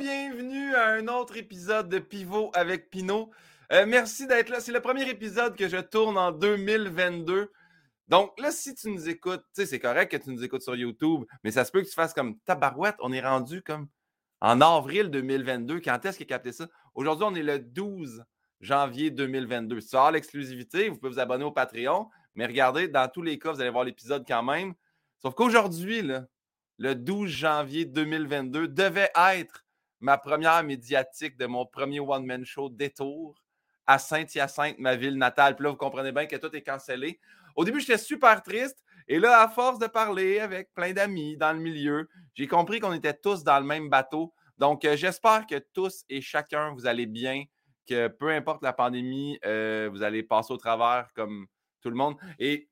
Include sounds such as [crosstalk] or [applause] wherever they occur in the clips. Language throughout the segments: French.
bienvenue à un autre épisode de Pivot avec Pinot. Euh, merci d'être là. C'est le premier épisode que je tourne en 2022. Donc là, si tu nous écoutes, tu sais, c'est correct que tu nous écoutes sur YouTube, mais ça se peut que tu fasses comme tabarouette. On est rendu comme en avril 2022. Quand est-ce qu'il a capté ça? Aujourd'hui, on est le 12 janvier 2022. Si l'exclusivité, vous pouvez vous abonner au Patreon, mais regardez, dans tous les cas, vous allez voir l'épisode quand même. Sauf qu'aujourd'hui, le 12 janvier 2022, devait être ma première médiatique de mon premier one-man show Détour à Saint-Hyacinthe, ma ville natale. Puis là, vous comprenez bien que tout est cancellé. Au début, j'étais super triste. Et là, à force de parler avec plein d'amis dans le milieu, j'ai compris qu'on était tous dans le même bateau. Donc, euh, j'espère que tous et chacun, vous allez bien, que peu importe la pandémie, euh, vous allez passer au travers comme tout le monde. Et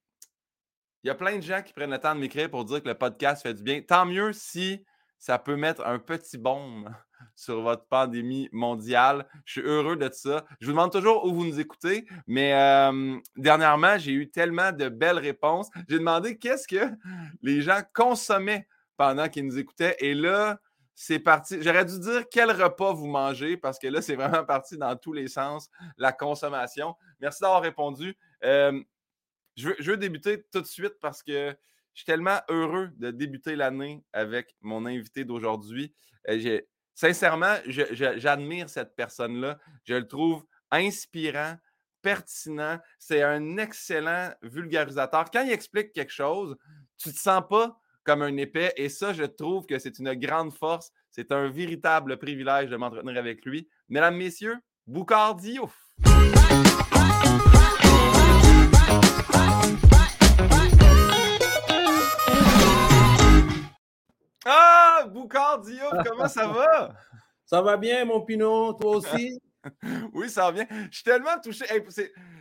il y a plein de gens qui prennent le temps de m'écrire pour dire que le podcast fait du bien. Tant mieux si ça peut mettre un petit baume sur votre pandémie mondiale. Je suis heureux de ça. Je vous demande toujours où vous nous écoutez, mais dernièrement, j'ai eu tellement de belles réponses. J'ai demandé qu'est-ce que les gens consommaient pendant qu'ils nous écoutaient. Et là, c'est parti. J'aurais dû dire quel repas vous mangez parce que là, c'est vraiment parti dans tous les sens, la consommation. Merci d'avoir répondu. je veux débuter tout de suite parce que je suis tellement heureux de débuter l'année avec mon invité d'aujourd'hui. Sincèrement, j'admire cette personne-là. Je le trouve inspirant, pertinent. C'est un excellent vulgarisateur. Quand il explique quelque chose, tu ne te sens pas comme un épais. Et ça, je trouve que c'est une grande force. C'est un véritable privilège de m'entretenir avec lui. Mesdames, Messieurs, Boucard Diouf. Ah, Boucard Diop, comment ça [laughs] va? Ça va bien, mon Pinot, toi aussi? [laughs] oui, ça va bien. Je suis tellement touché.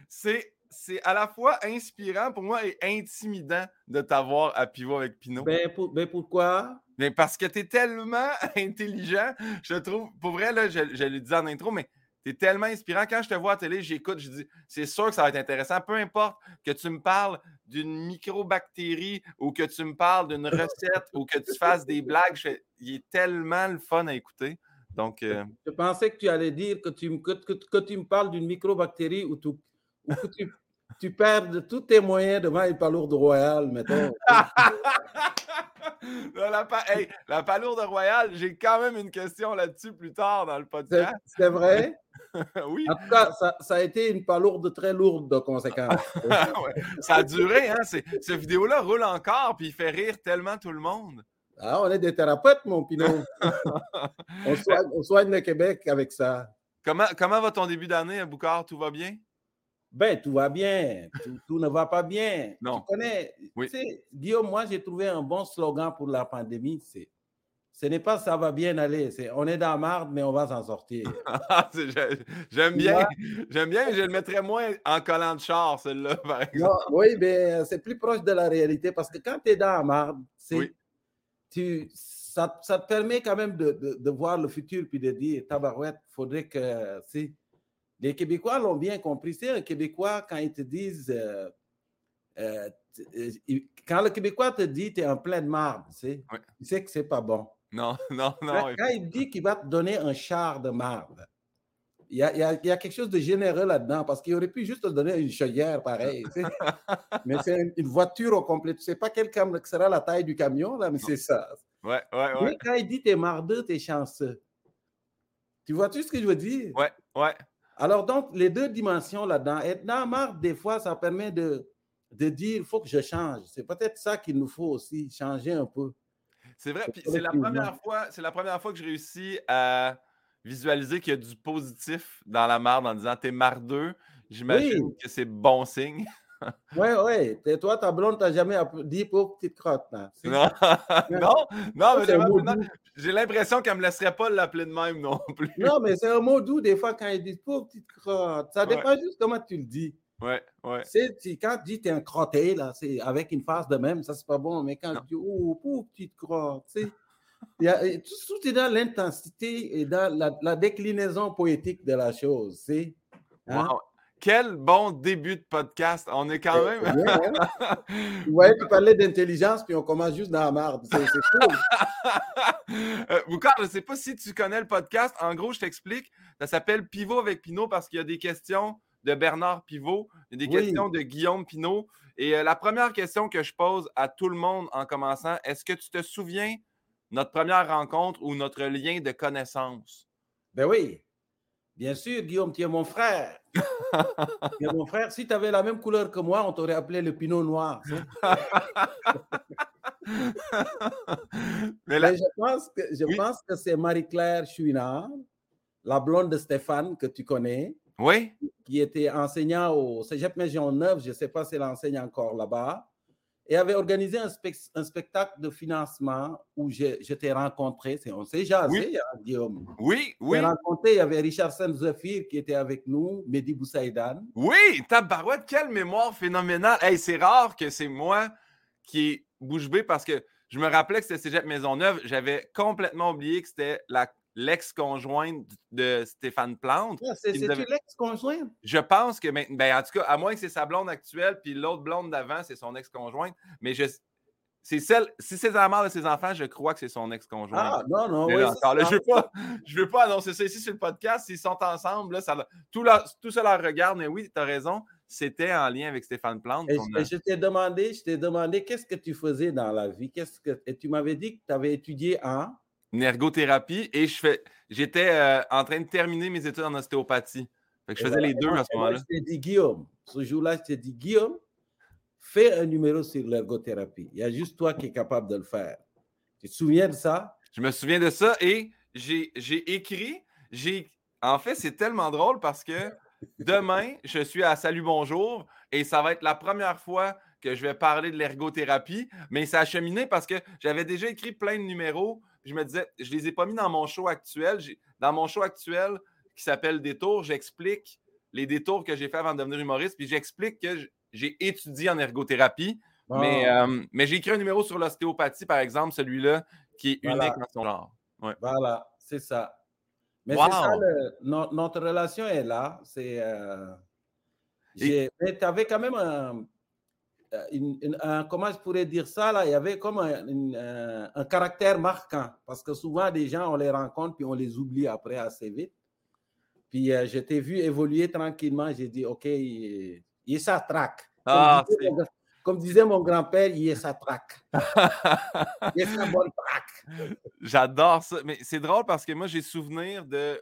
c'est à la fois inspirant pour moi et intimidant de t'avoir à pivot avec Pinot. Ben, ben pourquoi? Ben parce que tu es tellement [laughs] intelligent. Je trouve, pour vrai, là, je, je le disais en intro, mais tu tellement inspirant. Quand je te vois à la télé, j'écoute, je dis, c'est sûr que ça va être intéressant. Peu importe que tu me parles d'une microbactérie ou que tu me parles d'une [laughs] recette ou que tu fasses des blagues, il est tellement le fun à écouter. Donc, euh, Je pensais que tu allais dire que tu, que, que, tu me parles d'une microbactérie ou, ou que tu, tu perds tous tes moyens devant une palourde royale, mettons. [laughs] la, la palourde royale, j'ai quand même une question là-dessus plus tard dans le podcast. C'est vrai? [laughs] oui. En tout cas, ça, a été une palourde très lourde de conséquences. [laughs] Ça a duré, hein? Cette vidéo-là roule encore, puis il fait rire tellement tout le monde. Ah, on est des thérapeutes, mon Pinot. on, soigne, le Québec avec ça. Comment, comment va ton début d'année Boucard? Tout va bien? Ben, tout va bien. Tout, ne va pas bien. Non. Tu connais, tu sais, Guillaume, moi, j'ai trouvé un bon slogan pour la pandémie. C'est ce n'est pas ça va bien aller. C'est on est dans la marde, mais on va s'en sortir. [laughs] J'aime bien. J'aime bien, je le mettrais moins en collant de char, celle-là, [laughs] par exemple. oui, mais c'est plus proche de la réalité parce que quand tu es dans la marde, tu, ça, ça, te permet quand même de, de, voir le futur puis de dire Tabarouette, il faudrait que. Les Québécois l'ont bien compris. C'est un Québécois, quand ils te disent. Euh, euh, quand le Québécois te dit tu es en pleine marde, tu sais, tu sais que c'est pas bon. Non, [laughs] non, non. Quand, il dit qu'il va te donner un char de marde, il y a, il y a, quelque chose de généreux là-dedans parce qu'il aurait pu juste te donner une chaudière pareil. [laughs] mais c'est une, voiture au complet. Tu ne sais pas quelle sera la taille du camion, là, mais c'est ça. Ouais, ouais, ouais. Mais quand il dit t'es mardeux, t'es chanceux. Tu vois-tu ce que je veux dire? Ouais, ouais. Alors, donc, les deux dimensions là-dedans. Être dans la marde, des fois, ça permet de, de dire il faut que je change. C'est peut-être ça qu'il nous faut aussi, changer un peu. C'est vrai, c'est la première fois, c'est la première fois que je réussis à visualiser qu'il y a du positif dans la marde en disant t'es mardeux. J'imagine que c'est bon signe. Oui, oui. Toi, ta blonde t'a jamais dit pour petite crotte. [laughs] Non, non, non, mais j'ai l'impression qu'elle ne me laisserait pas l'appeler de même non plus. Non, mais c'est un mot doux des fois quand ils disent pour petite crotte. Ça dépend juste comment tu le dis. Ouais, ouais. quand tu dis tu es un crotté, là, c'est avec une face de même, ça c'est pas bon. Mais quand tu dis oh, pauvre petite crotte, tu sais, tout, est dans l'intensité et dans la, déclinaison poétique de la chose. Hein? Quel bon début de podcast. On est quand même. Hein? [laughs] ouais, tu parlais d'intelligence, puis on commence juste dans la marde. C'est [laughs] cool. euh, je ne sais pas si tu connais le podcast. En gros, je t'explique. Ça s'appelle Pivot avec Pinot parce qu'il y a des questions de Bernard Pivot, il y a des questions de Guillaume Pinot. Et euh, la première question que je pose à tout le monde en commençant, est-ce que tu te souviens notre première rencontre ou notre lien de connaissance? Ben oui. Bien sûr, Guillaume, tu es mon frère. Mon frère. Si tu avais la même couleur que moi, on t'aurait appelé le Pinot Noir. [laughs] Mais, je pense que, je que c'est Marie-Claire Chouinard, la blonde de Stéphane que tu connais. Oui. Qui était enseignant au Cégep Maison Neuve, je ne sais pas si elle enseigne encore là-bas et avait organisé un, spectacle de financement où je, t'ai rencontré. On s'est jasé, oui. hein, Guillaume. Oui, oui. rencontré, il y avait Richard Zafir qui était avec nous, Mehdi Boussaïdan. Oui, tabarouette, quelle mémoire phénoménale. Hey, c'est rare que c'est moi qui ai bouche bée parce que je me rappelais que c'était Cégep Maisonneuve. J'avais complètement oublié que c'était la l'ex-conjointe de Stéphane Plante. Ah, c'est l'ex-conjointe? Je pense que, ben, en tout cas, à moins que c'est sa blonde actuelle, puis l'autre blonde d'avant, c'est son ex-conjointe. Mais je, c'est celle, si c'est la mère de ses enfants, je crois que c'est son ex-conjointe. Ah, non, non, oui. je ne veux, pas, veux pas annoncer ça ici sur le podcast. S'ils sont ensemble, là, ça, tout, la, tout ça leur regarde. Mais oui, tu as raison. C'était en lien avec Stéphane Plante. Et, je t'ai demandé, je t'ai demandé qu'est-ce que tu faisais dans la vie? Qu'est-ce que, et tu m'avais dit que tu avais étudié en une ergothérapie et je fais, j'étais euh, en train de terminer mes études en ostéopathie. je faisais les deux à ce moment-là. Je t'ai dit, Guillaume, ce jour-là, je t'ai dit, Guillaume, fais un numéro sur l'ergothérapie. Il y a juste toi qui es capable de le faire. Tu te souviens de ça? Je me souviens de ça et j'ai écrit, j'ai en fait, c'est tellement drôle parce que demain, je suis à Salut Bonjour et ça va être la première fois que je vais parler de l'ergothérapie, mais ça a cheminé parce que j'avais déjà écrit plein de numéros je me disais, je ne les ai pas mis dans mon show actuel. Dans mon show actuel qui s'appelle Détour, j'explique les détours que j'ai fait avant de devenir humoriste, puis j'explique que j'ai étudié en ergothérapie. Mais, euh, mais j'ai écrit un numéro sur l'ostéopathie, par exemple, celui-là, qui est unique en son genre. Voilà, c'est ça. Mais c'est ça, notre relation est là. C'est. Euh, mais tu avais quand même un, euh, comment je pourrais dire ça là, il y avait comme un, un, caractère marquant parce que souvent des gens on les rencontre puis on les oublie après assez vite. Puis euh, je t'ai vu évoluer tranquillement, j'ai dit ok, il, est sa traque. Ah, comme, disait mon grand-père, il est sa traque. [laughs] il est sa bonne traque. J'adore ça, mais c'est drôle parce que moi j'ai souvenir de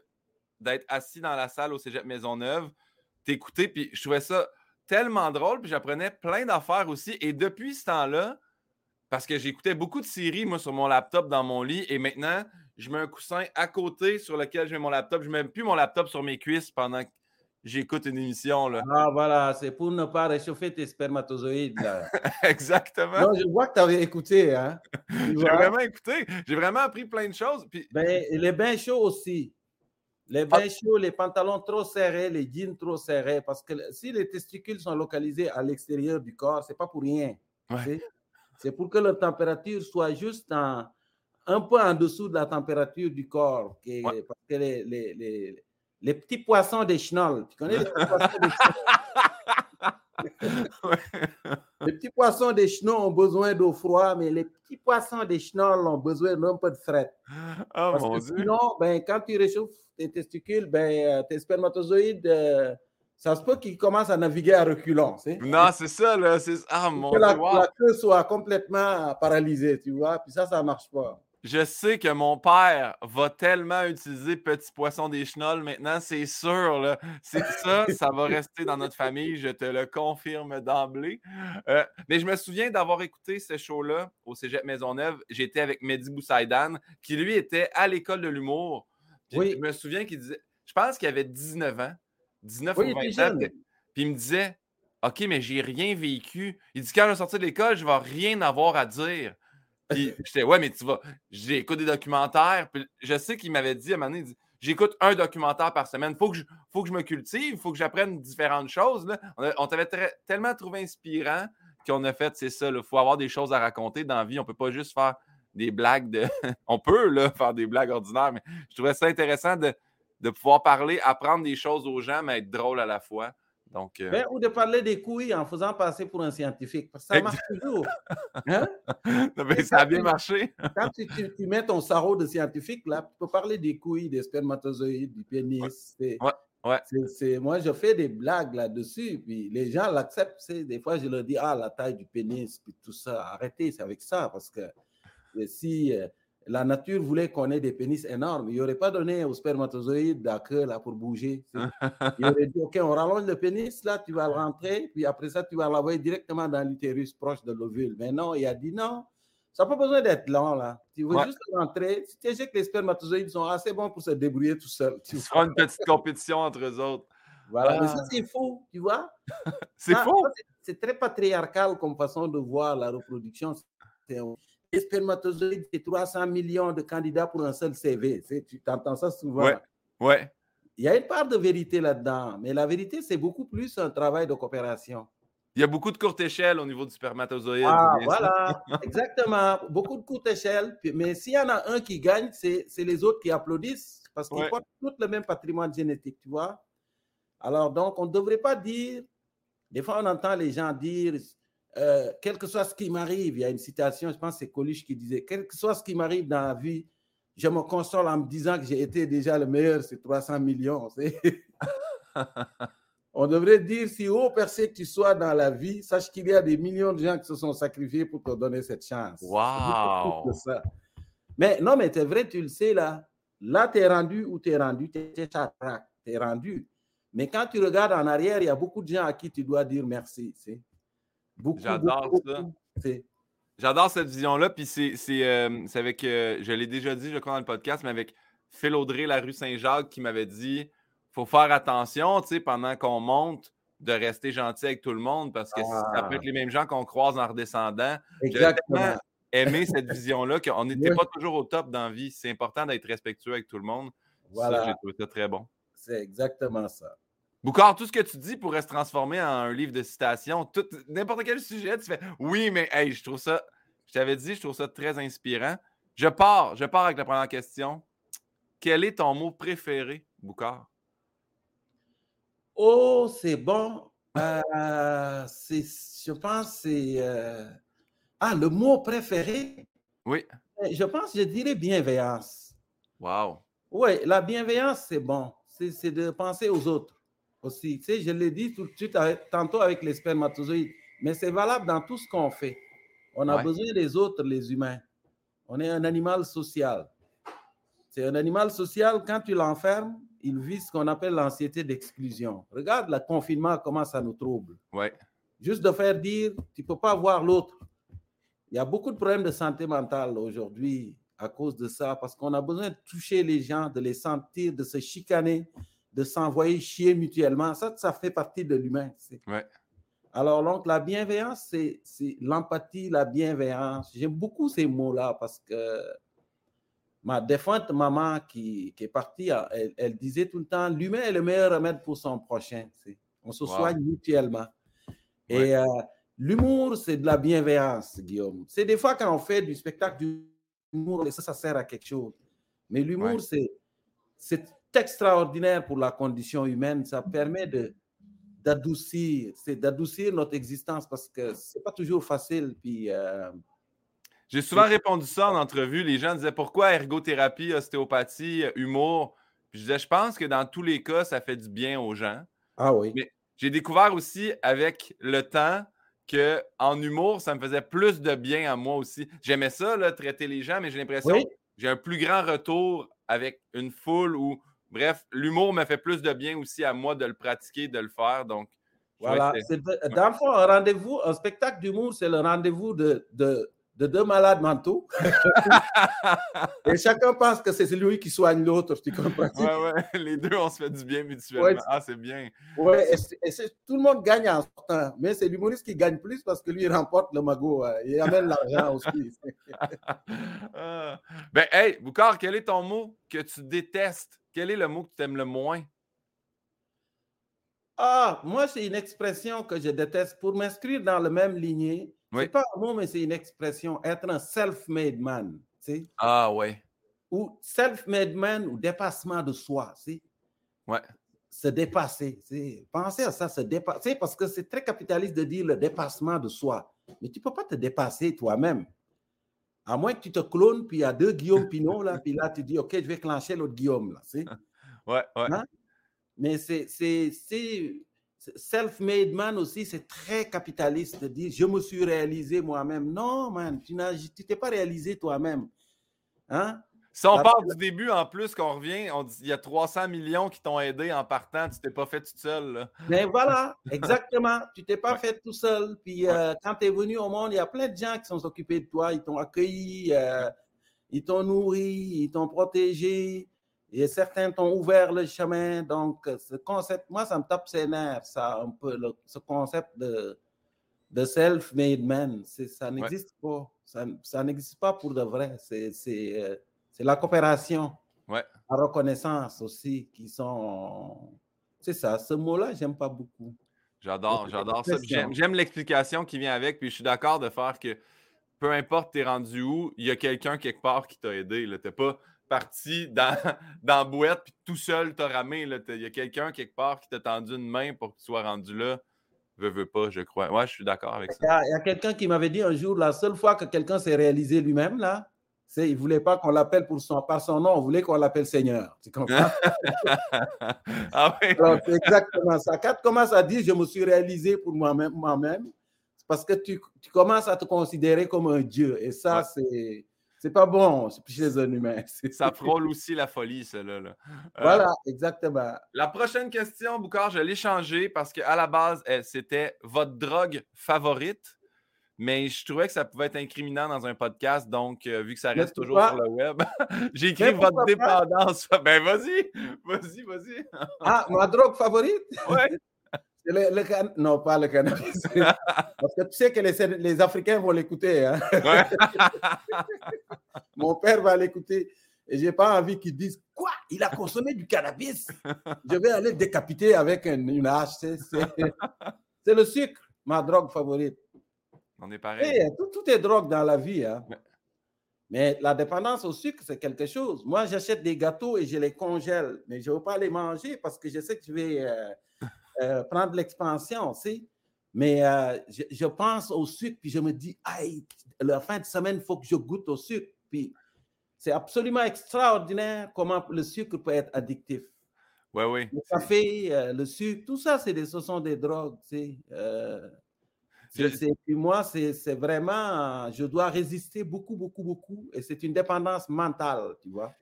d'être assis dans la salle au Cégep Maisonneuve, t'écouter puis je trouvais ça tellement drôle, puis j'apprenais plein d'affaires aussi. Et depuis ce temps-là, parce que j'écoutais beaucoup de séries, moi, sur mon laptop dans mon lit, et maintenant, je mets un coussin à côté sur lequel je mets mon laptop. Je ne mets plus mon laptop sur mes cuisses pendant que j'écoute une émission. Là. Ah, voilà, c'est pour ne pas réchauffer tes spermatozoïdes. [laughs] Exactement. Non, je vois que tu avais écouté. Hein? J'ai vraiment écouté. J'ai vraiment appris plein de choses. Puis... Ben, les bains chauds aussi. Les ah. bains chauds, les pantalons trop serrés, les jeans trop serrés, parce que si les testicules sont localisés à l'extérieur du corps, c'est pas pour rien. C'est pour que la température soit juste un peu en dessous de la température du corps. Parce que les, les, les, petits poissons des chenolles, tu connais les petits poissons des [laughs] Les petits poissons des chenolles ont besoin d'eau froide, mais les petits poissons des chenolles ont besoin d'un peu de fret. Oh, Parce que sinon, ben, quand tu réchauffes tes testicules, ben, euh, tes spermatozoïdes, euh, ça se peut qu'ils commencent à naviguer à reculons. Non, c'est ça, là. Ah, mon que la, la queue soit complètement paralysée, tu vois. Puis ça, ça ne marche pas. Je sais que mon père va tellement utiliser Petit Poisson des Chenolles maintenant, c'est sûr. Là. C'est [laughs] ça, ça va rester dans notre famille, je te le confirme d'emblée. Euh, mais je me souviens d'avoir écouté ce show-là au Cégep Maisonneuve. J'étais avec Mehdi Boussaïdan, qui lui était à l'école de l'humour. Oui. Je me souviens qu'il disait, je pense qu'il avait 19 ans, 19 ou 20 ans. Puis il me disait, OK, mais j'ai rien vécu. Il dit, quand je vais sortir de l'école, je ne vais rien avoir à dire. Puis [laughs] j'étais, ouais, mais tu vas. J'écoute des documentaires. Puis je sais qu'il m'avait dit à un moment donné, j'écoute un documentaire par semaine. Il faut, que je, faut que je me cultive, il faut que j'apprenne différentes choses. Là. On, t'avait tellement trouvé inspirant qu'on a fait, c'est ça, il faut avoir des choses à raconter dans la vie. On ne peut pas juste faire des blagues de. [laughs] on peut là, faire des blagues ordinaires, mais je trouvais ça intéressant de, de pouvoir parler, apprendre des choses aux gens, mais être drôle à la fois. Donc, euh ben, ou de parler des couilles en faisant passer pour un scientifique. Parce que ça marche toujours. [laughs] Hein? ça a bien marché. quand tu, tu, tu, mets ton sarreau de scientifique, là, tu peux parler des couilles, des spermatozoïdes, du pénis. Ouais. moi, je fais des blagues là-dessus, puis les gens l'acceptent. Des fois, je leur dis, ah, la taille du pénis, puis tout ça, arrêtez, c'est avec ça, parce que si euh, la nature voulait qu'on ait des pénis énormes, il n'aurait pas donné aux spermatozoïdes d'accord là pour bouger. [laughs] Il aurait dit, OK, on rallonge le pénis, là, tu vas le rentrer, puis après ça, tu vas l'envoyer directement dans l'utérus proche de l'ovule. Mais non, il a dit non, ça n'a pas besoin d'être long, là. Tu veux juste rentrer. Si tu sais que les spermatozoïdes sont assez bons pour se débrouiller tout seuls. Tu feras une petite compétition entre eux autres. Voilà, mais ça, ah. c'est faux, tu vois. [laughs] c'est faux? C'est très patriarcal comme façon de voir la reproduction. Les spermatozoïdes, c'est 300 millions de candidats pour un seul CV. Tu entends ça souvent. Ouais. ouais. Il y a une part de vérité là-dedans, mais la vérité, c'est beaucoup plus un travail de coopération. Il y a beaucoup de courte échelle au niveau du spermatozoïde. Ah, voilà, [laughs] exactement. Beaucoup de courte échelle. Mais s'il y en a un qui gagne, c'est les autres qui applaudissent parce qu'ils ouais. portent tout le même patrimoine génétique, tu vois. Alors, donc, on ne devrait pas dire. Des fois, on entend les gens dire euh, quel que soit ce qui m'arrive, il y a une citation, je pense que c'est Coluche qui disait, quel que soit ce qui m'arrive dans la vie, je me console en me disant que j'ai été déjà le meilleur, c'est 300 millions. [laughs] On devrait dire, si haut percé que tu sois dans la vie, sache qu'il y a des millions de gens qui se sont sacrifiés pour te donner cette chance. Wow! Mais non, mais c'est vrai, tu le sais là. Là, tu es rendu où tu es rendu, tu es rendu. Mais quand tu regardes en arrière, il y a beaucoup de gens à qui tu dois dire merci. J'adore ça. J'adore cette vision-là. Puis c'est euh, avec, euh, je l'ai déjà dit, je crois, dans le podcast, mais avec Phil Audrey, la rue Saint-Jacques, qui m'avait dit faut faire attention, tu sais, pendant qu'on monte, de rester gentil avec tout le monde parce que ça peut Ah. être les mêmes gens qu'on croise en redescendant. Exactement. aimé cette vision-là qu'on n'était Oui. pas toujours au top dans la vie. C'est important d'être respectueux avec tout le monde. Ça, Voilà, j'ai trouvé ça très bon. c'est exactement ça. Boucard, tout ce que tu dis pourrait se transformer en un livre de citations. Tout- N'importe quel sujet, tu fais oui, mais hey, je trouve ça, je t'avais dit, je trouve ça très inspirant. Je pars, je pars avec la première question. Quel est ton mot préféré, Boucard? Oh, c'est bon. Euh, c'est, je pense que c'est. euh, Ah, le mot préféré, Oui. je pense, je dirais bienveillance. Wow. Oui, la bienveillance, c'est bon. C'est de penser aux autres aussi. Tu sais, je l'ai dit tout de suite avec- tantôt avec les spermatozoïdes, mais c'est valable dans tout ce qu'on fait. On a Ouais. besoin des autres, les humains. On est un animal social. C'est un animal social, quand tu l'enfermes, il vit ce qu'on appelle l'anxiété d'exclusion. Regarde le confinement, comment ça nous trouble. Ouais. Juste de faire dire, tu ne peux pas voir l'autre. Il y a beaucoup de problèmes de santé mentale aujourd'hui à cause de ça, parce qu'on a besoin de toucher les gens, de les sentir, de se chicaner, de s'envoyer chier mutuellement. Ça, ça fait partie de l'humain. c'est- Ouais. Alors, donc, la bienveillance, c'est c'est l'empathie, la bienveillance. J'aime beaucoup ces mots-là parce que ma défunte maman qui, qui est partie, elle, elle disait tout le temps, l'humain est le meilleur remède pour son prochain. c'est- On se Wow. soigne mutuellement. Ouais. Et euh, l'humour, c'est de la bienveillance, Guillaume. C'est des fois quand on fait du spectacle d'humour, ça, ça sert à quelque chose. Mais l'humour, Ouais. c'est extraordinaire pour la condition humaine. Ça permet de d'adoucir, c'est d'adoucir notre existence parce que c'est pas toujours facile. Puis euh, J'ai souvent répondu ça en entrevue. Les gens disaient pourquoi ergothérapie, ostéopathie, humour? Puis je disais, je pense que dans tous les cas, ça fait du bien aux gens. ah oui, Mais j'ai découvert aussi avec le temps que en humour, ça me faisait plus de bien à moi aussi. J'aimais ça, là, traiter les gens, mais j'ai l'impression Oui. que j'ai un plus grand retour avec une foule ou bref, l'humour me fait plus de bien aussi à moi de le pratiquer, de le faire. Donc, voilà. C'est Dans le fond, un rendez-vous, un spectacle d'humour, c'est le rendez-vous de, de, de deux malades mentaux. [laughs] Et chacun pense que c'est celui qui soigne l'autre, tu comprends? ouais, ouais, [laughs] les deux, on se fait du bien mutuellement. Ouais. Ah, c'est bien. Ouais, et c'est- et c'est- tout le monde gagne en sortant, mais c'est l'humoriste qui gagne plus parce que lui, il remporte le magot. euh, il amène l'argent [laughs] aussi. Ah. Ben, hey, Boucard, quel est ton mot que tu détestes? Quel est le mot que tu aimes le moins? Ah, moi, c'est une expression que je déteste. Pour m'inscrire dans la même lignée, Oui. c'est pas un mot, mais c'est une expression. Être un self-made man, tu sais, Ah, ouais. ou self-made man ou dépassement de soi, tu sais. Ouais. se dépasser. Pensez à ça, se dépasser, parce que c'est très capitaliste de dire le dépassement de soi. Mais tu ne peux pas te dépasser toi-même. À moins que tu te clones, puis il y a deux Guillaume Pinot, là, puis là, tu dis, OK, je vais clencher l'autre Guillaume. Là, [laughs] ouais, ouais. Hein? Mais c'est self-made man aussi, c'est très capitaliste de dire, je me suis réalisé moi-même. Non, man, tu ne t'es pas réalisé toi-même. Hein? Si on part du début, en plus, qu'on revient, on dit il y a 300 millions qui t'ont aidé en partant, tu t'es pas fait tout seul. Mais ben voilà, exactement. tu t'es pas fait tout seul. Puis euh, quand tu es venu au monde, il y a plein de gens qui sont occupés de toi. Ils t'ont accueilli, euh, ils t'ont nourri, ils t'ont protégé. Et certains t'ont ouvert le chemin. Donc, ce concept, moi, ça me tape ses nerfs, ça, un peu, ce concept de, de self-made man. Ça n'existe pas. Ça, n'existe pas pour de vrai. C'est euh, c'est la coopération, ouais. la reconnaissance aussi, qui sont. C'est ça, ce mot-là, j'aime pas beaucoup. J'adore, j'adore ça. J'aime l'explication qui vient avec, puis je suis d'accord de faire que peu importe t'es rendu où, il y a quelqu'un quelque part qui t'a aidé. Tu n'es pas parti dans, [laughs] dans la boîte puis tout seul t'as ramé. Il y a quelqu'un quelque part qui t'a tendu une main pour que tu sois rendu là. Veux, veux pas, je crois. Ouais, je suis d'accord avec ça. Il y a, a quelqu'un qui m'avait dit un jour, la seule fois que quelqu'un s'est réalisé lui-même, là, il ne voulait pas qu'on l'appelle pour son, par son nom, on voulait qu'on l'appelle Seigneur. Tu comprends? [laughs] ah oui. exactement ça. Quand tu commences à dire je me suis réalisé pour moi-même, moi-même c'est parce que tu, tu, commences à te considérer comme un Dieu. Et ça, c'est. C'est pas bon chez un humain. [laughs] Ça frôle aussi la folie, cela. Là. Euh, voilà, exactement. La prochaine question, Boucard, je l'ai changée parce qu'à la base, c'était votre drogue favorite mais je trouvais que ça pouvait être incriminant dans un podcast, donc euh, vu que ça reste toujours sur le web, [laughs] j'ai écrit votre dépendance. [laughs] Ben vas-y, vas-y, vas-y. ah, ma drogue favorite? Oui. [laughs] Le, Non, pas le cannabis. Parce que tu sais que les, les Africains vont l'écouter. Hein? Ouais. Mon père va l'écouter. Et je n'ai pas envie qu'ils disent Quoi? Il a consommé du cannabis Je vais aller décapiter avec une, une hache. C'est le sucre, ma drogue favorite. On est pareil. tout, est drogue dans la vie. Hein. Mais la dépendance au sucre, c'est quelque chose. Moi, j'achète des gâteaux et je les congèle, mais je ne veux pas les manger parce que je sais que je vais euh, euh, prendre l'expansion, Mais euh, je, pense au sucre, puis je me dis, aïe, la fin de semaine, il faut que je goûte au sucre. Puis c'est absolument extraordinaire comment le sucre peut être addictif. Oui, oui. Le café, le sucre, tout ça, c'est des, ce sont des drogues, tu sais. Et puis moi, c'est vraiment, je dois résister beaucoup, beaucoup, beaucoup. Et c'est une dépendance mentale, tu vois.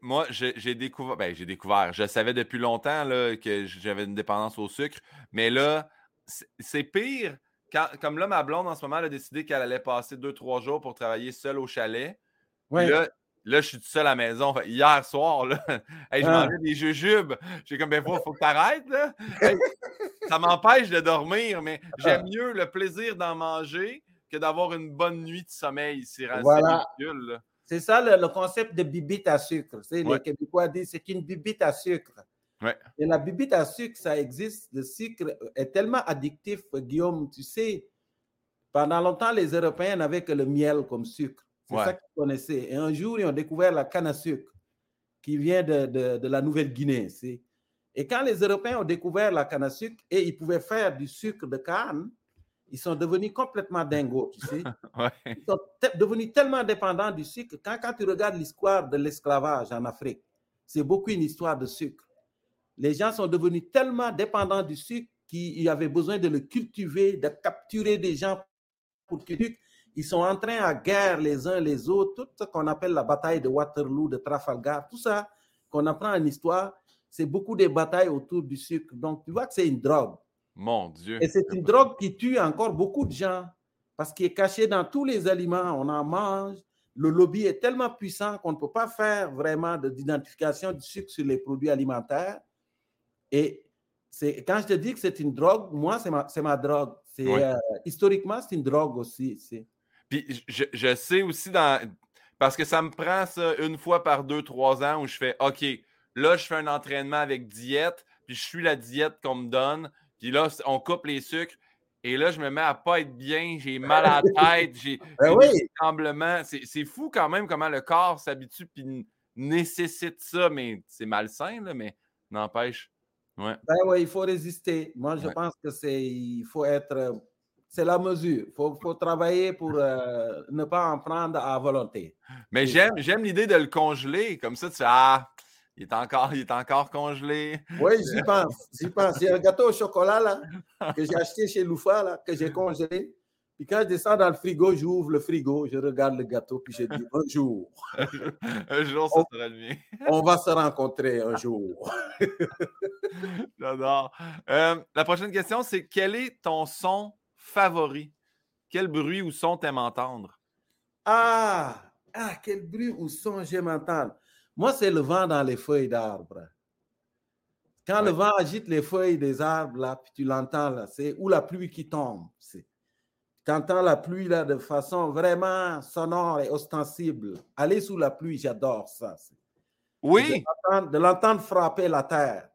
moi, j'ai découvert, ben, j'ai découvert, je savais depuis longtemps là, que j'avais une dépendance au sucre, mais là, c'est pire. Quand, comme là, ma blonde en ce moment, elle a décidé qu'elle allait passer deux, trois jours pour travailler seule au chalet. Ouais. Là, Là, je suis tout seul à la maison. Hier soir, là, [laughs] je ah. mangeais des jujubes. J'ai comme, ben, faut, faut que tu arrêtes. Là. [laughs] ça m'empêche de dormir, mais j'aime ah. mieux le plaisir d'en manger que d'avoir une bonne nuit de sommeil. C'est voilà. C'est ça le, concept de bibite à sucre. Les Québécois disent c'est une bibite à sucre. Ouais. Et la bibite à sucre, ça existe. Le sucre est tellement addictif, Guillaume. Tu sais, pendant longtemps, les Européens n'avaient que le miel comme sucre. C'est ça qu'ils connaissaient. Et un jour, ils ont découvert la canne à sucre qui vient de, de, la Nouvelle-Guinée. Et quand les Européens ont découvert la canne à sucre et ils pouvaient faire du sucre de canne, ils sont devenus complètement dingos, tu sais. [laughs] Ils sont devenus tellement dépendants du sucre. Quand, quand tu regardes l'histoire de l'esclavage en Afrique, c'est beaucoup une histoire de sucre. Les gens sont devenus tellement dépendants du sucre qu'ils avaient besoin de le cultiver, de capturer des gens pour que ils sont en train à guerre les uns les autres, tout ce qu'on appelle la bataille de Waterloo, de Trafalgar, tout ça qu'on apprend en histoire, c'est beaucoup de batailles autour du sucre. Donc, tu vois que c'est une drogue. Mon Dieu. Et c'est une drogue qui tue encore beaucoup de gens parce qu'il est caché dans tous les aliments, on en mange. Le lobby est tellement puissant qu'on ne peut pas faire vraiment d'identification du sucre sur les produits alimentaires. Et quand je te dis que c'est une drogue, moi, c'est ma, ma, drogue. C'est, euh, historiquement, c'est une drogue aussi. Puis je, sais aussi dans. Parce que ça me prend ça une fois par deux, trois ans où je fais OK, là, je fais un entraînement avec diète, puis je suis la diète qu'on me donne, puis là, on coupe les sucres. Et là, je me mets à pas être bien, j'ai mal à la tête, j'ai [laughs] ben des C'est fou quand même comment le corps s'habitue puis nécessite ça, mais c'est malsain, là, mais n'empêche. Ouais. Ben ouais, il faut résister. Moi, je pense que c'est, il faut être, c'est la mesure. Il faut, faut, travailler pour euh, ne pas en prendre à volonté. Mais j'aime, j'aime l'idée de le congeler. Comme ça, tu fais, ah, il est encore, il est encore congelé. Oui, j'y pense. J'y pense. Il y a un gâteau au chocolat là, que j'ai acheté chez Loufa, là, que j'ai congelé. Puis quand je descends dans le frigo, j'ouvre le frigo, je regarde le gâteau, puis je dis un jour. [laughs] un jour, ça sera le mien. on va se rencontrer un jour. [laughs] J'adore. Euh, la prochaine question, c'est quel est ton son favori? Quel bruit ou son t'aimes entendre? Ah, ah, quel bruit ou son j'aime entendre? Moi, c'est le vent dans les feuilles d'arbres. Quand le vent agite les feuilles des arbres, là, puis tu l'entends, là, c'est ou la pluie qui tombe. C'est tu entends la pluie là, de façon vraiment sonore et ostensible. Aller sous la pluie, j'adore ça. Oui. De l'entendre frapper la terre.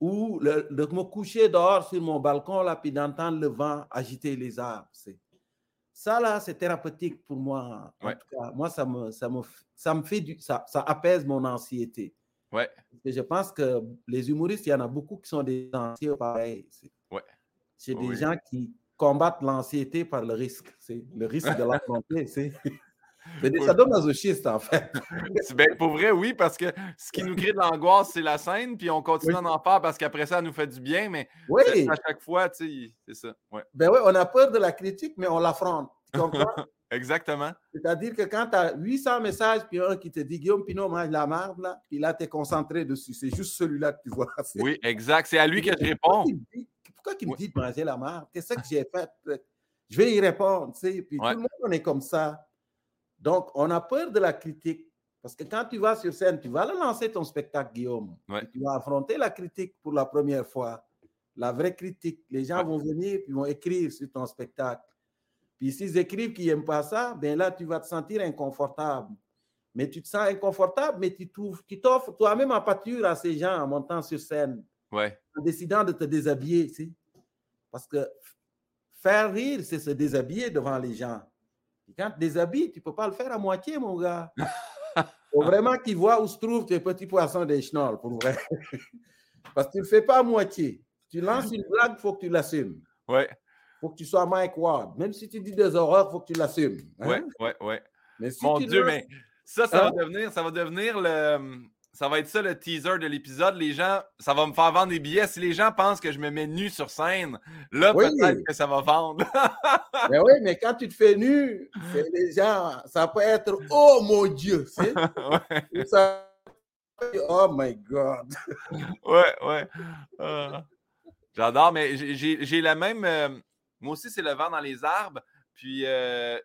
Ou de me coucher dehors sur mon balcon là, puis d'entendre le vent agiter les arbres. Ça là, c'est thérapeutique pour moi. En tout cas, moi, ça me, ça me, ça me fait du, ça, ça apaise mon anxiété. Ouais. Et je pense que les humoristes, il y en a beaucoup qui sont des anxieux pareils. Ouais. C'est des gens qui, combattre l'anxiété par le risque. C'est le risque de [laughs] l'affronter. C'est des sadomasochistes, en fait. ben, pour vrai, oui, parce que ce qui nous crée de l'angoisse, c'est la scène, puis on continue à en faire parce qu'après ça, ça nous fait du bien, mais oui. à chaque fois, tu sais, c'est ça. Ouais. Ben oui, on a peur de la critique, mais on l'affronte. Tu comprends? [laughs] Exactement. C'est-à-dire que quand tu as 800 messages, puis un qui te dit Guillaume Pinot mange la merde, là, puis là, tu es concentré dessus. C'est juste celui-là que tu vois. [laughs] Oui, exact. C'est à lui que je réponds pourquoi qu'il me dit de manger la merde? Qu'est-ce que j'ai fait? Je vais y répondre, tu sais. Puis tout le monde, on est comme ça. Donc, on a peur de la critique. Parce que quand tu vas sur scène, tu vas lancer ton spectacle, Guillaume. Tu vas affronter la critique pour la première fois. La vraie critique. Les gens vont venir et vont écrire sur ton spectacle. Puis s'ils écrivent qu'ils n'aiment pas ça, ben là, tu vas te sentir inconfortable. Mais tu te sens inconfortable, mais tu t'offres toi-même en pâture à ces gens en montant sur scène. Ouais. En décidant de te déshabiller, tu Parce que faire rire, c'est se déshabiller devant les gens. Et quand tu déshabilles, tu ne peux pas le faire à moitié, mon gars. Il [laughs] faut vraiment qu'ils voient où se trouvent tes petits poissons des chenolles, pour vrai. [laughs] Parce que tu ne le fais pas à moitié. Tu lances une blague, il faut que tu l'assumes. Ouais. Il faut que tu sois Mike Ward. Même si tu dis des horreurs, il faut que tu l'assumes. Hein? Ouais, ouais, ouais. Mais Mon Dieu, mais ça, ça, va hein? devenir, ça va devenir le ça va être ça le teaser de l'épisode. Les gens, ça va me faire vendre des billets. Si les gens pensent que je me mets nu sur scène, là, peut-être que ça va vendre. mais [laughs] oui, mais quand tu te fais nu, les gens, ça peut être Oh mon Dieu! [laughs] ouais. ça, oh my God! [laughs] ouais, ouais. Ah. J'adore, mais j'ai la même. Euh, moi aussi, c'est le vent dans les arbres. Puis, euh,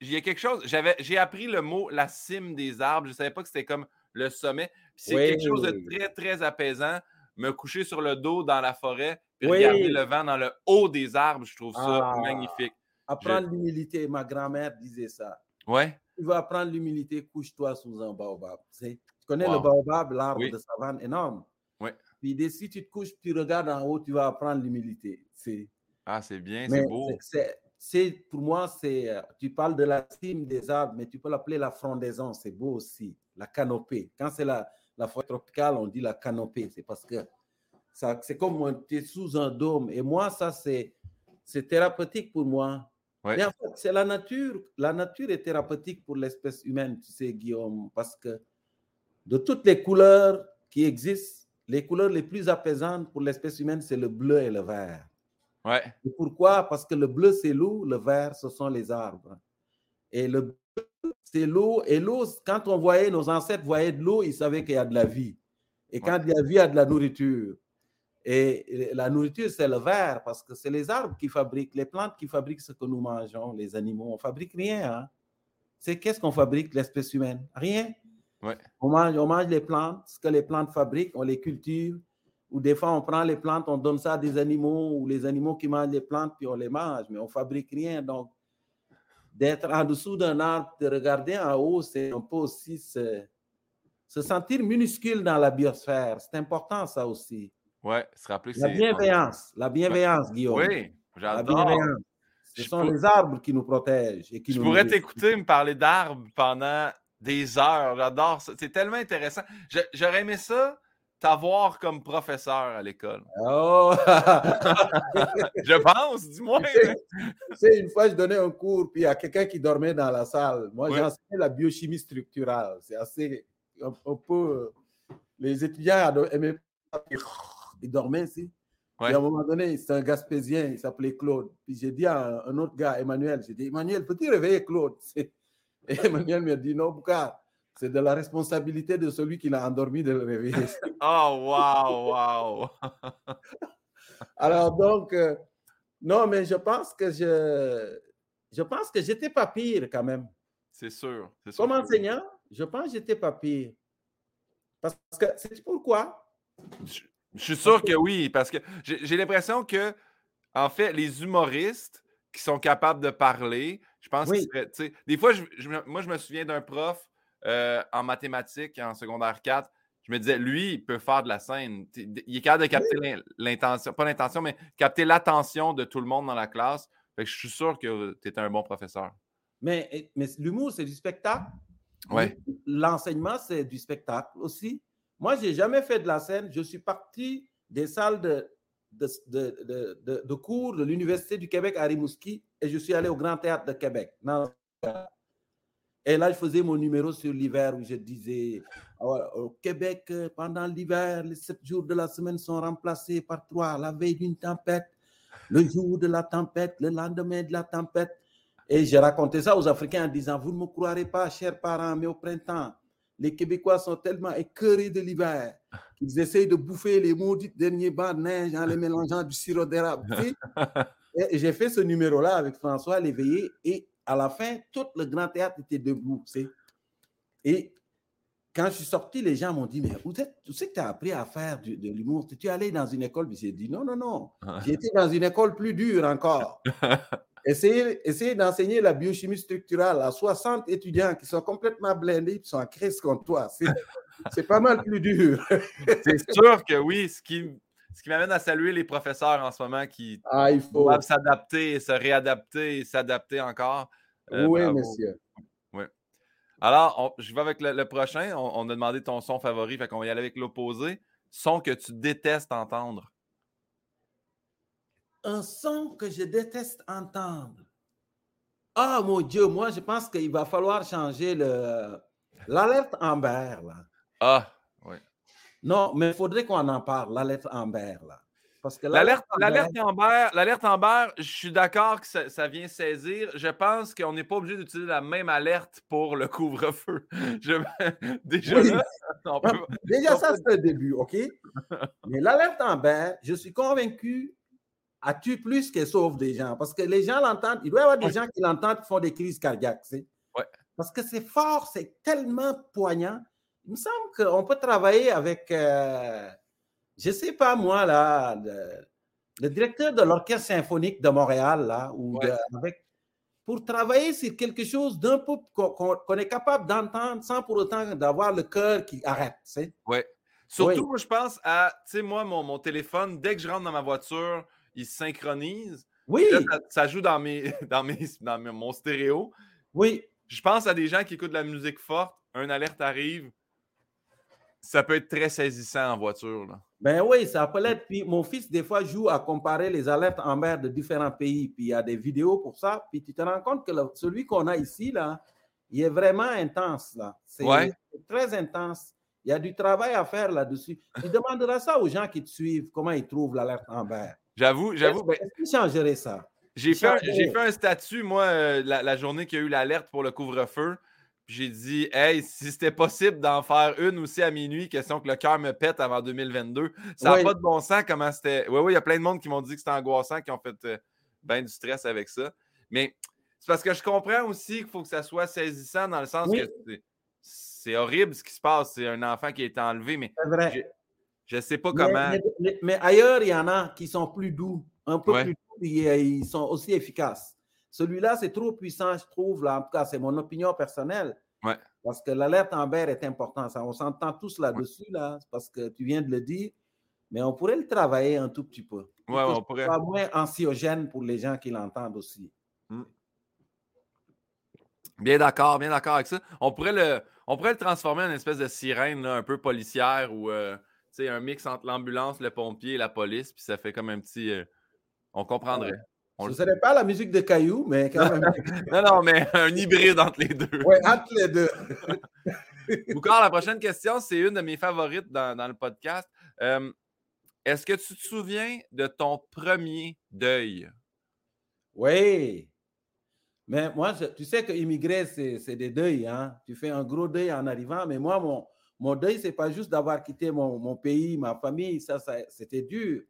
il y a quelque chose. J'ai appris le mot la cime des arbres. Je ne savais pas que c'était comme le sommet. C'est quelque chose de très, très apaisant. Me coucher sur le dos dans la forêt, puis regarder le vent dans le haut des arbres, je trouve ça ah, magnifique. Apprendre l'humilité, ma grand-mère disait ça. Ouais. Tu veux apprendre l'humilité, couche-toi sous un baobab. Tu connais le baobab, l'arbre de savane énorme. Ouais. Puis si tu te couches, tu regardes en haut, tu vas apprendre l'humilité. Ah, c'est bien, c'est beau. C'est pour moi, c'est euh, tu parles de la cime des arbres, mais tu peux l'appeler la frondaison, c'est beau aussi la canopée. Quand c'est la, la forêt tropicale, on dit la canopée. C'est parce que c'est comme tu es sous un dôme. Et moi, ça, c'est thérapeutique pour moi. Ouais. en fait, c'est la nature. La nature est thérapeutique pour l'espèce humaine, tu sais, Guillaume, parce que de toutes les couleurs qui existent, les couleurs les plus apaisantes pour l'espèce humaine, c'est le bleu et le vert. Ouais. Et pourquoi? Parce que le bleu, c'est l'eau, le vert, ce sont les arbres. Et le c'est l'eau. Et l'eau, quand on voyait, nos ancêtres voyaient de l'eau, ils savaient qu'il y a de la vie. Et quand il y a vie, il y a de la nourriture. Et la nourriture, c'est le verre, parce que c'est les arbres qui fabriquent, les plantes qui fabriquent ce que nous mangeons, les animaux. On ne fabrique rien. Hein? C'est qu'est-ce qu'on fabrique, l'espèce humaine? Rien. On, mange, on mange les plantes, ce que les plantes fabriquent, on les cultive. Ou des fois, on prend les plantes, on donne ça à des animaux, ou les animaux qui mangent les plantes, puis on les mange, mais on ne fabrique rien. Donc, d'être en dessous d'un arbre, de regarder en haut, c'est un peu aussi se, sentir minuscule dans la biosphère. C'est important, ça aussi. Oui, se rappeler que La bienveillance, la bienveillance, Guillaume. Oui, j'adore. Ce sont les arbres qui nous protègent. Et qui je pourrais t'écouter me parler d'arbres pendant des heures. J'adore ça. C'est tellement intéressant. J'aurais aimé ça t'avoir comme professeur à l'école? Oh! [laughs] je pense, dis-moi. C'est une fois, je donnais un cours, puis il y a quelqu'un qui dormait dans la salle. Moi, j'ai enseigné la biochimie structurale. C'est assez. Un, peu. Les étudiants aimaient [laughs] ils dormaient ici. Et à un moment donné, c'est un Gaspésien, il s'appelait Claude. Puis j'ai dit à un autre gars, Emmanuel, j'ai dit, Emmanuel, peux-tu réveiller Claude Et [laughs] Emmanuel m'a dit, non, pourquoi c'est de la responsabilité de celui qui l'a endormi de le réveiller. [laughs] oh, wow, wow. [laughs] Alors, donc, euh, non, mais je pense que je, je pense que j'étais pas pire quand même. C'est sûr, sûr. Comme enseignant, je pense que j'étais pas pire. Parce que c'est pourquoi? Je, suis sûr que oui, parce que j'ai l'impression que, en fait, les humoristes qui sont capables de parler, je pense que des fois, moi, je me souviens d'un prof euh, en mathématiques en secondaire 4, je me disais, lui, il peut faire de la scène. Il est capable de capter l'intention, pas l'intention, mais capter l'attention de tout le monde dans la classe. je suis sûr que tu es un bon professeur. Mais, mais l'humour, c'est du spectacle. Ouais. L'enseignement, c'est du spectacle aussi. Moi, je n'ai jamais fait de la scène. Je suis parti des salles de, de, de, cours de l'Université du Québec à Rimouski et je suis allé au Grand Théâtre de Québec. Et là, je faisais mon numéro sur l'hiver où je disais ah au Québec, euh, pendant l'hiver, les sept jours de la semaine sont remplacés par trois. La veille d'une tempête, le jour de la tempête, le lendemain de la tempête. Et j'ai raconté ça aux Africains en disant Vous ne me croirez pas, chers parents, mais au printemps, les Québécois sont tellement écœurés de l'hiver qu'ils essayent de bouffer les maudits derniers bancs de neige en les mélangeant du sirop d'érable. [laughs] j'ai fait ce numéro-là avec François Léveillé et à la fin, tout le grand théâtre était debout. Et quand je suis sorti, les gens m'ont dit, mais où, c'est que tu as appris à faire de l'humour? Tu es allé dans une école? J'ai dit, non, non, non. J'ai été dans une école plus dure encore. [laughs] Essayez, d'enseigner la biochimie structurale à 60 étudiants qui sont complètement blindés, qui sont en crise contre toi. C'est pas mal plus dur. c'est sûr que oui. Ce qui, ce qui m'amène à saluer les professeurs en ce moment qui ah, doivent s'adapter, se réadapter et s'adapter encore. Euh, oui, monsieur. Oui. Alors, je vais avec le, prochain. On, a demandé ton son favori, fait qu'on va y aller avec l'opposé. Son que tu détestes entendre. Un son que je déteste entendre. Ah, mon Dieu, moi, je pense qu'il va falloir changer le l'alerte Amber, là. Ah. Non, mais il faudrait qu'on en parle, l'alerte Amber, là. L'alerte Amber, l'alerte Amber, je suis d'accord que ça, vient saisir. Je pense qu'on n'est pas obligé d'utiliser la même alerte pour le couvre-feu. [laughs] Déjà, Déjà ça, c'est le début, OK? Mais l'alerte Amber, je suis convaincu, a tu plus qu'elle sauve des gens. Parce que les gens l'entendent. Il doit y avoir des gens qui l'entendent qui font des crises cardiaques. Parce que c'est fort, c'est tellement poignant. Il me semble qu'on peut travailler avec. Euh, je ne sais pas moi, là, le, directeur de l'Orchestre symphonique de Montréal, là, ou avec, pour travailler sur quelque chose d'un peu qu'on est capable d'entendre sans pour autant d'avoir le cœur qui arrête. Oui. Surtout, je pense à, tu sais, moi, mon, mon, téléphone, dès que je rentre dans ma voiture, il se synchronise. Oui. ça, joue dans, mes, [laughs] dans, mes, dans mon stéréo. Oui. Je pense à des gens qui écoutent de la musique forte, un alerte arrive, ça peut être très saisissant en voiture. Là. Ben oui, ça peut l'être. Puis mon fils, des fois, joue à comparer les alertes en mer de différents pays. Puis il y a des vidéos pour ça. Puis tu te rends compte que celui qu'on a ici, là, il est vraiment intense. là. C'est très intense. Il y a du travail à faire là-dessus. Tu demanderas ça aux gens qui te suivent, comment ils trouvent l'alerte en mer. J'avoue, j'avoue. Est-ce ben, changerait ça? J'ai fait, fait, un statut, moi, euh, la, la, journée qu'il y a eu l'alerte pour le couvre-feu j'ai dit, hey, si c'était possible d'en faire une aussi à minuit, question que le cœur me pète avant 2022. Ça n'a pas de bon sens comment c'était. Oui, oui, il y a plein de monde qui m'ont dit que c'était angoissant, qui ont fait euh, bien du stress avec ça. Mais c'est parce que je comprends aussi qu'il faut que ça soit saisissant dans le sens que c'est horrible ce qui se passe. C'est un enfant qui est enlevé, mais je ne sais pas comment. Mais, ailleurs, il y en a qui sont plus doux, un peu plus doux, et ils sont aussi efficaces. Celui-là, c'est trop puissant, je trouve. Là. En tout cas, c'est mon opinion personnelle. Parce que l'alerte Amber est importante. on s'entend tous là-dessus, là, parce que tu viens de le dire. Mais on pourrait le travailler un tout petit peu. Ouais, on pourrait. Soit moins anxiogène pour les gens qui l'entendent aussi. Hmm. Bien d'accord, bien d'accord avec ça. On pourrait le, on pourrait le transformer en une espèce de sirène un peu policière ou euh, un mix entre l'ambulance, le pompier et la police, puis ça fait comme un petit. Euh, on comprendrait. Ce ne serait pas la musique de Caillou, mais quand même. [laughs] non, non, mais un hybride entre les deux. Oui, entre les deux. [laughs] Boucard, la prochaine question, c'est une de mes favorites dans, le podcast. Euh, est-ce que tu te souviens de ton premier deuil? Oui. Mais moi, tu sais que immigrer, c'est des deuils. Hein? Tu fais un gros deuil en arrivant, mais moi, mon, mon deuil, c'est pas juste d'avoir quitté mon, mon, pays, ma famille, ça, ça c'était dur.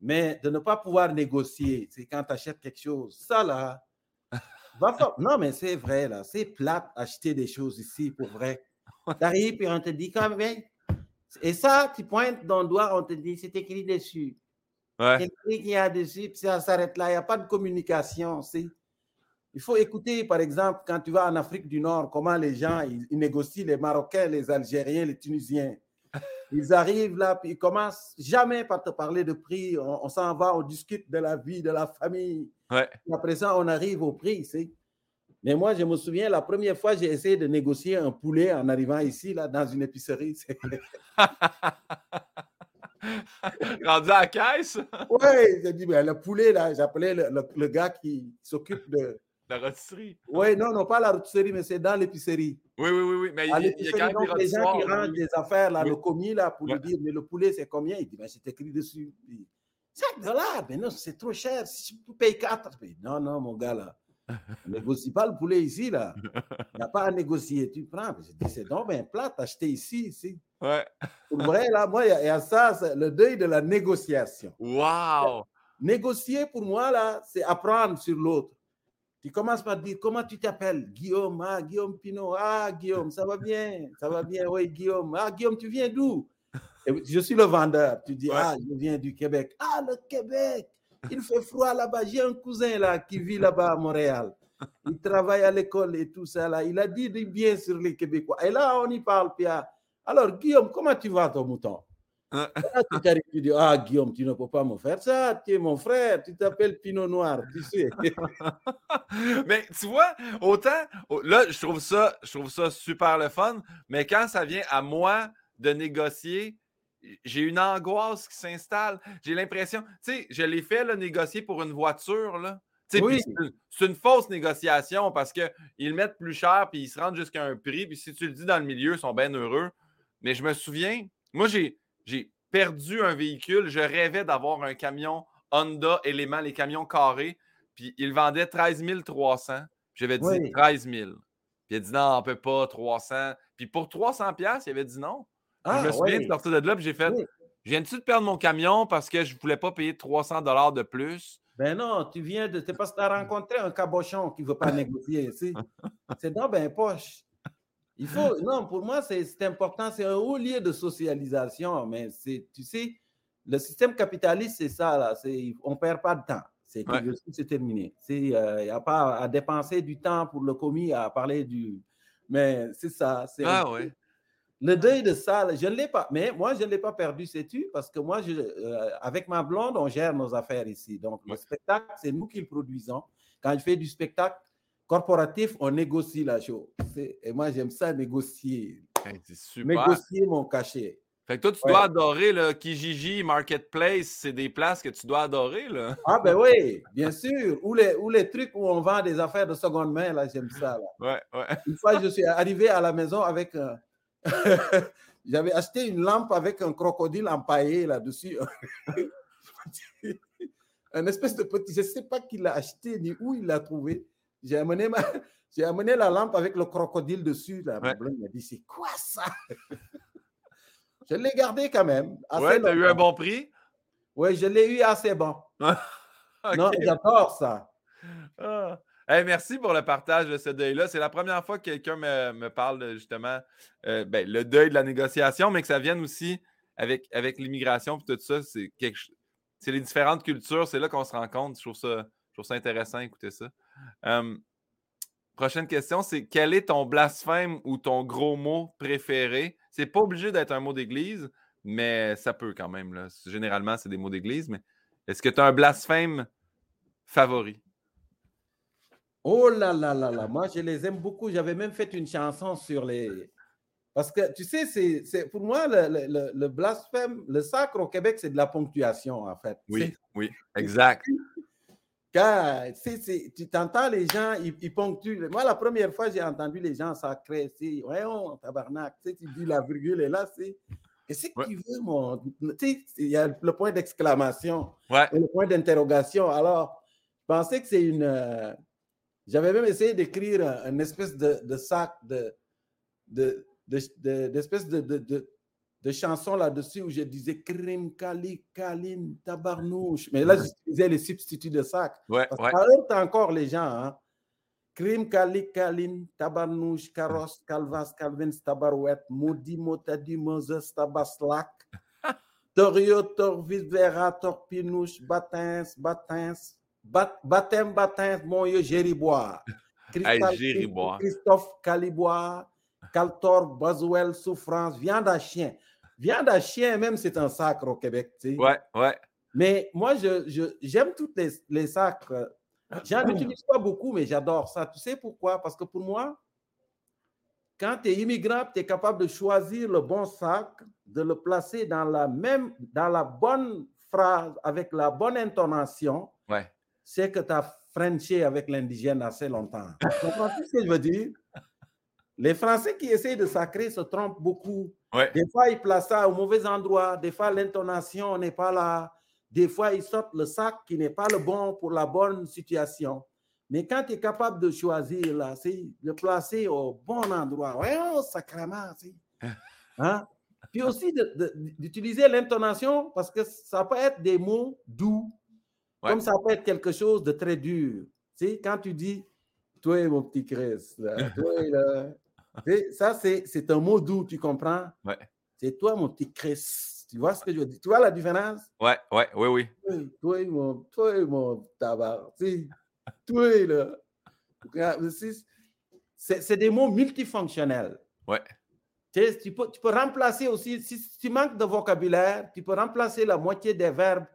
Mais de ne pas pouvoir négocier, c'est quand tu achètes quelque chose. Ça, là, va [laughs] Non, mais c'est vrai, là. C'est plate acheter des choses ici, pour vrai. Tu arrives et on te dit quand même. Et ça, tu pointes dans le doigt, on te dit, c'est écrit dessus. Ouais. C'est écrit qu'il y a dessus, puis ça s'arrête là. Il n'y a pas de communication. C'est il faut écouter, par exemple, quand tu vas en Afrique du Nord, comment les gens ils, négocient, les Marocains, les Algériens, les Tunisiens. Ils arrivent là, puis ils commencent jamais par te parler de prix. On, s'en va, on discute de la vie, de la famille. Ouais. après ça, on arrive au prix. C'est... Mais moi, je me souviens, la première fois, j'ai essayé de négocier un poulet en arrivant ici, là, dans une épicerie. [laughs] Rendu à la caisse? oui, j'ai dit, ben, le poulet, là, j'appelais le gars qui s'occupe de, la rôtisserie. Oui, non, non, pas la rôtisserie, mais c'est dans l'épicerie. Oui, oui, oui, oui. Mais il, y a quand même des gens qui rangent des affaires, là, le commis, là, pour lui dire, mais le poulet, c'est combien? Il dit, ben, c'est écrit dessus. 5 dollars, mais non, c'est trop cher. Si tu payes 4, non, non, mon gars, là. Ne [laughs] négocie pas le poulet ici, là. Il n'y a pas à négocier. Tu prends. Je dis, c'est donc bien plat, acheter ici, ici. Ouais. Pour vrai, là, moi, il y, a ça, le deuil de la négociation. Wow! Négocier, pour moi, là, c'est apprendre sur l'autre. Tu commences par dire comment tu t'appelles? Guillaume, ah, Guillaume Pinot, ah, Guillaume, ça va bien, ça va bien, oui, Guillaume, ah, Guillaume, tu viens d'où? Je suis le vendeur. Tu dis, ah, je viens du Québec. Ah, le Québec, il fait froid là-bas. J'ai un cousin là qui vit là-bas à Montréal. Il travaille à l'école et tout ça là. Il a dit du bien sur les Québécois. Et là, on y parle. Ah, alors, Guillaume, comment tu vas, ton mouton? Ah, tu t'arrives, tu dis, ah Guillaume, tu ne peux pas me faire ça, tu es mon frère, tu t'appelles Pinot Noir, tu sais. [laughs] mais tu vois, autant, là, je trouve ça, je trouve ça super le fun, mais quand ça vient à moi de négocier, j'ai une angoisse qui s'installe. J'ai l'impression, tu sais, je l'ai fait, le négocier pour une voiture, là. Oui. C'est une fausse négociation parce qu'ils mettent plus cher puis ils se rendent jusqu'à un prix. Puis si tu le dis dans le milieu, ils sont bien heureux. Mais je me souviens, moi, j'ai, j'ai perdu un véhicule. Je rêvais d'avoir un camion Honda élément, les camions carrés. Puis il vendait 13 300. J'avais dit 13 000. Puis il a dit non, on ne peut pas, 300. Puis pour 300 pièces, il avait dit non. je ah, me souviens de sortir de là, puis j'ai fait Je viens-tu de perdre mon camion parce que je ne voulais pas payer 300 de plus? Ben non, tu viens de. C'est parce que tu as rencontré un cabochon qui ne veut pas négocier. [laughs] C'est dans ben poche. Il faut, non, pour moi, c'est important. C'est un haut lieu de socialisation, mais c'est, tu sais, le système capitaliste, c'est ça, là. On ne perd pas de temps. C'est c'est terminé. Il euh, n'y a pas à dépenser du temps pour le commis à parler du. Mais c'est ça. Ah oui. Le deuil de ça, je ne l'ai pas. Mais moi, je ne l'ai pas perdu, sais-tu, parce que moi, je, euh, avec ma blonde, on gère nos affaires ici. Donc, le spectacle, c'est nous qui le produisons. Quand je fais du spectacle, corporatif, on négocie la chose. Et moi, j'aime ça négocier. Négocier mon cachet. Fait que toi, tu dois adorer le Kijiji Marketplace. C'est des places que tu dois adorer, là. Ah, ben oui, [laughs] bien sûr. Ou les, ou les trucs où on vend des affaires de seconde main, là, j'aime ça. Là. Ouais, ouais. Une fois, je suis arrivé à la maison avec. [laughs] J'avais acheté une lampe avec un crocodile empaillé là-dessus. [laughs] un espèce de petit. Je ne sais pas qui l'a acheté ni où il l'a trouvé. J'ai amené, ma... [laughs] j'ai amené la lampe avec le crocodile dessus. La ouais. m'a dit C'est quoi ça? [laughs] Je l'ai gardé quand même. Ouais, tu as eu un bon prix? Oui, je l'ai eu assez bon. [laughs] Non, j'adore ça. Ah. merci pour le partage de ce deuil-là. C'est la première fois que quelqu'un me, me, parle justement euh, ben, le deuil de la négociation, mais que ça vienne aussi avec, avec l'immigration et tout ça. C'est, quelque... c'est les différentes cultures. C'est là qu'on se rend compte. Je trouve ça, je trouve ça intéressant d'écouter ça prochaine question, c'est quel est ton blasphème ou ton gros mot préféré? C'est pas obligé d'être un mot d'église, mais ça peut quand même. Là. Généralement, c'est des mots d'église, mais est-ce que tu as un blasphème favori? Oh là là là là, moi je les aime beaucoup. J'avais même fait une chanson sur les, [laughs] Parce que, tu sais, c'est, pour moi, le, le, blasphème, le sacre au Québec, c'est de la ponctuation, en fait. Oui, oui, exact. Car, tu t'entends les gens, ils, ponctuent. Moi, la première fois, j'ai entendu les gens sacrés, c'est, on tabarnak, tu sais, tu dis la virgule est là, c'est, qu'est-ce que tu veux, mon. Tu il y a le point d'exclamation, le point d'interrogation. Alors, je pensais que c'est une. Euh, j'avais même essayé d'écrire une espèce de, de sac de, de, d'espèce de, de, de, de chansons là-dessus où je disais Krim, Kali, Kalin, Tabarnouche. Mais là, j'utilisais les substituts de sac. Ouais, parce ouais. Encore les gens. Hein? Krim, Kali, Kalin, Tabarnouche, Karos, Calvas, Calvin, Tabarouette, Moudi, Motadi, Moses, Tabaslak, [laughs] Torio, Torvis, Vera, Torpinouche, Batins, Batins, Batem, Batins, Monyo, [laughs] Géribois. Christophe Calibois, Caltor, Boswell, Souffrance, Viande à chien. Viande à chien, même, c'est un sacre au Québec. Tu sais. Ouais, ouais. Mais moi, j'aime je, j'aime toutes les, les sacres. J'en utilise pas beaucoup, mais j'adore ça. Tu sais pourquoi? Parce que pour moi, quand tu es immigrant, tu es capable de choisir le bon sac, de le placer dans la même, dans la bonne phrase, avec la bonne intonation. Ouais. C'est que tu as frenché avec l'indigène assez longtemps. [laughs] Tu comprends ce que je veux dire? Les Français qui essayent de sacrer se trompent beaucoup. Des fois, ils placent ça au mauvais endroit. Des fois, l'intonation n'est pas là. Des fois, ils sortent le sac qui n'est pas le bon pour la bonne situation. Mais quand tu es capable de choisir, là, c'est de placer au bon endroit. Ouais, oh, sacrement, [laughs] hein? Puis aussi d'utiliser l'intonation parce que ça peut être des mots doux, comme ça peut être quelque chose de très dur. Tu quand tu dis, toi, mon petit Chris, [laughs] toi, là, ça, c'est un mot doux, tu comprends? Ouais. C'est toi, mon petit Chris. Tu vois ce que je veux dire? Tu vois la différence? Ouais, ouais, oui, oui. Toi, mon, toi, mon tabac. Toi, là. C'est des mots multifonctionnels. Ouais. Tu, peux, tu peux remplacer aussi, si tu manques de vocabulaire, tu peux remplacer la moitié des verbes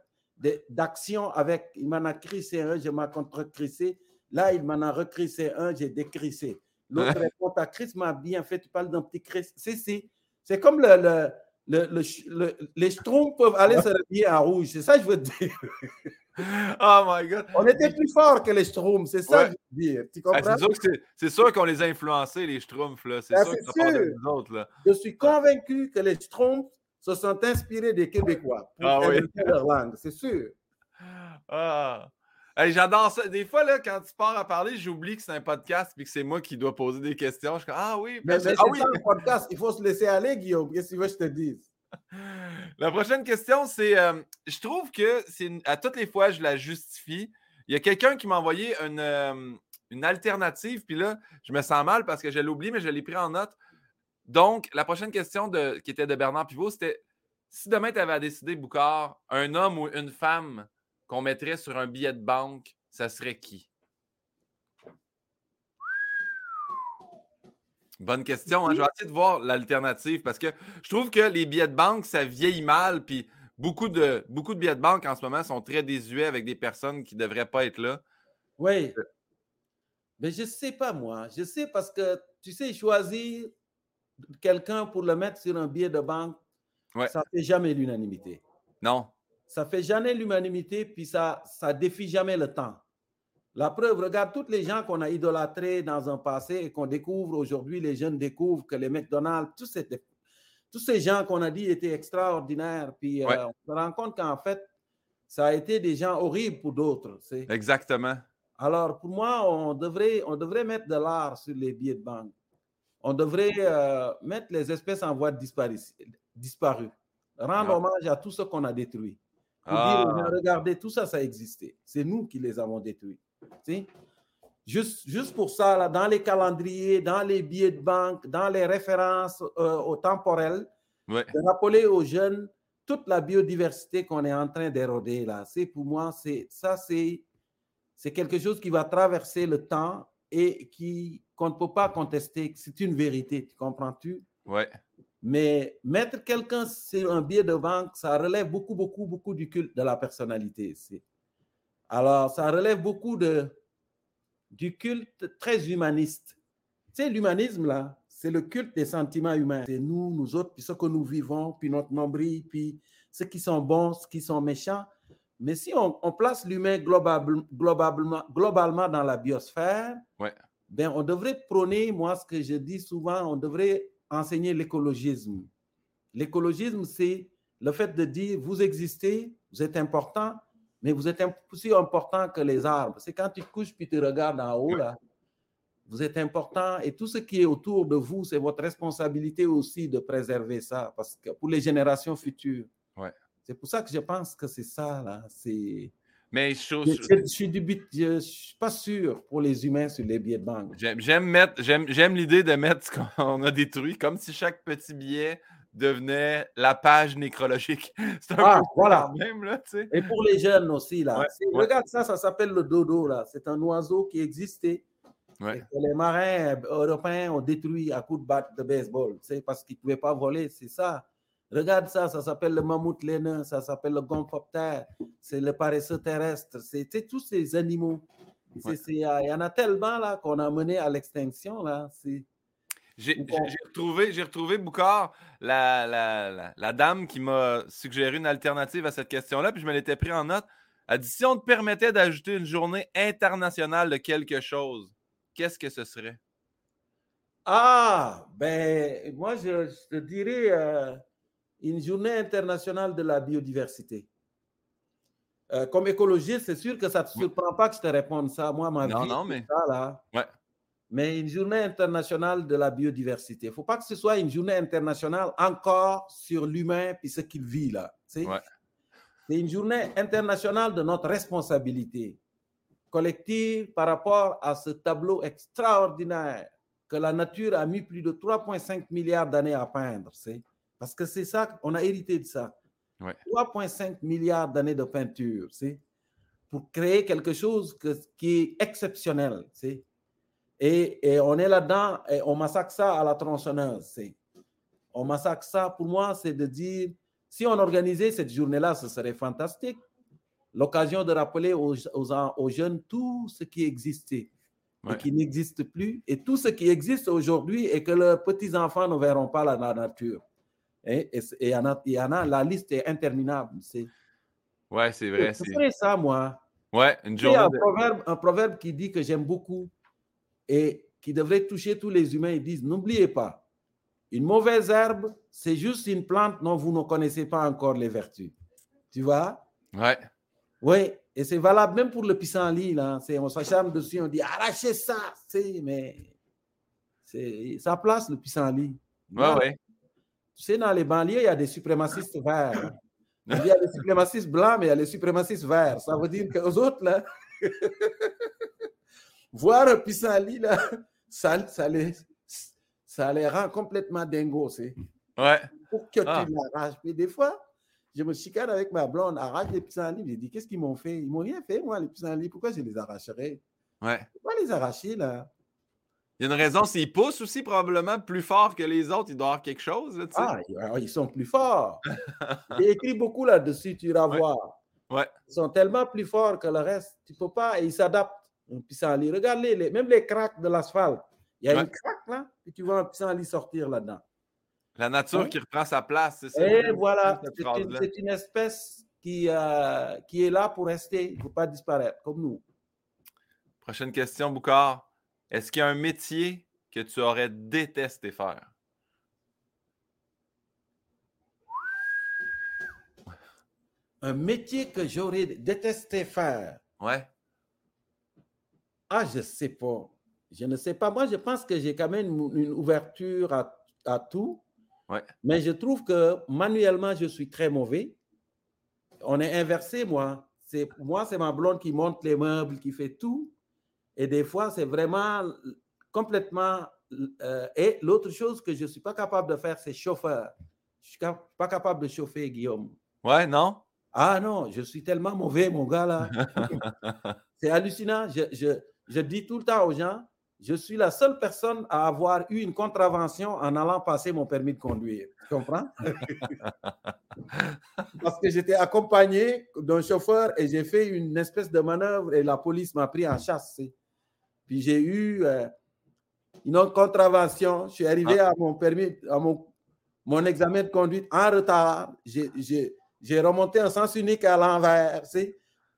d'action avec il m'en a crissé un, je m'en contre-crissé. Là, il m'en a recrissé un, j'ai décrissé. L'autre répond, ta Christ m'a bien fait, tu parles d'un petit Christ. C'est comme le, le, le, les Schtroumpfs peuvent aller se rhabiller en rouge. C'est ça que je veux dire. [laughs] Oh my God. On était plus fort que les Schtroumpfs. C'est ça que je veux dire. Tu ah, comprends? c'est sûr, qu'on les a influencés, les Schtroumpfs. C'est ah, sûr que ça autres. Là. Je suis convaincu que les Schtroumpfs se sont inspirés des Québécois pour ah, oui. leur langue. C'est sûr. [laughs] Ah. J'adore ça. Des fois, là, quand tu pars à parler, j'oublie que c'est un podcast et que c'est moi qui dois poser des questions. Je suis comme Ah oui, mais, c'est ah, oui. un podcast. Il faut se laisser aller, Guillaume. Qu'est-ce que tu veux que je te dise? [laughs] La prochaine question, c'est euh, je trouve que c'est à toutes les fois, je la justifie. Il y a quelqu'un qui m'a envoyé une, euh, une alternative, puis là, je me sens mal parce que je l'ai oublié, mais je l'ai pris en note. Donc, la prochaine question de, qui était de Bernard Pivot, c'était si demain tu avais à décider, Boucard, un homme ou une femme qu'on mettrait sur un billet de banque, ça serait qui? Bonne question. Hein? Je vais essayer de voir l'alternative parce que je trouve que les billets de banque, ça vieillit mal. Puis beaucoup de, beaucoup de billets de banque en ce moment sont très désuets avec des personnes qui ne devraient pas être là. Oui. Euh. Mais je ne sais pas, moi. Je sais parce que, tu sais, choisir quelqu'un pour le mettre sur un billet de banque, ça ne fait jamais l'unanimité. Non ça fait jamais l'humanité, puis ça ça défie jamais le temps. La preuve, regarde toutes les gens qu'on a idolâtrés dans un passé et qu'on découvre aujourd'hui, les jeunes découvrent que les McDonald's, tous ces, tous ces gens qu'on a dit étaient extraordinaires, puis euh, on se rend compte qu'en fait, ça a été des gens horribles pour d'autres. Exactement. Alors, pour moi, on devrait, on devrait mettre de l'art sur les billets de banque. On devrait euh, mettre les espèces en voie de disparu. Rendre ah. hommage à tout ce qu'on a détruit. Ah. regardez, tout ça, ça existait. C'est nous qui les avons détruits. Juste, juste pour ça, là, dans les calendriers, dans les billets de banque, dans les références euh, au temporel, de rappeler aux jeunes toute la biodiversité qu'on est en train d'éroder là. C'est pour moi, c'est ça, c'est c'est quelque chose qui va traverser le temps et qui qu'on ne peut pas contester. C'est une vérité, tu comprends-tu? Ouais. Mais mettre quelqu'un sur un billet de banque, ça relève beaucoup, beaucoup, beaucoup du culte de la personnalité ici. Alors, ça relève beaucoup de, du culte très humaniste. Tu sais, l'humanisme, là, c'est le culte des sentiments humains. C'est nous, nous autres, puis ce que nous vivons, puis notre nombril, puis ceux qui sont bons, ceux qui sont méchants. Mais si on, place l'humain globalement, globalement dans la biosphère, ben on devrait prôner, moi, ce que je dis souvent, on devrait enseigner l'écologisme. L'écologisme, c'est le fait de dire, vous existez, vous êtes important, mais vous êtes aussi important que les arbres. C'est quand tu te couches puis tu regardes en haut, là, vous êtes important et tout ce qui est autour de vous, c'est votre responsabilité aussi de préserver ça parce que pour les générations futures. Ouais. C'est pour ça que je pense que c'est ça, là. C'est. Mais je, je, je, suis pas sûr pour les humains sur les billets de banque. J'aime l'idée de mettre ce qu'on a détruit, comme si chaque petit billet devenait la page nécrologique. [laughs] C'est un ah, peu voilà. même, là, tu sais. Et pour les jeunes aussi, là. Regarde ça, ça s'appelle le dodo, là. C'est un oiseau qui existait les marins européens ont détruit à coups de batte de baseball, parce qu'ils ne pouvaient pas voler, c'est ça. Regarde ça, ça s'appelle le mammouth laineux, ça s'appelle le gomphoptère, c'est le paresseux terrestre, c'est tous ces animaux. Il y en a tellement là qu'on a mené à l'extinction. là. J'ai retrouvé, retrouvé Boucard, la, la, la, dame qui m'a suggéré une alternative à cette question-là, puis je me l'étais pris en note. Elle dit si on te permettait d'ajouter une journée internationale de quelque chose, qu'est-ce que ce serait? Ah, ben, moi, je, te dirais euh, une journée internationale de la biodiversité. Euh, comme écologiste, c'est sûr que ça ne te surprend pas que je te réponde ça. Moi, ma non, non, mais... ça, là. Ouais. Mais une journée internationale de la biodiversité. Il ne faut pas que ce soit une journée internationale encore sur l'humain et ce qu'il vit là. C'est une journée internationale de notre responsabilité collective par rapport à ce tableau extraordinaire que la nature a mis plus de 3,5 milliards d'années à peindre. C'est parce que c'est ça, on a hérité de ça. 3,5 milliards d'années de peinture, c'est pour créer quelque chose que, qui est exceptionnel. C'est et, et, on est là-dedans et on massacre ça à la tronçonneuse. C'est on massacre ça. Pour moi, c'est de dire si on organisait cette journée-là, ce serait fantastique l'occasion de rappeler aux, aux, jeunes tout ce qui existait et qui n'existe plus, et tout ce qui existe aujourd'hui et que leurs petits-enfants ne verront pas la, la nature. Et il y, en a, y en a, la liste est interminable. C'est, ouais, c'est vrai. C'est ça, moi. Ouais, une journée. un, proverbe, un proverbe qui dit que j'aime beaucoup et qui devrait toucher tous les humains. Ils disent N'oubliez pas, une mauvaise herbe, c'est juste une plante dont vous ne connaissez pas encore les vertus. Tu vois? Ouais. Oui, et c'est valable même pour le pissenlit. Là. On s'acharne dessus, on dit arrachez ça, mais c'est sa place le pissenlit. Oui, oui. Tu sais, dans les banlieues, il y a des suprémacistes verts. Il y a des suprémacistes blancs, mais il y a les suprémacistes verts. Ça veut dire qu'aux autres, là, [laughs] voir un pissenlit, là, ça, ça, les, ça les rend complètement dingos. Ouais. Pour que tu ah. l'arraches. Mais des fois, je me chicane avec ma blonde, arrache les pissenlits. J'ai dit, qu'est-ce qu'ils m'ont fait? Ils m'ont rien fait, moi, les pissenlits. Pourquoi je les arracherais? Ouais. Pourquoi les arracher, là? Il y a une raison, s'ils poussent aussi probablement plus fort que les autres, ils doivent avoir quelque chose. Là, ah, ils sont plus forts. [laughs] J'ai écrit beaucoup là-dessus, tu iras voir. Ouais. Ils sont tellement plus forts que le reste. Tu peux pas, et ils s'adaptent. Un pissenlit. Regarde les, même les craques de l'asphalte. Il y a une craque là, et tu vois un pissenlit sortir là-dedans. La nature qui reprend sa place, c'est ça. Et voilà, c'est une, espèce qui, euh, qui est là pour rester, il ne faut pas disparaître, comme nous. Prochaine question, Boucard. Est-ce qu'il y a un métier que tu aurais détesté faire? Un métier que j'aurais détesté faire. Ouais. Ah, je ne sais pas. Je ne sais pas. Moi, je pense que j'ai quand même une, ouverture à, à tout. Mais je trouve que manuellement, je suis très mauvais. On est inversé, moi. C'est, moi, c'est ma blonde qui monte les meubles, qui fait tout. Et des fois, c'est vraiment complètement. Euh, et l'autre chose que je ne suis pas capable de faire, c'est chauffeur. Je ne suis pas capable de chauffer, Guillaume. Ouais, non? Ah non, je suis tellement mauvais, mon gars, là. [laughs] c'est hallucinant. Je, je, je dis tout le temps aux gens, je suis la seule personne à avoir eu une contravention en allant passer mon permis de conduire. Tu comprends? [laughs] Parce que j'étais accompagné d'un chauffeur et j'ai fait une espèce de manœuvre et la police m'a pris en chasse. Puis j'ai eu, euh, une contravention. Je suis arrivé ah. à mon permis, à mon, mon examen de conduite en retard. J'ai remonté un sens unique à l'envers.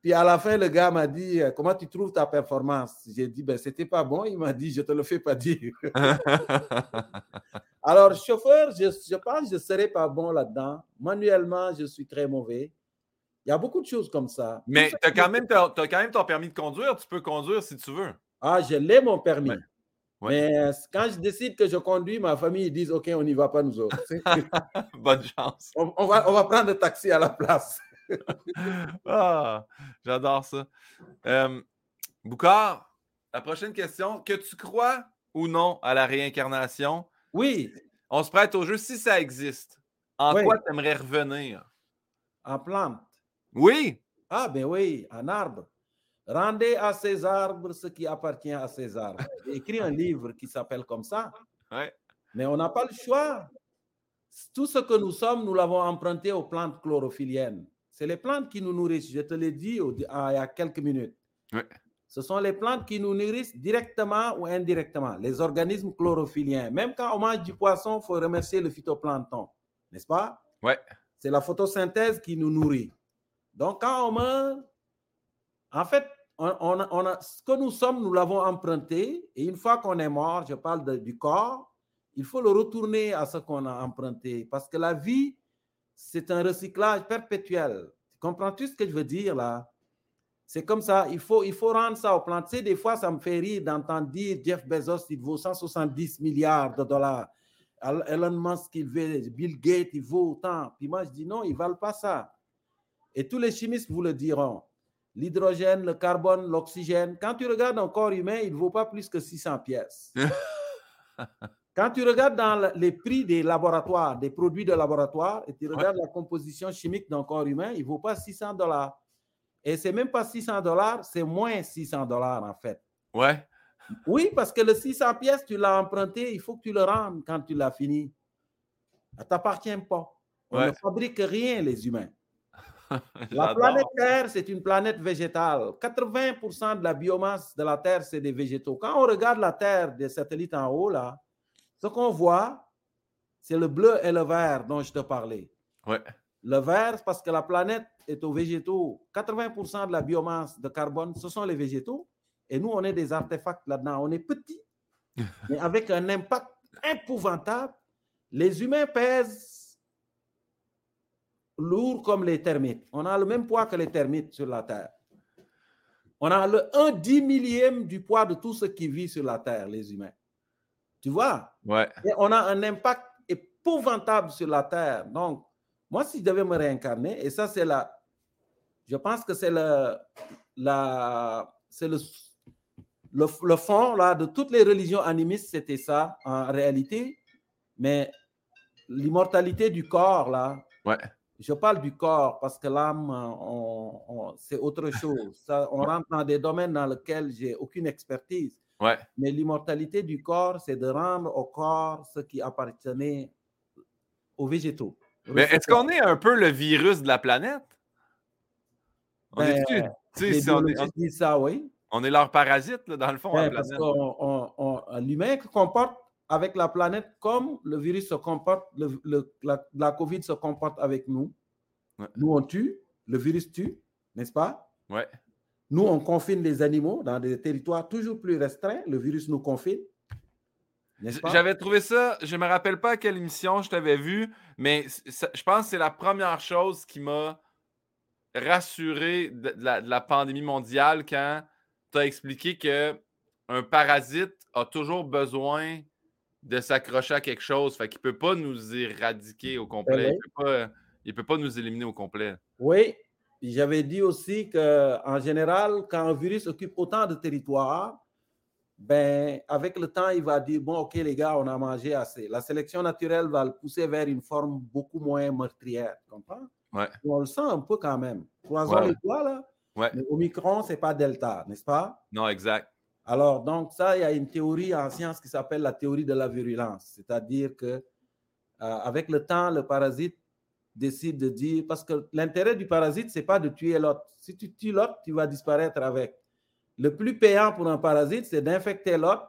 Puis à la fin, le gars m'a dit euh, Comment tu trouves ta performance? J'ai dit ben, C'était pas bon. Il m'a dit Je te le fais pas dire. [laughs] Alors, chauffeur, je, je pense que je ne serais pas bon là-dedans. Manuellement, je suis très mauvais. Il y a beaucoup de choses comme ça. Mais tu as quand même ton permis de conduire. Tu peux conduire si tu veux. Ah, je l'ai mon permis. Mais quand je décide que je conduis, ma famille, ils disent OK, on n'y va pas nous autres. [laughs] Bonne chance. On, va, on va prendre le taxi à la place. [laughs] ah, j'adore ça. Euh, Boucard, la prochaine question. Que tu crois ou non à la réincarnation? Oui. On se prête au jeu si ça existe. En quoi tu aimerais revenir? En plante. Oui. Ah, ben oui, en arbre. Rendez à ces arbres ce qui appartient à ces arbres. J'ai écrit un livre qui s'appelle comme ça. Mais on n'a pas le choix. Tout ce que nous sommes, nous l'avons emprunté aux plantes chlorophylliennes. C'est les plantes qui nous nourrissent. Je te l'ai dit il y a quelques minutes. Ce sont les plantes qui nous nourrissent directement ou indirectement, les organismes chlorophylliens. Même quand on mange du poisson, il faut remercier le phytoplancton, n'est-ce pas? Ouais. C'est la photosynthèse qui nous nourrit. Donc, quand on meurt, en fait, ce que nous sommes, nous l'avons emprunté. Et une fois qu'on est mort, je parle du corps, il faut le retourner à ce qu'on a emprunté. Parce que la vie, c'est un recyclage perpétuel. Tu comprends-tu ce que je veux dire là? C'est comme ça, il faut, il faut rendre ça aux plantes. Tu sais, des fois, ça me fait rire d'entendre dire Jeff Bezos, il vaut 170 milliards de dollars. Elon Musk, il veut, Bill Gates, il vaut autant. Puis moi, je dis non, ils ne valent pas ça. Et tous les chimistes vous le diront l'hydrogène, le carbone, l'oxygène. Quand tu regardes un corps humain, il ne vaut pas plus que 600 pièces. [laughs] Quand tu regardes dans les prix des laboratoires, des produits de laboratoire, et tu regardes la composition chimique d'un corps humain, il ne vaut pas 600 dollars. Et c'est même pas 600 dollars, c'est moins 600 dollars en fait. Ouais. Oui, parce que le 600 pièces, tu l'as emprunté, il faut que tu le rendes quand tu l'as fini. Ça ne t'appartient pas. On ne fabrique rien, les humains. [laughs] La planète Terre, c'est une planète végétale. 80% de la biomasse de la Terre, c'est des végétaux. Quand on regarde la Terre des satellites en haut, là, ce qu'on voit, c'est le bleu et le vert dont je te parlais. Ouais. Le vert, parce que la planète est aux végétaux. 80% de la biomasse de carbone, ce sont les végétaux. Et nous, on est des artefacts là-dedans. On est petits, [laughs] mais avec un impact épouvantable. Les humains pèsent lourd comme les termites. On a le même poids que les termites sur la Terre. On a le 1 dix millième du poids de tout ce qui vit sur la Terre, les humains. Tu vois? Ouais. Et on a un impact épouvantable sur la Terre. Donc, moi, si je devais me réincarner, et ça, c'est la. Je pense que c'est le, la, c'est le, le, le, fond là, de toutes les religions animistes, c'était ça en réalité. Mais l'immortalité du corps, là, ouais. Je parle du corps parce que l'âme, c'est autre [laughs] chose. Ça, on rentre dans des domaines dans lesquels j'ai aucune expertise. Ouais. Mais l'immortalité du corps, c'est de rendre au corps ce qui appartenait aux végétaux. Mais est-ce qu'on est un peu le virus de la planète? On ben, est, si on est, ça, oui. On est leur parasite, là, dans le fond. Ben, parce l'humain comporte avec la planète comme le virus se comporte, le, la, COVID se comporte avec nous. Nous, on tue, le virus tue, n'est-ce pas? Ouais. Nous, on confine les animaux dans des territoires toujours plus restreints. Le virus nous confine. J'avais trouvé ça, je ne me rappelle pas à quelle émission je t'avais vu, mais je pense que c'est la première chose qui m'a rassuré de, la, de, la, pandémie mondiale quand tu as expliqué que un parasite a toujours besoin de s'accrocher à quelque chose. Fait qu'il ne peut pas nous éradiquer au complet. Il ne peut, pas nous éliminer au complet. Oui. J'avais dit aussi qu'en général, quand un virus occupe autant de territoire, ben, avec le temps, il va dire Bon, OK, les gars, on a mangé assez. La sélection naturelle va le pousser vers une forme beaucoup moins meurtrière. Tu comprends? Ouais. On le sent un peu quand même. Croisons les doigts, là. Ouais. Mais Omicron, ce n'est pas Delta, n'est-ce pas? Non, exact. Alors, donc, ça, il y a une théorie en science qui s'appelle la théorie de la virulence. C'est-à-dire que euh, avec le temps, le parasite décide de dire, parce que l'intérêt du parasite, c'est pas de tuer l'autre. Si tu tues l'autre, tu vas disparaître avec. Le plus payant pour un parasite, c'est d'infecter l'autre,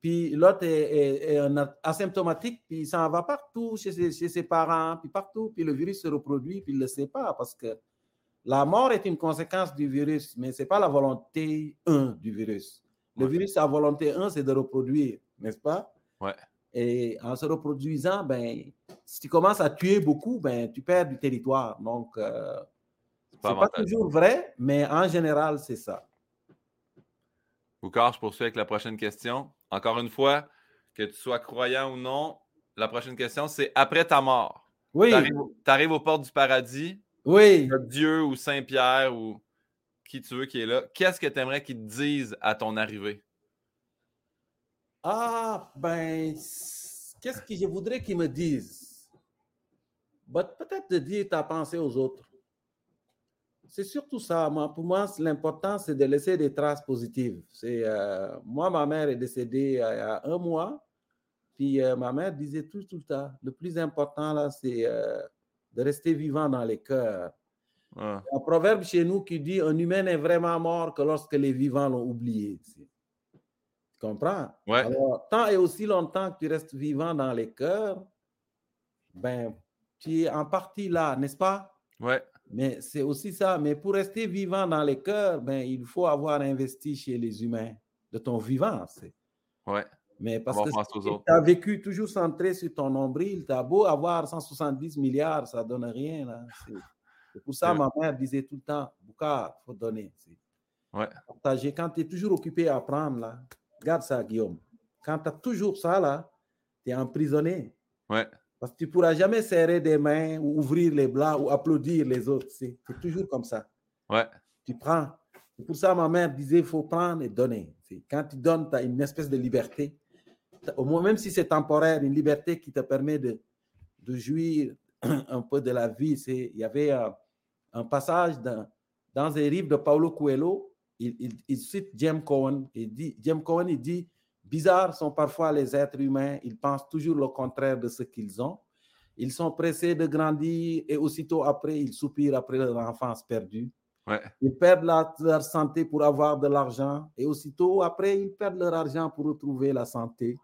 puis l'autre est, asymptomatique, puis ça va partout chez ses, parents, puis partout, puis le virus se reproduit, puis il ne le sait pas parce que la mort est une conséquence du virus, mais ce n'est pas la volonté 1 du virus. Le virus, sa volonté 1, c'est de reproduire, n'est-ce pas? Ouais. Et en se reproduisant, ben, si tu commences à tuer beaucoup, ben, tu perds du territoire. Donc, euh, ce n'est pas toujours vrai, mais en général, c'est ça. Boucard, je poursuis avec la prochaine question. Encore une fois, que tu sois croyant ou non, la prochaine question, c'est après ta mort. Oui. Tu arrives, aux portes du paradis. Oui. Dieu ou Saint-Pierre ou qui tu veux qui est là. Qu'est-ce que tu aimerais qu'ils te disent à ton arrivée? Ah, ben, qu'est-ce que je voudrais qu'ils me disent? Ben, peut-être de dire ta pensée aux autres. C'est surtout ça. Pour moi, l'important, c'est de laisser des traces positives. Euh, moi, ma mère est décédée il y a un mois. Puis euh, ma mère disait tout, tout le temps, le plus important, là, c'est euh, de rester vivant dans les cœurs. Un proverbe chez nous qui dit, un humain n'est vraiment mort que lorsque les vivants l'ont oublié comprends? Alors, tant et aussi longtemps que tu restes vivant dans les cœurs, ben, tu es en partie là, n'est-ce pas? Ouais. Mais c'est aussi ça. Mais pour rester vivant dans les cœurs, ben, il faut avoir investi chez les humains de ton vivant. Ouais. Mais parce que tu as vécu toujours centré sur ton nombril, tu as beau avoir 170 milliards, ça ne donne rien. Là. C'est pour ça que ma mère disait tout le temps, Boucard, il faut donner. Ouais. Partager. Quand tu es toujours occupé à apprendre, là, Regarde ça, Guillaume. Quand tu as toujours ça, là, tu es emprisonné. Ouais. Parce que tu ne pourras jamais serrer des mains ou ouvrir les bras ou applaudir les autres. C'est toujours comme ça. Ouais. Tu prends. C'est pour ça ma mère disait il faut prendre et donner. Quand tu donnes, tu as une espèce de liberté. Au moins, même si c'est temporaire, une liberté qui te permet de, de jouir [clears throat] un peu de la vie. Il y avait un, un passage dans, dans un livre de Paulo Coelho il, cite James Cohen. Il dit, James Cohen, il dit, bizarres sont parfois les êtres humains. Ils pensent toujours le contraire de ce qu'ils ont. Ils sont pressés de grandir et aussitôt après, ils soupirent après leur enfance perdue. Ils perdent leur santé pour avoir de l'argent et aussitôt après, ils perdent leur argent pour retrouver la santé.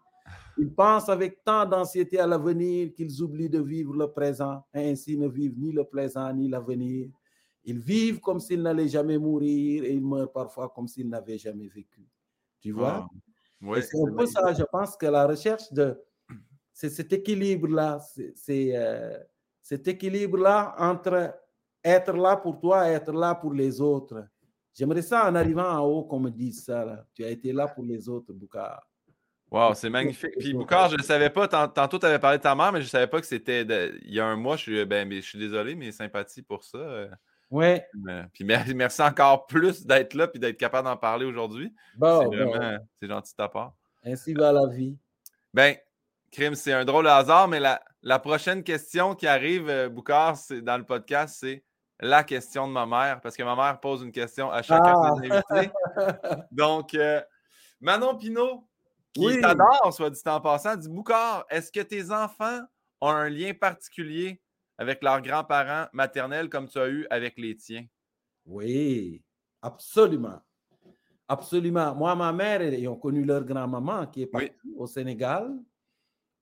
Ils pensent avec tant d'anxiété à l'avenir qu'ils oublient de vivre le présent et ainsi ne vivent ni le présent ni l'avenir. Ils vivent comme s'ils n'allaient jamais mourir et ils meurent parfois comme s'ils n'avaient jamais vécu. Tu vois? Ouais, C'est un peu ça. Je pense que la recherche de c'est cet équilibre-là, c'est euh, cet équilibre-là entre être là pour toi et être là pour les autres. J'aimerais ça en arrivant en haut qu'on me dise ça. Tu as été là pour les autres, Boukar. Wow, c'est magnifique. Puis Boukar, je ne savais pas, tantôt tu avais parlé de ta mère, mais je ne savais pas que c'était il y a un mois. Je suis, ben, je suis désolé, mais sympathie pour ça. Euh. Oui. Puis merci encore plus d'être là et d'être capable d'en parler aujourd'hui. Bon, c'est vraiment c'est gentil de ta part. Ainsi va la vie. Ben, Crime, c'est un drôle de hasard, mais la, la prochaine question qui arrive, euh, Boucard, dans le podcast, c'est la question de ma mère, parce que ma mère pose une question à chacun des ah! invités. [laughs] Donc, euh, Manon Pinault, qui t'adore, soit dit en passant, dit Boucard, est-ce que tes enfants ont un lien particulier avec leurs grands-parents maternels comme tu as eu avec les tiens? Oui, absolument. Absolument. Moi, ma mère, ils ont connu leur grand-maman qui est partie au Sénégal.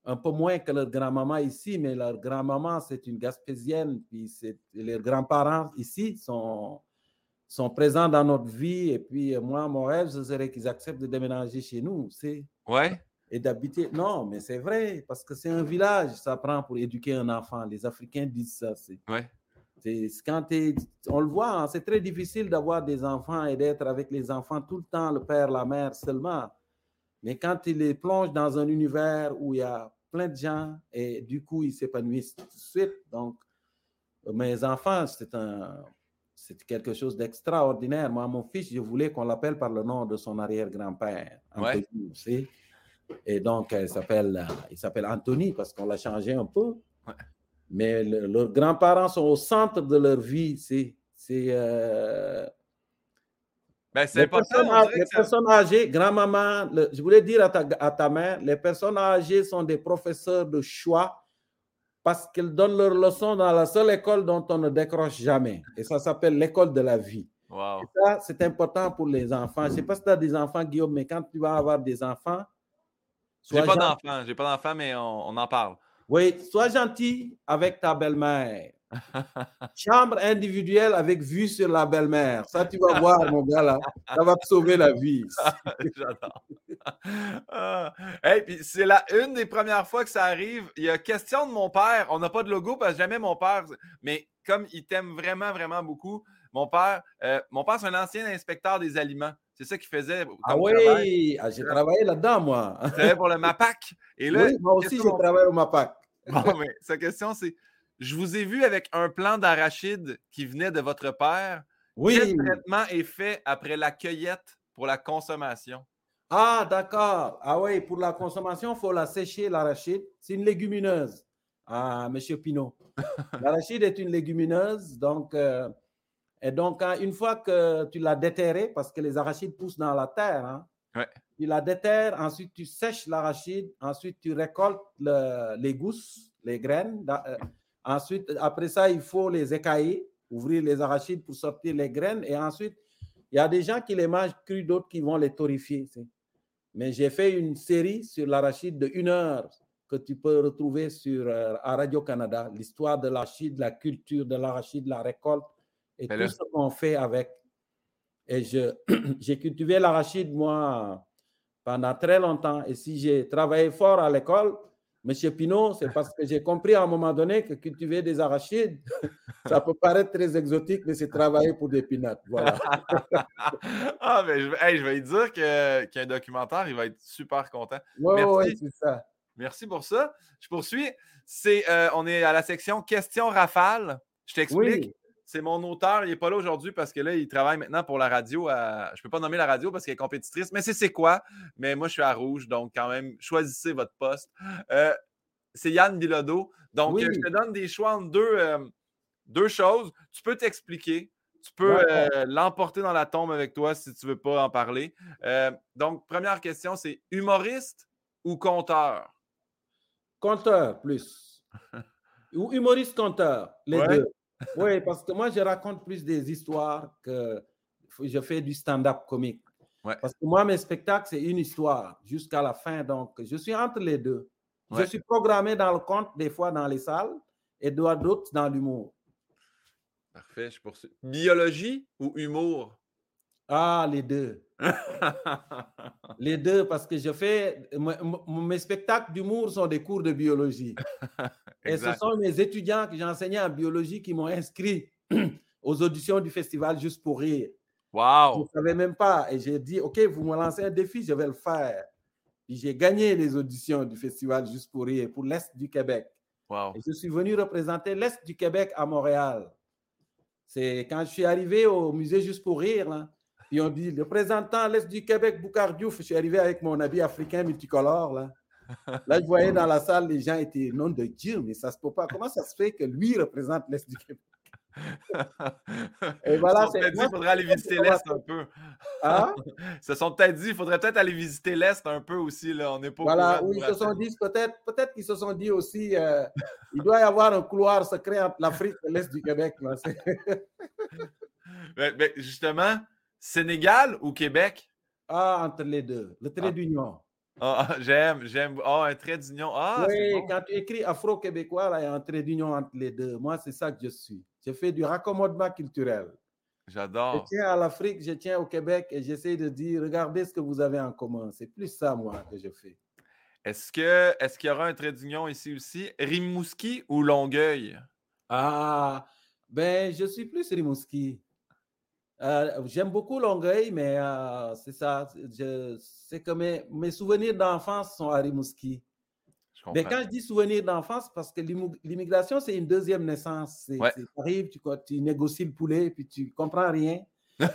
Un peu moins que leur grand-maman ici, mais leur grand-maman, c'est une Gaspésienne. Puis leurs grands-parents ici sont, sont présents dans notre vie. Et puis moi, mon rêve, ce serait qu'ils acceptent de déménager chez nous. Ouais et d'habiter. Non, mais c'est vrai, parce que c'est un village, ça prend pour éduquer un enfant. Les Africains disent ça. C'est, ouais. quand on le voit, hein, c'est très difficile d'avoir des enfants et d'être avec les enfants tout le temps, le père, la mère seulement. Mais quand il les plonge dans un univers où il y a plein de gens et du coup, ils s'épanouissent tout de suite. Donc, mes enfants, c'est un, c'est quelque chose d'extraordinaire. Moi, mon fils, je voulais qu'on l'appelle par le nom de son arrière-grand-père. Ouais. Et donc, il s'appelle, il s'appelle Anthony parce qu'on l'a changé un peu. Mais leurs grands-parents sont au centre de leur vie. C'est. c'est euh, ben, les, personnes, les personnes âgées, grand-maman, je voulais dire à ta, à ta mère, les personnes âgées sont des professeurs de choix parce qu'ils donnent leurs leçons dans la seule école dont on ne décroche jamais. Et ça s'appelle l'école de la vie. Wow. ça, c'est important pour les enfants. Je ne sais pas si tu as des enfants, Guillaume, mais quand tu vas avoir des enfants, J'ai pas d'enfant, j'ai pas d'enfant, mais on, on en parle. Oui, sois gentil avec ta belle-mère. [laughs] Chambre individuelle avec vue sur la belle-mère. Ça, tu vas voir, mon gars, là. Ça va te sauver la vie. [laughs] J'adore. Ah. Hey, puis c'est la une des premières fois que ça arrive. Il y a question de mon père. On n'a pas de logo parce que jamais mon père, mais comme il t'aime vraiment, vraiment beaucoup, mon père, euh, mon père, c'est un ancien inspecteur des aliments. C'est ça qu'il faisait. Ah oui, ah, j'ai travaillé là-dedans, moi. C'était pour le MAPAC. Et là, moi aussi, j'ai travaillé au MAPAC. [laughs] Bon, mais sa question, c'est je vous ai vu avec un plan d'arachide qui venait de votre père. Oui. Quel traitement est fait après la cueillette pour la consommation? Ah, d'accord. Ah oui, pour la consommation, il faut la sécher, l'arachide. C'est une légumineuse. Ah, monsieur Pinot. [laughs] l'arachide est une légumineuse. Donc, euh, et donc, hein, une fois que tu l'as déterré, parce que les arachides poussent dans la terre, hein, tu la déterres, ensuite tu sèches l'arachide, ensuite tu récoltes les gousses, les graines. Euh, Ensuite, après ça, il faut les écailler, ouvrir les arachides pour sortir les graines. Et ensuite, il y a des gens qui les mangent crus, d'autres qui vont les torréfier. Mais j'ai fait une série sur l'arachide de une heure que tu peux retrouver sur euh, à Radio-Canada, l'histoire de l'arachide, la culture de l'arachide, la récolte et tout ce qu'on fait avec. Et [clears throat] j'ai cultivé l'arachide, moi, pendant très longtemps. Et si j'ai travaillé fort à l'école, Monsieur Pinot, c'est parce que j'ai compris à un moment donné que cultiver des arachides, [laughs] ça peut paraître très exotique, mais c'est travailler pour des pinottes. Voilà. [laughs] ah, mais je, je vais lui dire qu'il y a un documentaire, il va être super content. Oui, oui, c'est ça. Merci pour ça. Je poursuis. C'est, euh, on est à la section questions rafales. Je t'explique. C'est mon auteur, il n'est pas là aujourd'hui parce que là, il travaille maintenant pour la radio. Je ne peux pas nommer la radio parce qu'elle est compétitrice, mais c'est c'est quoi? Mais moi, je suis à rouge, donc quand même, choisissez votre poste. Euh, c'est Yann Bilodeau. Donc, je te donne des choix entre deux, euh, deux choses. Tu peux t'expliquer. Tu peux euh, l'emporter dans la tombe avec toi si tu ne veux pas en parler. donc, première question, c'est humoriste ou conteur? Conteur, plus. [laughs] ou humoriste-conteur, les deux oui, parce que moi, je raconte plus des histoires que je fais du stand-up comique. Parce que moi, mes spectacles, c'est une histoire jusqu'à la fin. Donc, je suis entre les deux. Je suis programmé dans le conte, des fois dans les salles, et d'autres dans l'humour. Parfait, je poursuis. Biologie ou humour? Ah, les deux. [laughs] les deux, parce que je fais. Mes spectacles d'humour sont des cours de biologie. Et ce sont mes étudiants que j'ai enseigné en biologie qui m'ont inscrit [clears throat] aux auditions du festival Juste pour rire. Wow! Je ne savais même pas. Et j'ai dit, OK, vous me lancez un défi, je vais le faire. Puis j'ai gagné les auditions du festival Juste pour rire pour l'Est du Québec. Wow. Et je suis venu représenter l'Est du Québec à Montréal. C'est quand je suis arrivé au musée Juste pour rire, puis on dit, le représentant l'Est du Québec, Boucard Diouf, je suis arrivé avec mon habit africain multicolore, là. Là, je voyais dans la salle, les gens étaient, nom de Dieu, mais ça se peut pas. Comment ça se fait que lui représente l'Est du Québec? Et voilà, c'est. dit qu'il faudrait aller visiter l'Est un peu. Hein? [laughs] se sont peut-être dit, il faudrait peut-être aller visiter l'Est un peu aussi. Là. On n'est pas Voilà, oui, ils se sont dit, peut-être peut qu'ils se sont dit aussi, euh, il doit y avoir un couloir secret entre l'Afrique et l'Est du Québec. [laughs] mais, justement, Sénégal ou Québec? Ah, entre les deux. Le trait ah. d'union. Ah, j'aime, j'aime. Oh, un trait d'union. Ah, oui, quand tu écris afro-québécois, il y a un trait d'union entre les deux. Moi, c'est ça que je suis. Je fais du raccommodement culturel. J'adore. Je tiens à l'Afrique, je tiens au Québec et j'essaie de dire regardez ce que vous avez en commun. C'est plus ça, moi, que je fais. Est-ce que est-ce qu'il y aura un trait d'union ici aussi? Rimouski ou Longueuil? Ah, ben, je suis plus Rimouski. Euh, j'aime beaucoup Longueuil, mais euh, c'est ça. C'est que mes, mes souvenirs d'enfance sont à Rimouski. Mais quand je dis souvenirs d'enfance, parce que l'immigration, c'est une deuxième naissance. Tu arrives, tu, tu, négocies le poulet, puis tu comprends rien. [laughs]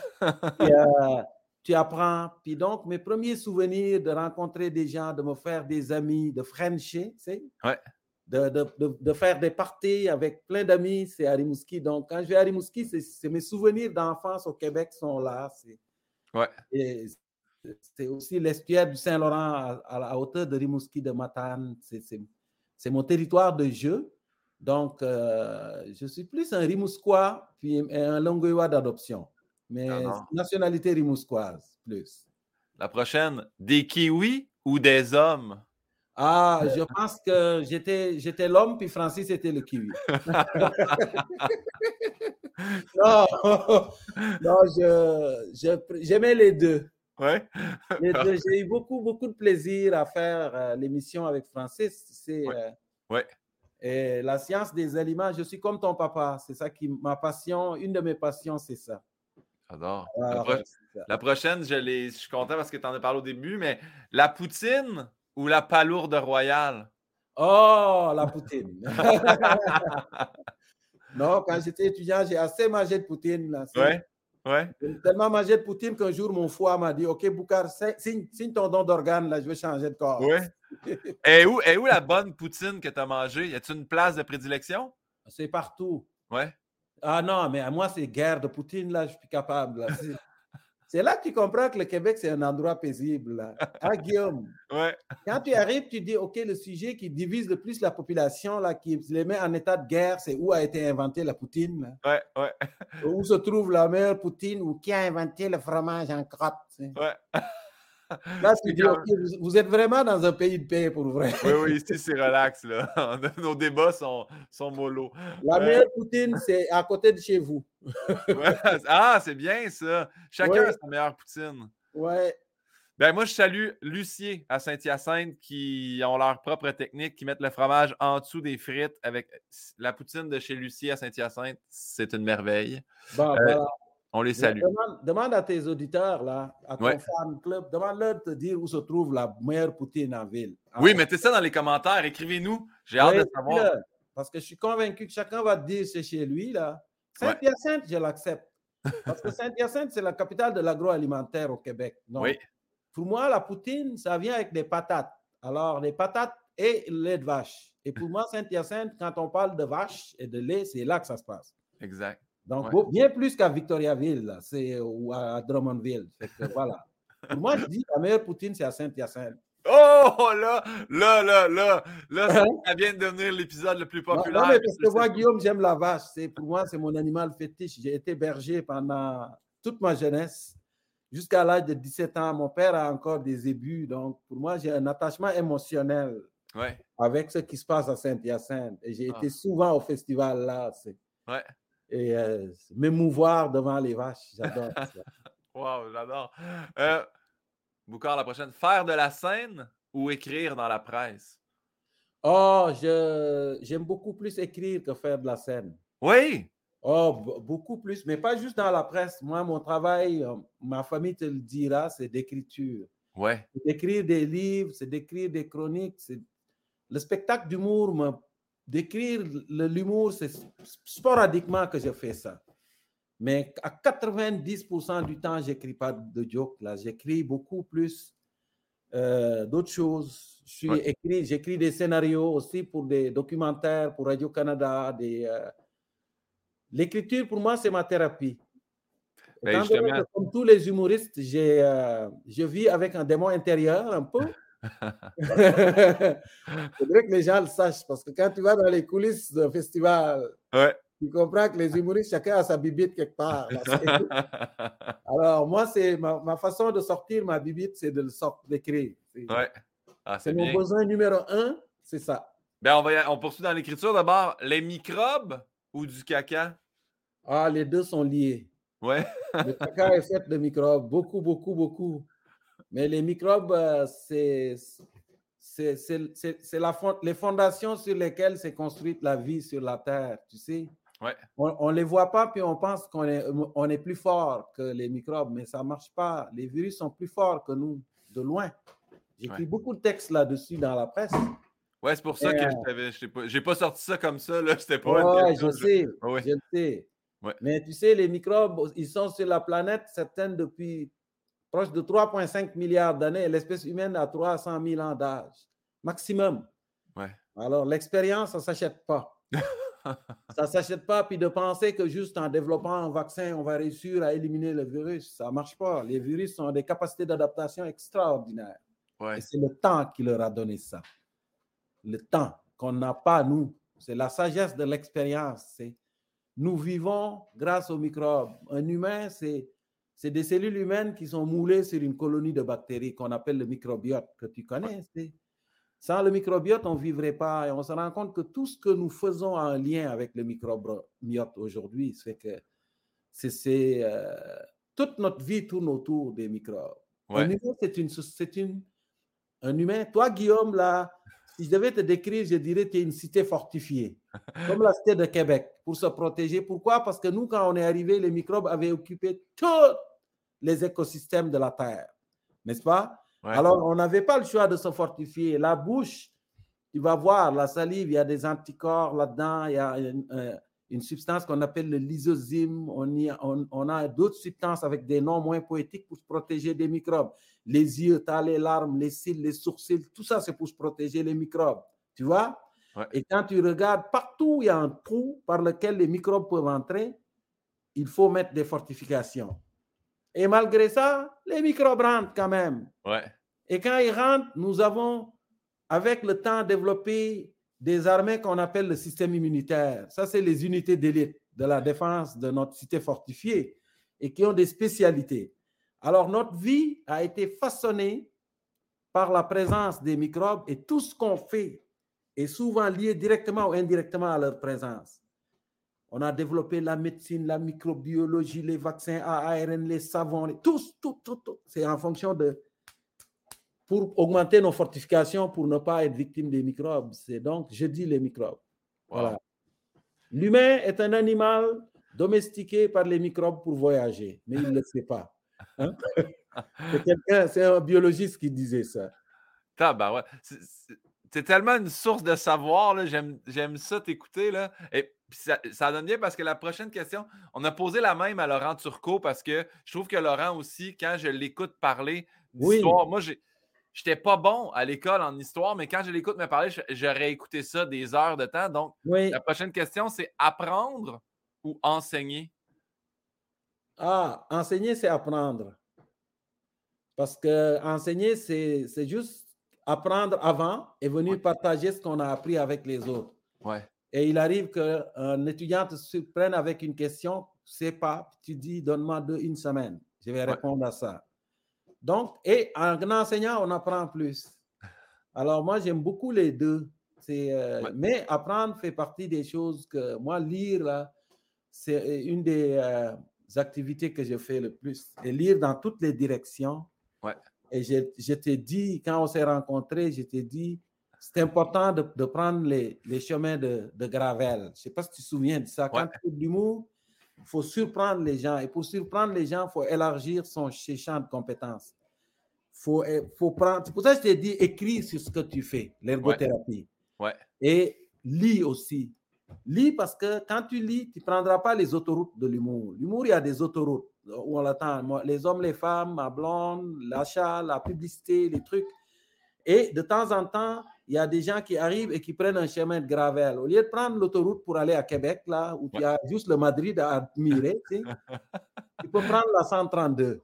Euh, tu apprends. Puis donc, mes premiers souvenirs de rencontrer des gens, de me faire des amis, de Frencher, tu sais. Ouais de, de, de, faire des parties avec plein d'amis, c'est à Rimouski. Donc, quand je vais à Rimouski, c'est mes souvenirs d'enfance au Québec sont là. Ouais. c'est aussi l'estuaire du Saint-Laurent à, la hauteur de Rimouski, de Matane. C'est mon territoire de jeu. Donc, euh, je suis plus un Rimousquois puis un Longueuillois d'adoption. Mais nationalité rimousquoise, plus. La prochaine, des kiwis ou des hommes? Ah, je pense que j'étais, j'étais l'homme, puis Francis était le kiwi. [laughs] non, non je, j'aimais les deux. Ouais. [laughs] J'ai eu beaucoup, beaucoup de plaisir à faire euh, l'émission avec Francis. C'est, ouais. Euh, et la science des aliments, je suis comme ton papa. C'est ça qui, ma passion, une de mes passions, c'est ça. J'adore. la, prochaine, je, je suis content parce que tu en as parlé au début, mais la poutine, ou la palourde royale? Oh, la poutine. [laughs] [laughs] non, quand j'étais étudiant, j'ai assez mangé de poutine. Là. Ouais, ouais. J'ai tellement mangé de poutine qu'un jour, mon foie m'a dit Ok, Boukar, signe, ton don d'organe, là, je vais changer de corps. Ouais. [laughs] et, où, et où la bonne poutine que tu as mangée? Y a-t-il une place de prédilection? C'est partout. Ouais. Ah non, mais à moi, c'est guerre de poutine, là, je suis capable. C'est là que tu comprends que le Québec, c'est un endroit paisible. [laughs] Ah, Guillaume? Ouais. Quand tu arrives, tu dis, OK, le sujet qui divise le plus la population, là, qui les met en état de guerre, c'est où a été inventée la poutine. Ouais, ouais. Où se trouve la meilleure poutine ou qui a inventé le fromage en crotte. Ouais. [laughs] Là, dis, vous, êtes vraiment dans un pays de paix pour vrai. Oui, oui, ici, c'est relax. Là. [laughs] Nos débats sont, sont mollo. La meilleure poutine, c'est à côté de chez vous. [laughs] Ah, c'est bien ça. Chacun a sa meilleure poutine. Ouais. Ben, moi, je salue Lucier à Saint-Hyacinthe qui ont leur propre technique, qui mettent le fromage en dessous des frites avec la poutine de chez Lucier à Saint-Hyacinthe. C'est une merveille. Bon, euh, voilà. On les salue. Demande, à tes auditeurs, là, à ton fan club, demande-leur de te dire où se trouve la meilleure poutine en ville. Oui, mettez ça dans les commentaires. Écrivez-nous. J'ai hâte de savoir. Parce que je suis convaincu que chacun va te dire c'est chez lui. là. Saint-Hyacinthe, je l'accepte. Parce que Saint-Hyacinthe, c'est la capitale de l'agroalimentaire au Québec. oui. Pour moi, la poutine, ça vient avec des patates. Alors, les patates et le lait de vache. Et pour moi, Saint-Hyacinthe, quand on parle de vache et de lait, c'est là que ça se passe. Exact. Donc, bien plus qu'à Victoriaville ou à Drummondville. [laughs] voilà. Pour moi, je dis la meilleure poutine, c'est à Saint-Hyacinthe. Oh là, là, là, là, là, ça, hein? vient de devenir l'épisode le plus populaire. Non, mais parce que moi, Guillaume, j'aime la vache. C'est, pour moi, c'est mon animal fétiche. J'ai été berger pendant toute ma jeunesse, jusqu'à l'âge de 17 ans. Mon père a encore des ébus, donc pour moi, j'ai un attachement émotionnel avec ce qui se passe à Saint-Hyacinthe. Et j'ai ah. été souvent au festival là. C'est... Ouais et euh, m'émouvoir devant les vaches. J'adore [laughs] ça. wow, j'adore. Euh, Boucard, la prochaine. Faire de la scène ou écrire dans la presse? Oh, j'aime beaucoup plus écrire que faire de la scène. Oui? Oh, beaucoup plus, mais pas juste dans la presse. Moi, mon travail, euh, ma famille te le dira, c'est d'écriture. Ouais. C'est d'écrire des livres, c'est d'écrire des chroniques. Le spectacle d'humour me d'écrire l'humour, c'est sporadiquement que je fais ça. Mais à 90% du temps, j'écris pas de joke. Là, j'écris beaucoup plus euh, d'autres choses. j'écris des scénarios aussi pour des documentaires, pour Radio Canada. Des, euh, L'écriture, pour moi, c'est ma thérapie. Ben, comme tous les humoristes, euh, je vis avec un démon intérieur un peu. [laughs] Il [laughs] faudrait que les gens le sachent parce que quand tu vas dans les coulisses d'un festival, tu comprends que les humoristes, chacun a sa bibite quelque part. [laughs] Alors, moi, c'est ma, façon de sortir ma bibite, c'est de le sortir, d'écrire. Ouais. Ah, c'est mon besoin numéro un, c'est ça. Ben, on, va, on poursuit dans l'écriture d'abord. Les microbes ou du caca? Ah, les deux sont liés. Ouais. le caca est fait de microbes, beaucoup, beaucoup, beaucoup. Mais les microbes, euh, c'est la, les fondations sur lesquelles s'est construite la vie sur la Terre, tu sais. Ouais. On ne les voit pas, puis on pense qu'on est, on est plus fort que les microbes, mais ça ne marche pas. Les virus sont plus forts que nous, de loin. J'écris beaucoup de textes là-dessus dans la presse. Ouais, c'est pour ça que euh, je n'ai pas, sorti ça comme ça. Là. [laughs] C'était pas ouais, je sais, je sais. Mais tu sais, les microbes, ils sont sur la planète, certaines depuis proche de 3,5 milliards d'années. L'espèce humaine a 300 000 ans d'âge, maximum. Ouais. Alors, l'expérience, ça ne s'achète pas. [laughs] ça ne s'achète pas. Puis de penser que juste en développant un vaccin, on va réussir à éliminer le virus, ça ne marche pas. Les virus ont des capacités d'adaptation extraordinaires. Ouais. Et c'est le temps qui leur a donné ça. Le temps qu'on n'a pas, nous. C'est la sagesse de l'expérience. Nous vivons grâce aux microbes. Un humain, c'est c'est des cellules humaines qui sont moulées sur une colonie de bactéries qu'on appelle le microbiote, que tu connais. Sans le microbiote, on ne vivrait pas. Et on se rend compte que tout ce que nous faisons en lien avec le microbiote aujourd'hui, c'est que c'est, euh, toute notre vie tourne autour des microbes. Un humain, c'est une, c'est une, un humain. Toi, Guillaume, là, si je devais te décrire, je dirais que tu es une cité fortifiée, comme la cité de Québec, pour se protéger. Pourquoi? Parce que nous, quand on est arrivé, les microbes avaient occupé tous les écosystèmes de la Terre, n'est-ce pas? Alors, on n'avait pas le choix de se fortifier. La bouche, tu vas voir, la salive, il y a des anticorps là-dedans, il y a euh, une substance qu'on appelle le lysozyme. On, on, a d'autres substances avec des noms moins poétiques pour se protéger des microbes. Les yeux, tu as les larmes, les cils, les sourcils, tout ça, c'est pour se protéger les microbes. Tu vois? Et quand tu regardes, partout il y a un trou par lequel les microbes peuvent entrer, il faut mettre des fortifications. Et malgré ça, les microbes rentrent quand même. Ouais. Et quand ils rentrent, nous avons, avec le temps, développé des armées qu'on appelle le système immunitaire. Ça, c'est les unités d'élite de la défense de notre cité fortifiée et qui ont des spécialités. Alors, notre vie a été façonnée par la présence des microbes et tout ce qu'on fait est souvent lié directement ou indirectement à leur présence. On a développé la médecine, la microbiologie, les vaccins à ARN, les savons, tout, tout, tout, tout. C'est en fonction de pour augmenter nos fortifications pour ne pas être victime des microbes. C'est donc, je dis les microbes. Voilà. L'humain est un animal domestiqué par les microbes pour voyager, mais il ne le [laughs] sait pas. Hein? c'est un biologiste qui disait ça. ouais. C'est tellement une source de savoir. J'aime ça t'écouter. Et ça, ça, donne bien parce que la prochaine question, on a posé la même à Laurent Turcot parce que je trouve que Laurent aussi, quand je l'écoute parler d'histoire, moi j'ai J'étais pas bon à l'école en histoire, mais quand je l'écoute me parler, j'aurais écouté ça des heures de temps. Donc, la prochaine question, c'est apprendre ou enseigner? Ah, enseigner, c'est apprendre. Parce que enseigner, c'est juste apprendre avant et venir partager ce qu'on a appris avec les autres. Ouais. Et il arrive qu'un étudiant te surprenne avec une question, tu sais pas, tu dis, donne-moi une semaine, je vais répondre à ça. Donc, et en enseignant, on apprend plus. [laughs] Alors, moi, j'aime beaucoup les deux. Euh, mais apprendre fait partie des choses que moi, lire, c'est une des euh, activités que je fais le plus. Et lire dans toutes les directions. Ouais. Et je, je t'ai dit, quand on s'est rencontrés, je t'ai dit, c'est important de, de, prendre les, les chemins de, de, Gravel. Je ne sais pas si tu te souviens de ça. Quand tu fais de l'humour, il faut surprendre les gens. Et pour surprendre les gens, il faut élargir son champ de compétences. Faut, eh, faut prendre. C'est pour ça que je t'ai dit, écris sur ce que tu fais, l'ergothérapie. Ouais. Et lis aussi. Lis parce que quand tu lis, tu ne prendras pas les autoroutes de l'humour. L'humour, il y a des autoroutes où on l'attend. Les hommes, les femmes, ma blonde, l'achat, la publicité, les trucs. Et de temps en temps, il y a des gens qui arrivent et qui prennent un chemin de gravel. Au lieu de prendre l'autoroute pour aller à Québec, là, où il y a juste le Madrid à admirer, tu, [laughs] tu peux prendre la 132.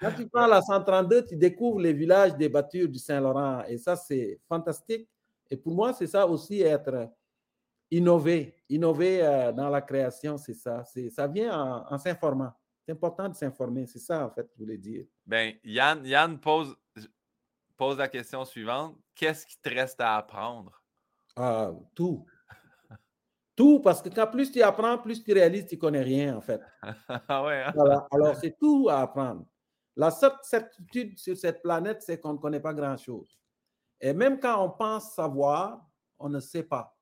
Quand tu prends la 132, tu découvres les villages des battures du Saint-Laurent. Et ça, c'est fantastique. Et pour moi, c'est ça aussi être innové. Innover euh, dans la création, c'est ça. Ça vient en, en s'informant. C'est important de s'informer. C'est ça, en fait, que je voulais dire. Ben, Yann, Yann pose, pose la question suivante. Qu'est-ce qui te reste à apprendre? Ah, tout. Tout, parce que quand plus tu apprends, plus tu réalises que tu ne connais rien, en fait. [laughs] ah ouais, hein? Alors, c'est tout à apprendre. La seule certitude sur cette planète, c'est qu'on ne connaît pas grand-chose. Et même quand on pense savoir, on ne sait pas.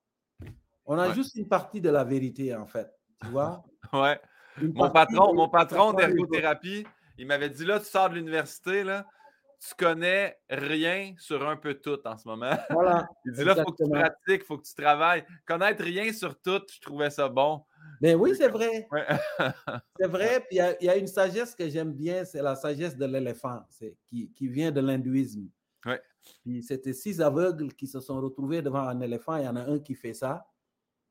On a juste une partie de la vérité, en fait. Tu vois? [laughs] ouais. Mon patron, mon patron d'ergothérapie, il m'avait dit là, tu sors de l'université, là, tu connais rien sur un peu tout en ce moment. Voilà. [laughs] Il dit là, il faut que tu pratiques, il faut que tu travailles. Connaître rien sur tout, je trouvais ça bon. Mais ben oui, c'est vrai. [laughs] c'est vrai. Puis il y, a une sagesse que j'aime bien, c'est la sagesse de l'éléphant, qui, qui vient de l'hindouisme. Ouais. Puis c'était six aveugles qui se sont retrouvés devant un éléphant. Il y en a un qui fait ça.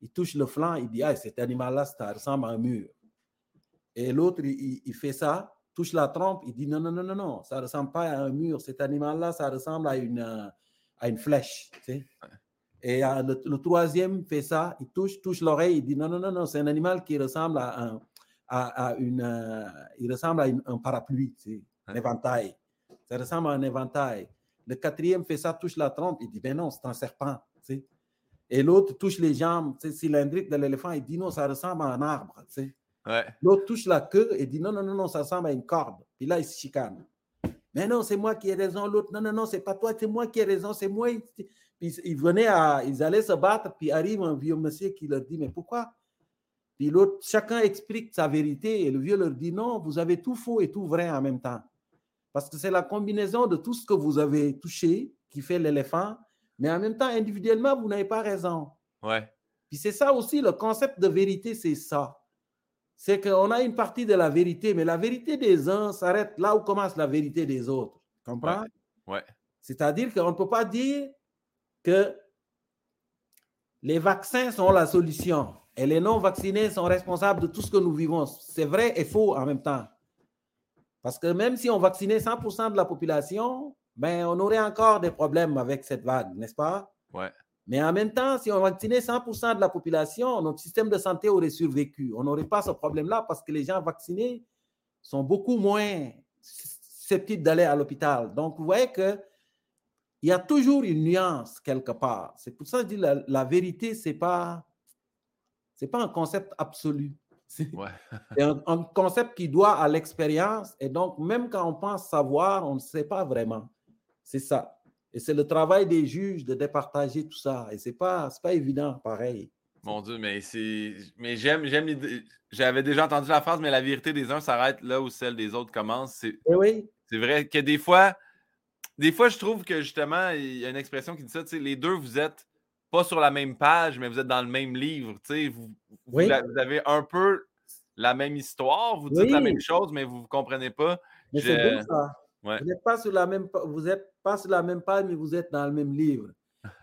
Il touche le flanc, il dit Ah, cet animal-là, ça ressemble à un mur. Et l'autre, il, fait ça touche la trompe, il dit non, non, non, non, non, ça ne ressemble pas à un mur. Cet animal-là, ça ressemble à une, euh, à une flèche. Tu sais? Et euh, le, troisième fait ça, il touche, touche l'oreille, il dit non, non, non, non, c'est un animal qui ressemble à, un, à, une, euh, il ressemble à un parapluie, tu sais, un éventail. Ça ressemble à un éventail. Le quatrième fait ça, touche la trompe. Il dit, ben non, c'est un serpent. Et l'autre touche les jambes cylindriques de l'éléphant. Il dit, non, ça ressemble à un arbre. L'autre touche la queue et dit, non, non, non, non, ça ressemble à une corde. Puis là, il se chicane. Mais non, c'est moi qui ai raison. L'autre, non, non, non, c'est pas toi, c'est moi qui ai raison, c'est moi. Puis ils venaient à, ils allaient se battre, puis arrive un vieux monsieur qui leur dit, mais pourquoi? Puis l'autre, chacun explique sa vérité, et le vieux leur dit, non, vous avez tout faux et tout vrai en même temps. Parce que c'est la combinaison de tout ce que vous avez touché qui fait l'éléphant, mais en même temps, individuellement, vous n'avez pas raison. Ouais. Puis c'est ça aussi, le concept de vérité, c'est ça. C'est qu'on a une partie de la vérité, mais la vérité des uns s'arrête là où commence la vérité des autres. Comprends? Ouais. C'est-à-dire qu'on ne peut pas dire que les vaccins sont la solution et les non-vaccinés sont responsables de tout ce que nous vivons. C'est vrai et faux en même temps. Parce que même si on vaccinait 100% de la population, ben, on aurait encore des problèmes avec cette vague, n'est-ce pas? Ouais. Mais en même temps, si on vaccinait 100% de la population, notre système de santé aurait survécu. On n'aurait pas ce problème-là parce que les gens vaccinés sont beaucoup moins susceptibles d'aller à l'hôpital. Donc, vous voyez que il y a toujours une nuance quelque part. C'est pour ça que je dis la, la vérité, ce n'est pas, pas un concept absolu. [laughs] C'est un, un, concept qui doit à l'expérience. Et donc, même quand on pense savoir, on ne sait pas vraiment. C'est ça. Et c'est le travail des juges de départager tout ça. Et ce n'est pas, pas évident, pareil. Mon Dieu, mais c'est. Mais j'aime, j'aime J'avais déjà entendu la phrase, mais la vérité des uns s'arrête là où celle des autres commence. C'est, oui, c'est vrai que des fois, des fois, je trouve que justement, il y a une expression qui dit ça, les deux, vous êtes pas sur la même page, mais vous êtes dans le même livre. Vous, vous, avez un peu la même histoire, vous dites la même chose, mais vous ne comprenez pas. Mais c'est ça. Vous n'êtes pas sur la même vous êtes pas sur la même page, mais vous êtes dans le même livre.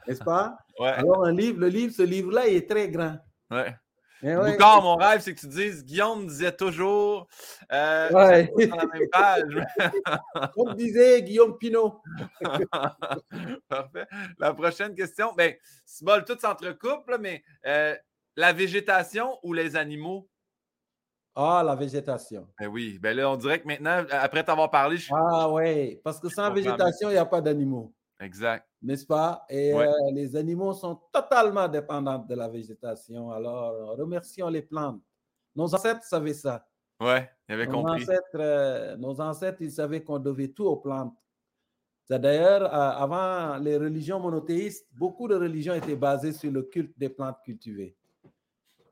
N'est-ce pas? [laughs] Alors, un livre, le livre, ce livre-là, il est très grand. Ouais. Ouais. mon rêve, c'est que tu dises Guillaume disait toujours euh, ouais. sur la même page. [laughs] Comme disait Guillaume Pinot. [laughs] Parfait. La prochaine question. Ben, bon, tout s'entrecoupe, mais euh, la végétation ou les animaux? Ah, la végétation. Ben oui. Ben là, on dirait que maintenant, après t'avoir parlé, je Ah oui, parce que sans végétation, il n'y a pas d'animaux. Exact. N'est-ce pas? Et euh, les animaux sont totalement dépendants de la végétation. Alors, remercions les plantes. Nos ancêtres savaient ça. Oui, ils avaient nos compris. Ancêtres, euh, nos ancêtres, ils savaient qu'on devait tout aux plantes. D'ailleurs, euh, avant les religions monothéistes, beaucoup de religions étaient basées sur le culte des plantes cultivées.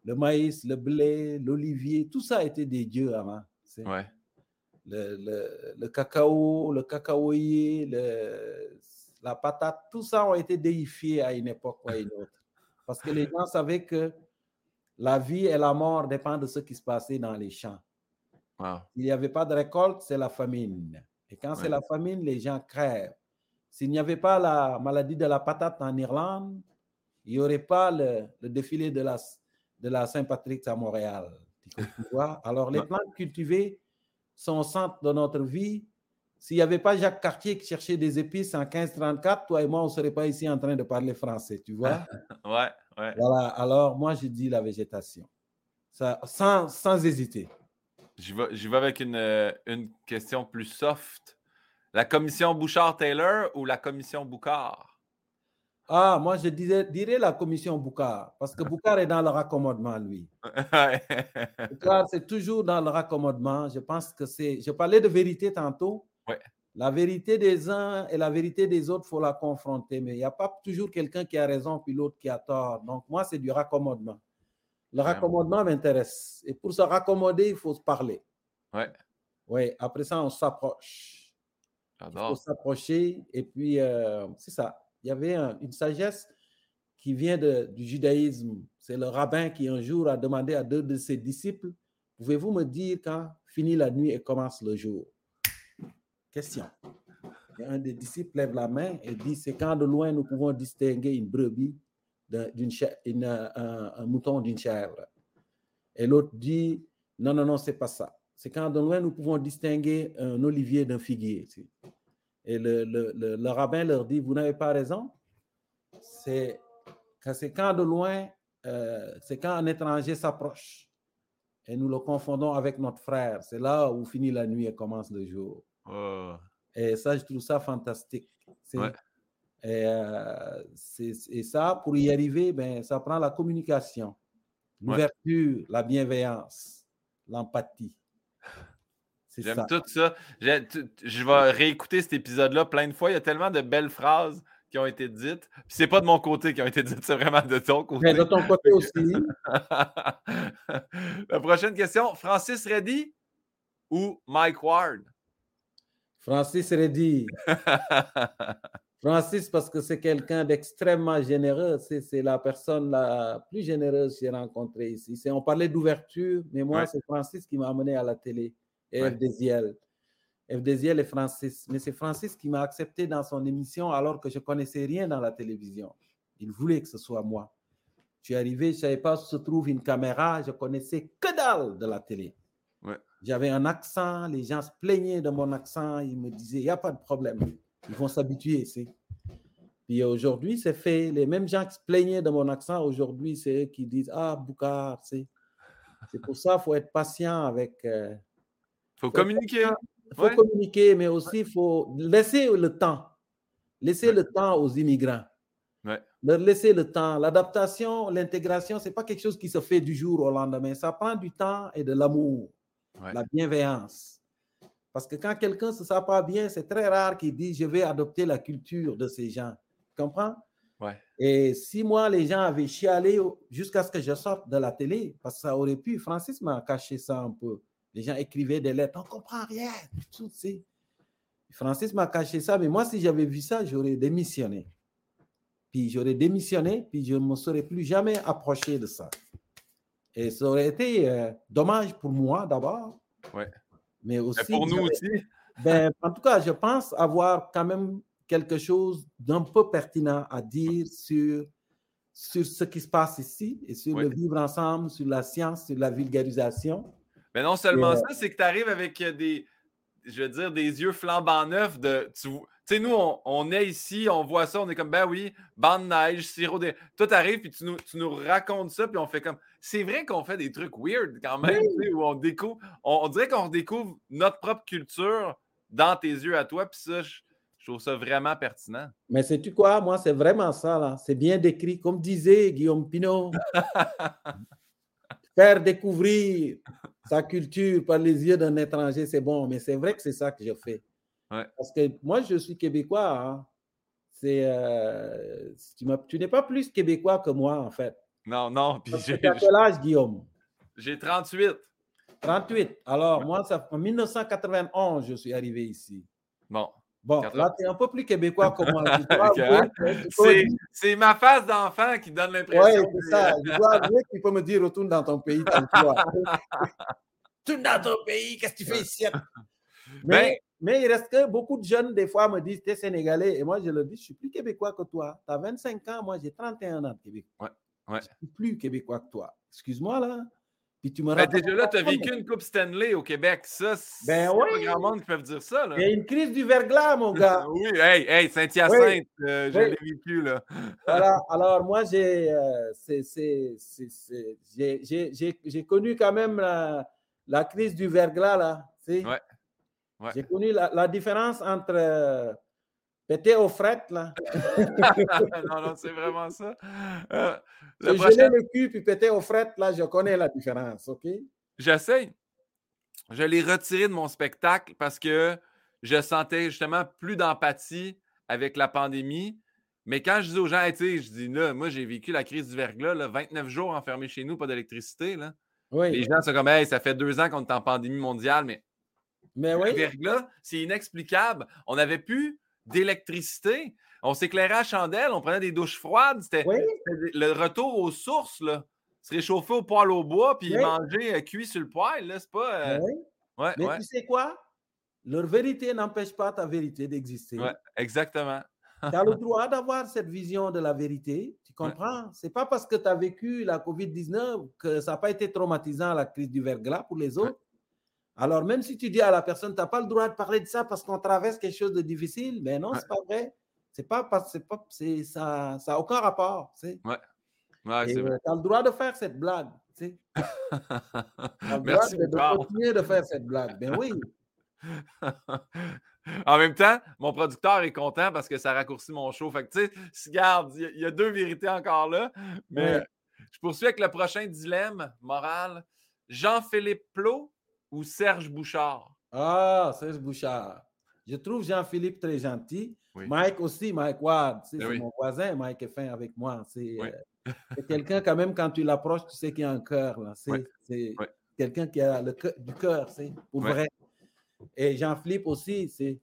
Le maïs, le blé, l'olivier, tout ça était des dieux avant. Ouais. Le, le, le, cacao, le cacaoyer, le, la patate, tout ça ont été déifiés à une époque ou à une autre. Parce que les gens savaient que la vie et la mort dépendent de ce qui se passait dans les champs. Il n'y avait pas de récolte, c'est la famine. Et quand c'est la famine, les gens crèvent. S'il n'y avait pas la maladie de la patate en Irlande, il n'y aurait pas le, défilé de la, de la Saint-Patrick à Montréal. Tu [laughs] vois? Alors, les plantes cultivées sont au centre de notre vie s'il n'y avait pas Jacques Cartier qui cherchait des épices en 1534, toi et moi, on ne serait pas ici en train de parler français, tu vois? [laughs] ouais, ouais. Voilà, alors moi, je dis la végétation. Ça, sans, sans hésiter. Je vais, vais avec une, euh, une, question plus soft. La commission Bouchard-Taylor ou la commission Boucard? Ah, moi, je dirais, dirais la commission Boucard, parce que Boucard est dans le raccommodement, lui. [laughs] Boucard, c'est toujours dans le raccommodement. Je pense que c'est. Je parlais de vérité tantôt. La vérité des uns et la vérité des autres, il faut la confronter. Mais il n'y a pas toujours quelqu'un qui a raison puis l'autre qui a tort. Donc, moi, c'est du raccommodement. Le raccommodement m'intéresse. Et pour se raccommoder, il faut se parler. Ouais. Oui, après ça, on s'approche. Il faut s'approcher. Et puis, euh, c'est ça. Il y avait une sagesse qui vient du judaïsme. C'est le rabbin qui, un jour, a demandé à deux de ses disciples Pouvez-vous me dire quand finit la nuit et commence le jour Question. un des disciples lève la main et dit c'est quand de loin nous pouvons distinguer une brebis d'une un, mouton d'une chèvre. Et l'autre dit non, non, non, c'est pas ça. C'est quand de loin nous pouvons distinguer un olivier d'un figuier. Et le, le, le, rabbin leur dit vous n'avez pas raison. C'est quand de loin, euh, c'est quand un étranger s'approche et nous le confondons avec notre frère. C'est là où finit la nuit et commence le jour. Oh. Et ça, je trouve ça fantastique. Et, et, ça, pour y arriver, ben, ça prend la communication, l'ouverture, la bienveillance, l'empathie. J'aime tout ça. Je vais réécouter cet épisode-là plein de fois. Il y a tellement de belles phrases qui ont été dites. Puis c'est pas de mon côté qui ont été dites, c'est vraiment de ton côté. Mais de ton côté aussi. [laughs] La prochaine question, Francis Reddy ou Mike Ward? Francis Reddy. [laughs] Francis, parce que c'est quelqu'un d'extrêmement généreux. C'est la personne la plus généreuse que j'ai rencontrée ici. On parlait d'ouverture, mais moi, c'est Francis qui m'a amené à la télé et ouais. FDZL. FDZL et Francis. Mais c'est Francis qui m'a accepté dans son émission alors que je ne connaissais rien dans la télévision. Il voulait que ce soit moi. Je suis arrivé, je ne savais pas où se trouve une caméra, je connaissais que dalle de la télé. J'avais un accent, les gens se plaignaient de mon accent, ils me disaient, il n'y a pas de problème, ils vont s'habituer. Puis aujourd'hui, c'est fait. Les mêmes gens qui se plaignaient de mon accent, aujourd'hui, c'est eux qui disent, ah, Boukar, c'est pour ça qu'il faut être patient avec... Euh, faut, communiquer. Il faut communiquer, mais aussi il faut laisser le temps. Laisser le temps aux immigrants. Leur laisser le temps. L'adaptation, l'intégration, ce n'est pas quelque chose qui se fait du jour au lendemain. Ça prend du temps et de l'amour, la bienveillance. Parce que quand quelqu'un ne se sent pas bien, c'est très rare qu'il dise Je vais adopter la culture de ces gens. Tu comprends? Et si moi, les gens avaient chialé jusqu'à ce que je sorte de la télé, parce que ça aurait pu, Francis m'a caché ça un peu. Les gens écrivaient des lettres, on ne comprend rien. Tout, Francis m'a caché ça, mais moi, si j'avais vu ça, j'aurais démissionné. Puis j'aurais démissionné, puis je ne me serais plus jamais approché de ça. Et ça aurait été euh, dommage pour moi d'abord. Ouais. Mais aussi. pour nous aussi. [laughs] Ben, en tout cas, je pense avoir quand même quelque chose d'un peu pertinent à dire sur, sur ce qui se passe ici et sur le vivre ensemble, sur la science, sur la vulgarisation. Mais non seulement ça, c'est que tu arrives avec des, je veux dire, des yeux flambant neufs de. Tu sais, nous, on, est ici, on voit ça, on est comme, ben oui, bande neige, sirop de. Toi, tu arrives, puis tu nous, tu nous racontes ça, puis on fait comme. C'est vrai qu'on fait des trucs weird quand même, où on découvre. On, dirait qu'on redécouvre notre propre culture dans tes yeux à toi, puis ça, je, je, trouve ça vraiment pertinent. Mais sais-tu quoi? Moi, c'est vraiment ça, là. C'est bien décrit. Comme disait Guillaume Pinot. [laughs] faire découvrir sa culture par les yeux d'un étranger, c'est bon, mais c'est vrai que c'est ça que je fais. Parce que moi, je suis québécois. Hein. C'est, euh, tu, n'es pas plus québécois que moi, en fait. Non, non. [laughs] Puis j'ai, quel âge, Guillaume? J'ai 38. 38. Alors, moi, ça, en 1991, je suis arrivé ici. Bon. Bon, là, tu es un peu plus québécois que moi. [laughs] c'est ma face d'enfant qui donne l'impression. Oui, c'est ça. Je dois [laughs] avouer qu'il peut me dire retourne dans ton pays. [laughs] Retourne dans ton pays, qu'est-ce que tu fais ici? Mais, ben mais il reste que beaucoup de jeunes, des fois, me disent Tu es sénégalais. Et moi, je leur dis Je suis plus québécois que toi. Tu as 25 ans, moi, j'ai 31 ans de Québec. Ouais, ouais. Je suis plus québécois que toi. Excuse-moi, là. Puis tu me ben déjà là, tu as vécu une Coupe Stanley au Québec. Ça, c'est ben pas grand monde qui peuvent dire ça. Là. Il y a une crise du verglas, mon gars. [laughs] oui, hey, hey Saint-Hyacinthe, euh, je l'ai vécu. Là. [laughs] Alors, moi, j'ai, euh, j'ai, connu quand même la, la, crise du verglas. Là, ouais. ouais. J'ai connu la, la différence entre Péter aux frettes, là. [laughs] non, non, c'est vraiment ça. Euh, je prochaine... le cul puis péter aux frettes, là, je connais la différence, OK? J'essaie. Je l'ai retiré de mon spectacle parce que je sentais justement plus d'empathie avec la pandémie. Mais quand je dis aux gens, tu sais, je dis là, moi, j'ai vécu la crise du verglas, là, 29 jours enfermés chez nous, pas d'électricité. Là. Oui. Les gens sont comme, hey, ça fait deux ans qu'on est en pandémie mondiale, mais, mais le oui. verglas, c'est inexplicable. On n'avait plus d'électricité. On s'éclairait à chandelle, on prenait des douches froides. C'était le retour aux sources, là. Se réchauffer au poêle au bois puis manger euh, cuit sur le poêle, c'est pas. Euh, ouais. Mais tu sais quoi? Leur vérité n'empêche pas ta vérité d'exister. Ouais, exactement. tu as le [laughs] droit d'avoir cette vision de la vérité. Tu comprends? C'est pas parce que tu as vécu la COVID-19 que ça n'a pas été traumatisant, la crise du verglas pour les autres. Alors, même si tu dis à la personne, tu n'as pas le droit de parler de ça parce qu'on traverse quelque chose de difficile, mais non, c'est pas vrai. C'est pas parce c'est pas c'est ça ça aucun rapport, tu sais. Ouais. tu as le droit de faire cette blague, tu sais. [laughs] as le Merci droit de, de continuer de faire cette blague. Ben oui. [laughs] En même temps, mon producteur est content parce que ça raccourcit mon show. Fait que, tu sais, garde, il y, a deux vérités encore là. Mais je poursuis avec le prochain dilemme moral. Jean-Philippe Plot ou Serge Bouchard? Ah, Serge Bouchard. Je trouve Jean-Philippe très gentil. Mike aussi, Mike Ward, ben c'est mon voisin, Mike est fin avec moi. Euh, c'est quelqu'un, quand même, quand tu l'approches, tu sais qu'il y a un cœur. C'est quelqu'un qui a le du cœur, c'est pour vrai. Et Jean-Philippe aussi, c'est.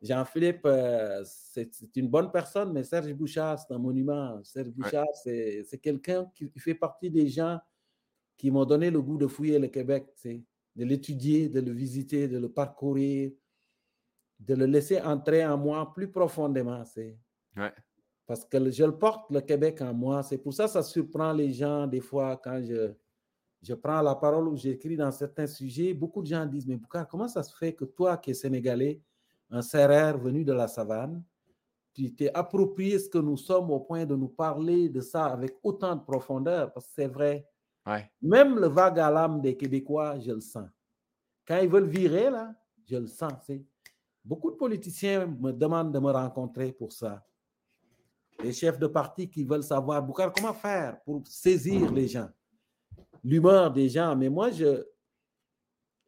Jean-Philippe, euh, c'est une bonne personne, mais Serge Bouchard, c'est un monument. Serge Bouchard, c'est quelqu'un qui fait partie des gens qui m'ont donné le goût de fouiller le Québec, de l'étudier, de le visiter, de le parcourir, de le laisser entrer en moi plus profondément. C'est Parce que je le porte, le Québec, en moi. C'est pour ça que ça surprend les gens des fois quand je, je prends la parole ou j'écris dans certains sujets. Beaucoup de gens disent, mais Boukar, comment ça se fait que toi qui es sénégalais, un serrère venu de la savane, tu t'es approprié ce que nous sommes au point de nous parler de ça avec autant de profondeur, parce que c'est vrai. Même le vague à l'âme des Québécois, je le sens. Quand ils veulent virer, là, je le sens. Beaucoup de politiciens me demandent de me rencontrer pour ça. Les chefs de parti qui veulent savoir, comment faire pour saisir les gens, l'humeur des gens. Mais moi, je,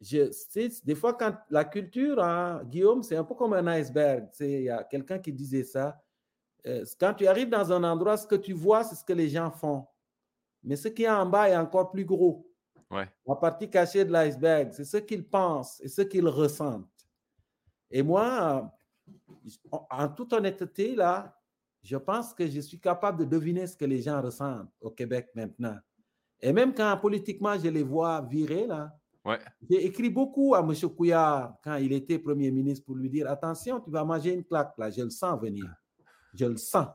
je des fois, quand la culture, hein, Guillaume, c'est un peu comme un iceberg. Il y a quelqu'un qui disait ça. Euh, quand tu arrives dans un endroit, ce que tu vois, c'est ce que les gens font. Mais ce qui est en bas est encore plus gros. La partie cachée de l'iceberg, c'est ce qu'ils pensent et ce qu'ils ressentent. Et moi, en toute honnêteté, là, je pense que je suis capable de deviner ce que les gens ressentent au Québec maintenant. Et même quand politiquement je les vois virer, là, j'ai écrit beaucoup à M. Couillard quand il était Premier ministre pour lui dire Attention, tu vas manger une claque, là, je le sens venir. Je le sens.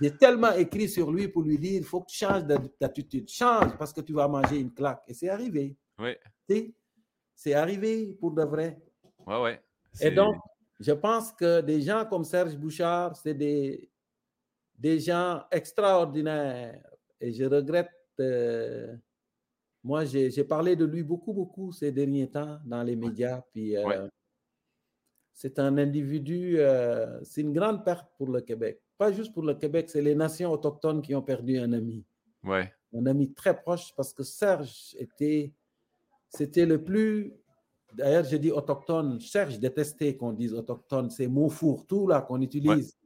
J'ai tellement écrit sur lui pour lui dire il faut que tu changes d'attitude. Change parce que tu vas manger une claque. Et c'est arrivé. C'est arrivé pour de vrai. Ouais, ouais. Et donc, je pense que des gens comme Serge Bouchard, c'est des, des gens extraordinaires. Et je regrette. Euh, moi, j'ai parlé de lui beaucoup, beaucoup ces derniers temps dans les médias. Puis, euh, c'est un individu, euh, c'est une grande perte pour le Québec. Pas juste pour le Québec, c'est les nations autochtones qui ont perdu un ami. Ouais. Un ami très proche parce que Serge était, c'était le plus D'ailleurs, je dis autochtone. Serge détestait qu'on dise autochtone. C'est mot fourre-tout là qu'on utilise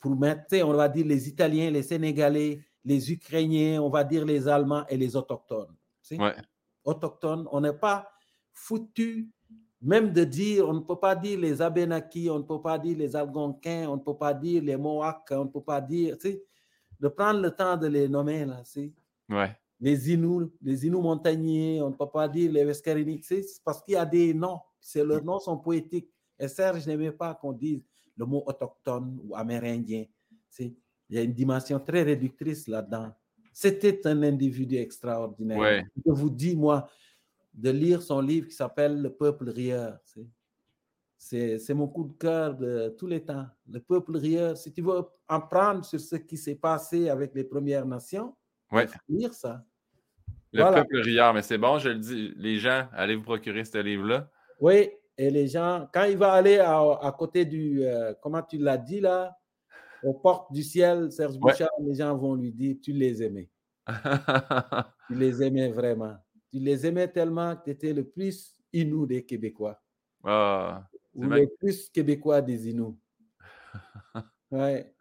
pour mettre, on va dire les Italiens, les Sénégalais, les Ukrainiens, on va dire les Allemands et les autochtones. Ouais. Autochtones, on n'est pas foutu même de dire, on ne peut pas dire les Abénakis, on ne peut pas dire les Algonquins, on ne peut pas dire les Mohawks, on ne peut pas dire, tu sais, de prendre le temps de les nommer là, c'est. Ouais les Inuits, les Inuits montagnais, on ne peut pas dire les Vescarini, c'est parce qu'il y a des noms, c'est leurs noms sont poétiques. Et Serge n'aimais pas qu'on dise le mot autochtone ou amérindien. Il y a une dimension très réductrice là-dedans. C'était un individu extraordinaire. Je vous dis, moi, de lire son livre qui s'appelle Le peuple rieur. C'est mon coup de cœur de tous les temps. Le peuple rieur, si tu veux en prendre sur ce qui s'est passé avec les Premières Nations, Ouais. lire ça. Le peuple rieur, mais c'est bon, je le dis, les gens, allez vous procurer ce livre-là. Oui, et les gens, quand il va aller à, côté du, euh, comment tu l'as dit là, aux portes du ciel, Serge Bouchard, les gens vont lui dire, tu les aimais. [laughs] tu les aimais vraiment. Tu les aimais tellement que tu étais le plus Inou des Québécois. Ah, Ou le plus Québécois des Inuits. [laughs] ouais.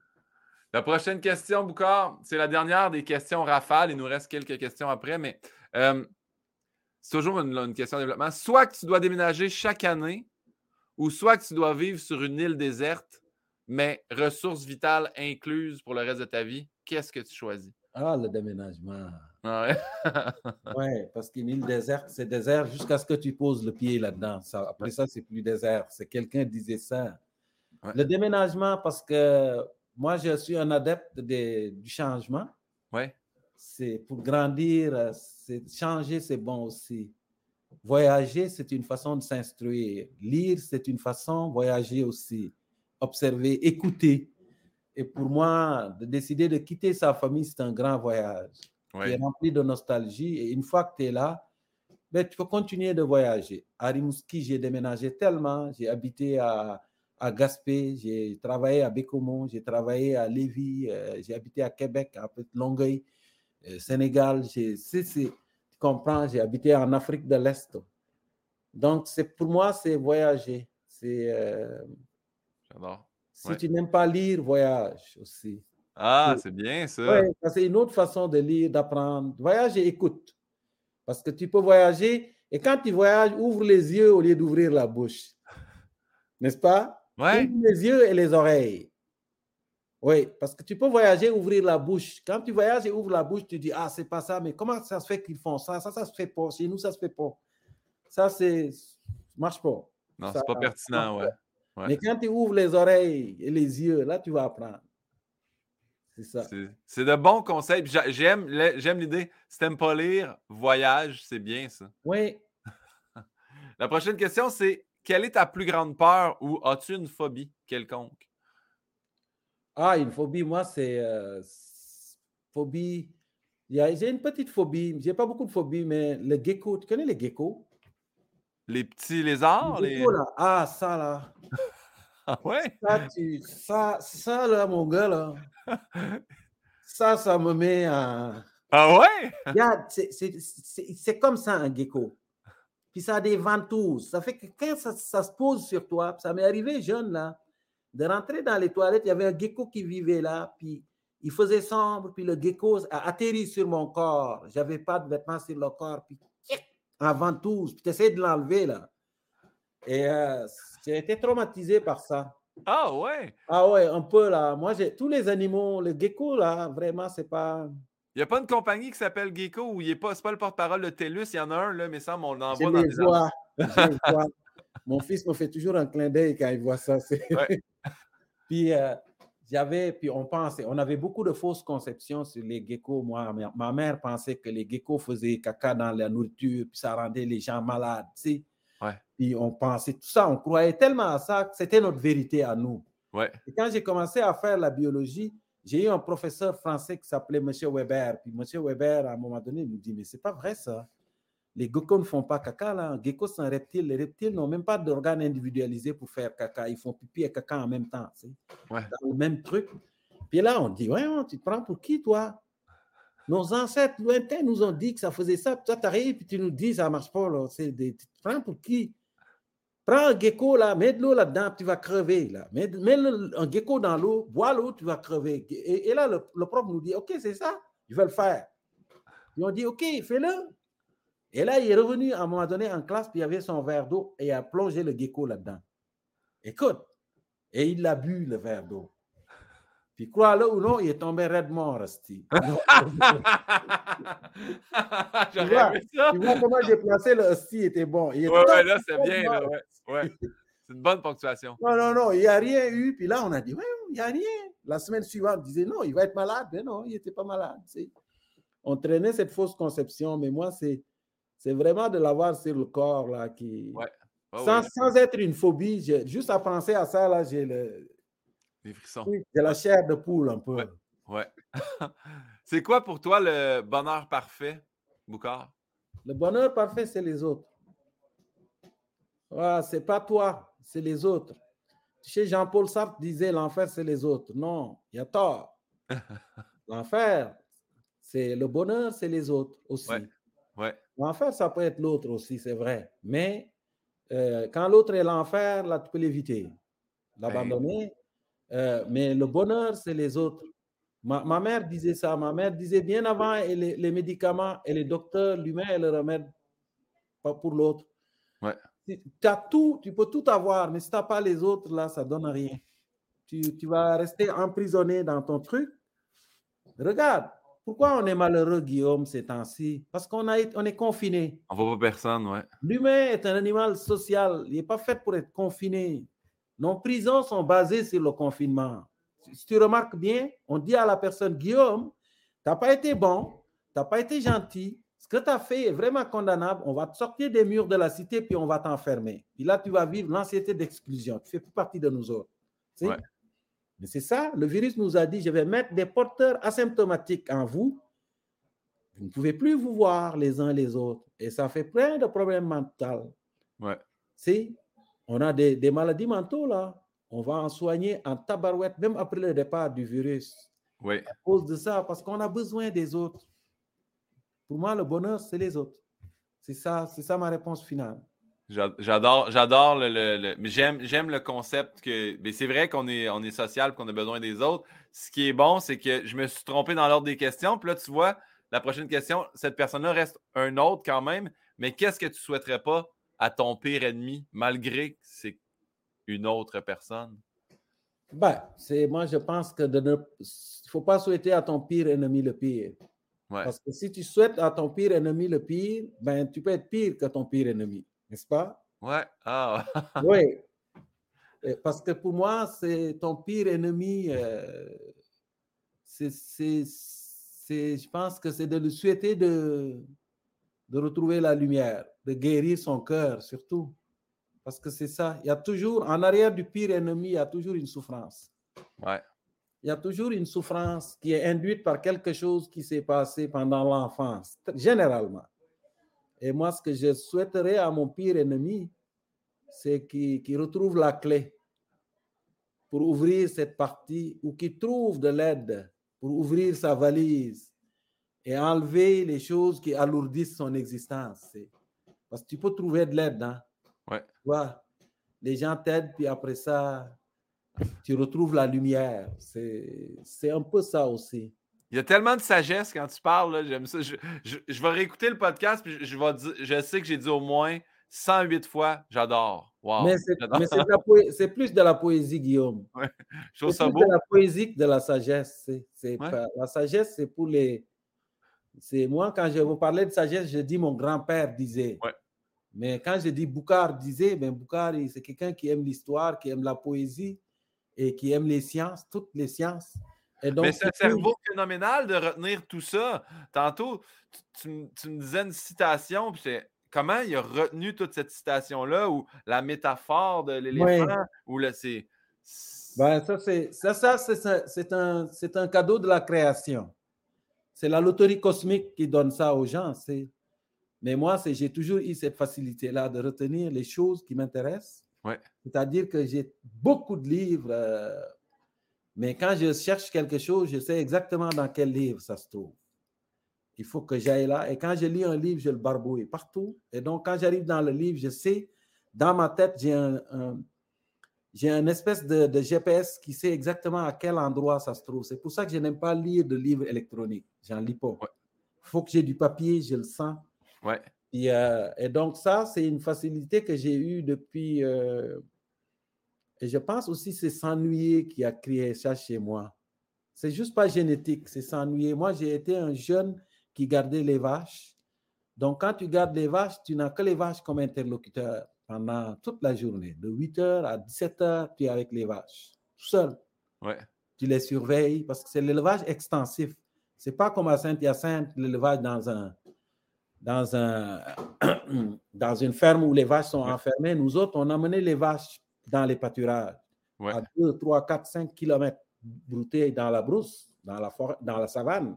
La prochaine question, Boucard, c'est la dernière des questions rafales. Il nous reste quelques questions après, mais euh, c'est toujours une, question de développement. Soit que tu dois déménager chaque année, ou soit que tu dois vivre sur une île déserte, mais ressources vitales incluses pour le reste de ta vie. Qu'est-ce que tu choisis? Ah, le déménagement. Ah ouais, parce qu'une île déserte, c'est désert jusqu'à ce que tu poses le pied là-dedans. après ça, c'est plus désert. C'est quelqu'un disait ça. Le déménagement, parce que moi, je suis un adepte du changement. Oui. C'est pour grandir, c'est changer, c'est bon aussi. Voyager, c'est une façon de s'instruire. Lire, c'est une façon, voyager aussi. Observer, écouter. Et pour moi, de décider de quitter sa famille, c'est un grand voyage qui est rempli de nostalgie. Et une fois que tu es là, ben, tu peux continuer de voyager. À Rimouski, j'ai déménagé tellement. J'ai habité à, à Gaspé, j'ai travaillé à Bécomont, j'ai travaillé à Lévis, euh, j'ai habité à Québec, à Longueuil, euh, Sénégal. tu comprends, j'ai habité en Afrique de l'Est. Donc, c'est pour moi, c'est voyager. C'est. Euh, J'adore. Si tu n'aimes pas lire, voyage aussi. Ah, c'est bien ça. Oui, c'est une autre façon de lire, d'apprendre. Voyage et écoute. Parce que tu peux voyager et quand tu voyages, ouvre les yeux au lieu d'ouvrir la bouche. [laughs] N'est-ce pas? Ouais. Ouvre les yeux et les oreilles. Oui, parce que tu peux voyager, ouvrir la bouche. Quand tu voyages et ouvres la bouche, tu dis Ah, c'est pas ça, mais comment ça se fait qu'ils font ça? Ça, ça se fait pas. Chez nous, ça se fait pas. Ça, c'est. marche pas. Non, c'est pas pertinent, ouais. Mais quand tu ouvres les oreilles et les yeux, là, tu vas apprendre. C'est ça. C'est de bons conseils. J'aime l'idée. Si t'aimes pas lire, voyage, c'est bien ça. Oui. [laughs] La prochaine question, c'est quelle est ta plus grande peur ou as-tu une phobie quelconque? Ah, une phobie, moi, c'est euh, phobie. J'ai une petite phobie. J'ai pas beaucoup de phobie, mais le gecko. Tu connais les geckos? Les petits lézards? Les là. Ah, ça là. Ah ouais? [laughs] Ça, ça, là, mon gars, là. ça, ça me met en. Ah ouais? c'est comme ça un gecko. Puis ça a des ventouses. Ça fait que quand ça, ça se pose sur toi, ça m'est arrivé jeune là, de rentrer dans les toilettes, il y avait un gecko qui vivait là, puis il faisait sombre, puis le gecko a atterri sur mon corps. J'avais pas de vêtements sur le corps, puis en ventouse, puis tu essaies de l'enlever, là. Et euh, j'ai été traumatisé par ça. Ah ouais? Ah ouais, un peu, là. Moi, j'ai tous les animaux, le gecko, là, vraiment, c'est pas... Il n'y a pas une compagnie qui s'appelle Gecko où il n'est pas, pas le porte-parole de TELUS. Il y en a un, là, mais ça, on l'envoie dans les vois. Mon fils me fait toujours un clin d'œil quand il voit ça. [laughs] puis, euh, j'avais, puis on pensait, on avait beaucoup de fausses conceptions sur les geckos. Moi, ma mère pensait que les geckos faisaient caca dans la nourriture, puis ça rendait les gens malades, tu sais. Puis on pensait tout ça, on croyait tellement à ça que c'était notre vérité à nous. Ouais. Et quand j'ai commencé à faire la biologie, j'ai eu un professeur français qui s'appelait M. Weber. Puis M. Weber, à un moment donné, nous dit Mais c'est pas vrai ça. Les geckos ne font pas caca là. Les geckos, c'est un reptile. Les reptiles n'ont même pas d'organes individualisés pour faire caca. Ils font pipi et caca en même temps. Ouais. Dans le même truc. Puis là, on dit Ouais, tu te prends pour qui, toi? Nos ancêtres lointains nous ont dit que ça faisait ça. Toi, tu arrives et tu nous dis Ça ne marche pas. Là. Tu te prends pour qui? Prends un gecko là, mets de l'eau là-dedans, tu vas crever. Là. Mets, un gecko dans l'eau, bois l'eau, tu vas crever. Et, là, le, prof nous dit Ok, c'est ça, je vais le faire. Ils ont dit Ok, fais-le. Et là, il est revenu à un moment donné en classe, puis il avait son verre d'eau et il a plongé le gecko là-dedans. Écoute, et il a bu le verre d'eau. Puis crois-le ou non, il est tombé raidement, Rusty. [laughs] [laughs] tu, vois, tu vois comment j'ai placé le Rusty, était bon. Oui, ouais, là, c'est bien. Là, ouais, C'est une bonne ponctuation. Non, non, non, il n'y a rien eu. Puis là, on a dit, ouais, il n'y a rien. La semaine suivante, on disait, non, il va être malade. Mais non, il n'était pas malade. On traînait cette fausse conception, mais moi, c'est vraiment de l'avoir sur le corps, là, qui... sans, sans, être une phobie, juste à penser à ça, là, j'ai le des frissons. Oui, de la chair de poule un peu. Ouais. [laughs] c'est quoi pour toi le bonheur parfait, Boucard? Le bonheur parfait, c'est les autres. Ah, c'est pas toi, c'est les autres. Sais, Jean-Paul Sartre disait l'enfer, c'est les autres. Non, il y a tort. [laughs] l'enfer, c'est le bonheur, c'est les autres aussi. Ouais. L'enfer, ça peut être l'autre aussi, c'est vrai. Mais euh, quand l'autre est l'enfer, là, tu peux l'éviter. L'abandonner, euh, mais le bonheur, c'est les autres. Ma, mère disait ça. Ma mère disait bien avant les, médicaments et les docteurs, l'humain est le remède pas pour l'autre. Ouais. Tu as tout, tu peux tout avoir, mais si tu n'as pas les autres, là, ça ne donne rien. Tu, tu, vas rester emprisonné dans ton truc. Regarde, pourquoi on est malheureux, Guillaume, ces temps-ci? Parce qu'on on est confiné. On ne voit pas personne, ouais. L'humain est un animal social. Il n'est pas fait pour être confiné. Nos prisons sont basées sur le confinement. Si tu remarques bien, on dit à la personne, Guillaume, tu n'as pas été bon, tu n'as pas été gentil, ce que tu as fait est vraiment condamnable, on va te sortir des murs de la cité, puis on va t'enfermer. Puis là, tu vas vivre l'anxiété d'exclusion. Tu ne fais plus partie de nous autres. Mais c'est ça, le virus nous a dit, je vais mettre des porteurs asymptomatiques en vous. Vous ne pouvez plus vous voir les uns les autres. Et ça fait plein de problèmes mentaux. Ouais. On a des, des maladies mentaux là, on va en soigner en tabarouette, même après le départ du virus. Oui. À cause de ça, parce qu'on a besoin des autres. Pour moi, le bonheur, c'est les autres. C'est ça, c'est ça ma réponse finale. J'adore, j'adore le, le, mais j'aime, j'aime le concept que, mais c'est vrai qu'on est, on est social, qu'on a besoin des autres. Ce qui est bon, c'est que je me suis trompé dans l'ordre des questions. Puis là, tu vois, la prochaine question, cette personne-là reste un autre quand même. Mais qu'est-ce que tu souhaiterais pas à ton pire ennemi, malgré que c'est une autre personne? Ben, c'est, moi, je pense que de ne faut pas souhaiter à ton pire ennemi le pire. Parce que si tu souhaites à ton pire ennemi le pire, ben, tu peux être pire que ton pire ennemi, n'est-ce pas? Ouais. Ah. [laughs] oui. Parce que pour moi, c'est ton pire ennemi. Euh, c'est, je pense que c'est de lui souhaiter de, de retrouver la lumière, de guérir son cœur surtout. Parce que c'est ça. Il y a toujours, en arrière du pire ennemi, il y a toujours une souffrance. Ouais. Il y a toujours une souffrance qui est induite par quelque chose qui s'est passé pendant l'enfance, généralement. Et moi, ce que je souhaiterais à mon pire ennemi, c'est qu'il retrouve la clé pour ouvrir cette partie ou qu'il trouve de l'aide pour ouvrir sa valise et enlever les choses qui alourdissent son existence. Parce que tu peux trouver de l'aide, hein? Ouais. les gens t'aident, puis après ça, tu retrouves la lumière. C'est un peu ça aussi. Il y a tellement de sagesse quand tu parles. J'aime ça. Je, je, vais réécouter le podcast, puis je, vais je sais que j'ai dit au moins 108 fois j'adore. Wow, mais c'est plus de la poésie, Guillaume. Ouais, je trouve ça beau. de la poésie que de la sagesse. C'est la sagesse, c'est pour les. C'est moi, quand je vous parlais de sagesse, je dis mon grand-père disait. Ouais. Mais quand je dis Boucard disait, ben Boucard, c'est quelqu'un qui aime l'histoire, qui aime la poésie et qui aime les sciences, toutes les sciences. Et donc, Mais c'est un cerveau phénoménal de retenir tout ça. Tantôt, tu, me disais une citation, puis c'est comment il a retenu toute cette citation-là, ou la métaphore de l'éléphant, ou le, c'est... Ben, ça, c'est, ça, ça c'est, un, c'est un cadeau de la création. C'est la loterie cosmique qui donne ça aux gens. C'est, mais moi, j'ai toujours eu cette facilité-là de retenir les choses qui m'intéressent. Ouais. C'est-à-dire que j'ai beaucoup de livres, euh, mais quand je cherche quelque chose, je sais exactement dans quel livre ça se trouve. Il faut que j'aille là. Et quand je lis un livre, je le barbouille partout. Et donc, quand j'arrive dans le livre, je sais, dans ma tête, j'ai un, j'ai un espèce de, GPS qui sait exactement à quel endroit ça se trouve. C'est pour ça que je n'aime pas lire de livres électroniques. J'en lis pas. Il faut que j'ai du papier, je le sens. Ouais. Et, euh, et donc, ça, c'est une facilité que j'ai eue depuis. Euh, et je pense aussi c'est s'ennuyer qui a créé ça chez moi. C'est juste pas génétique, c'est s'ennuyer. Moi, j'ai été un jeune qui gardait les vaches. Donc, quand tu gardes les vaches, tu n'as que les vaches comme interlocuteur pendant toute la journée. De 8h à 17h, tu es avec les vaches, tout seul. Ouais. Tu les surveilles parce que c'est l'élevage extensif. C'est pas comme à Saint-Hyacinthe, l'élevage dans un, dans, un, [clears throat] dans une ferme où les vaches sont enfermées. Nous autres, on amenait les vaches dans les pâturages à 2, 3, 4, 5 kilomètres broutés dans la brousse, dans la, forêt, dans la savane.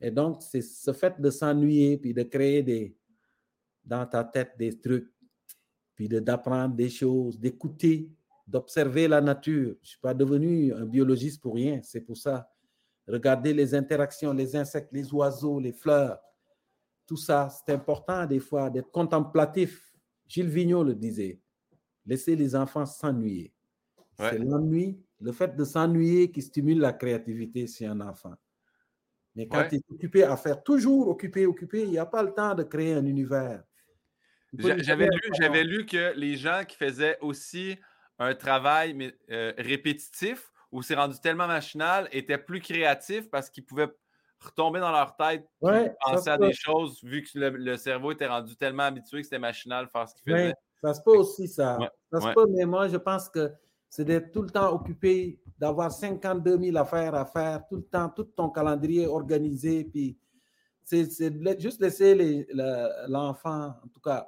Et donc, c'est ce fait de s'ennuyer, puis de créer des, dans ta tête des trucs, puis d'apprendre des choses, d'écouter, d'observer la nature. Je ne suis pas devenu un biologiste pour rien, c'est pour ça. Regarder les interactions, les insectes, les oiseaux, les fleurs, tout ça, c'est important des fois d'être contemplatif. Gilles Vigneault le disait, laisser les enfants s'ennuyer. C'est l'ennui, le fait de s'ennuyer qui stimule la créativité chez un enfant. Mais quand tu es occupé à faire toujours occupé, occupé, il n'y a pas le temps de créer un univers. J'avais lu, j'avais lu que les gens qui faisaient aussi un travail mais, euh, répétitif, où c'est rendu tellement machinal, étaient plus créatifs parce qu'ils pouvaient retomber dans leur tête, penser à des choses, vu que le, cerveau était rendu tellement habitué que c'était machinal faire ce qu'il faisait. ça se peut aussi, ça. ça se peut, mais moi, je pense que c'est d'être tout le temps occupé, d'avoir 52 000 affaires à faire, tout le temps, tout ton calendrier organisé, puis c'est juste laisser l'enfant, en tout cas,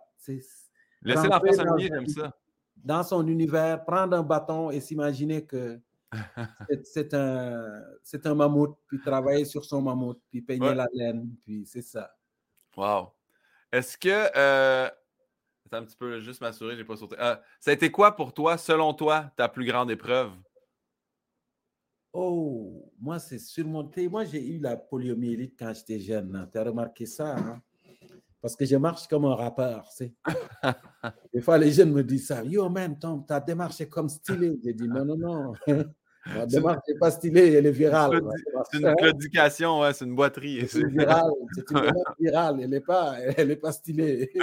Laisser l'enfant s'amuser, comme ça. Dans son univers, prendre un bâton et s'imaginer que [laughs] c'est un, un mammouth, puis travailler sur son mammouth, puis peigner la laine, puis c'est ça. Wow. Est-ce que. Euh... Attends un petit peu, juste m'assurer, j'ai pas sauté. Euh, ça a été quoi pour toi, selon toi, ta plus grande épreuve? Oh, moi, c'est surmonté. Moi, j'ai eu la poliomyélite quand j'étais jeune. Tu as remarqué ça? Hein? Parce que je marche comme un rappeur. Tu Des fois, les jeunes me disent ça. Yo, man, ta démarche est comme stylée. J'ai dit non, non, non. [laughs] Ma démarche n'est pas stylée, elle est virale. C'est une claudication, ouais, c'est une boiterie. C'est virale, c'est une démarche virale, elle n'est pas, elle pas stylée. [laughs]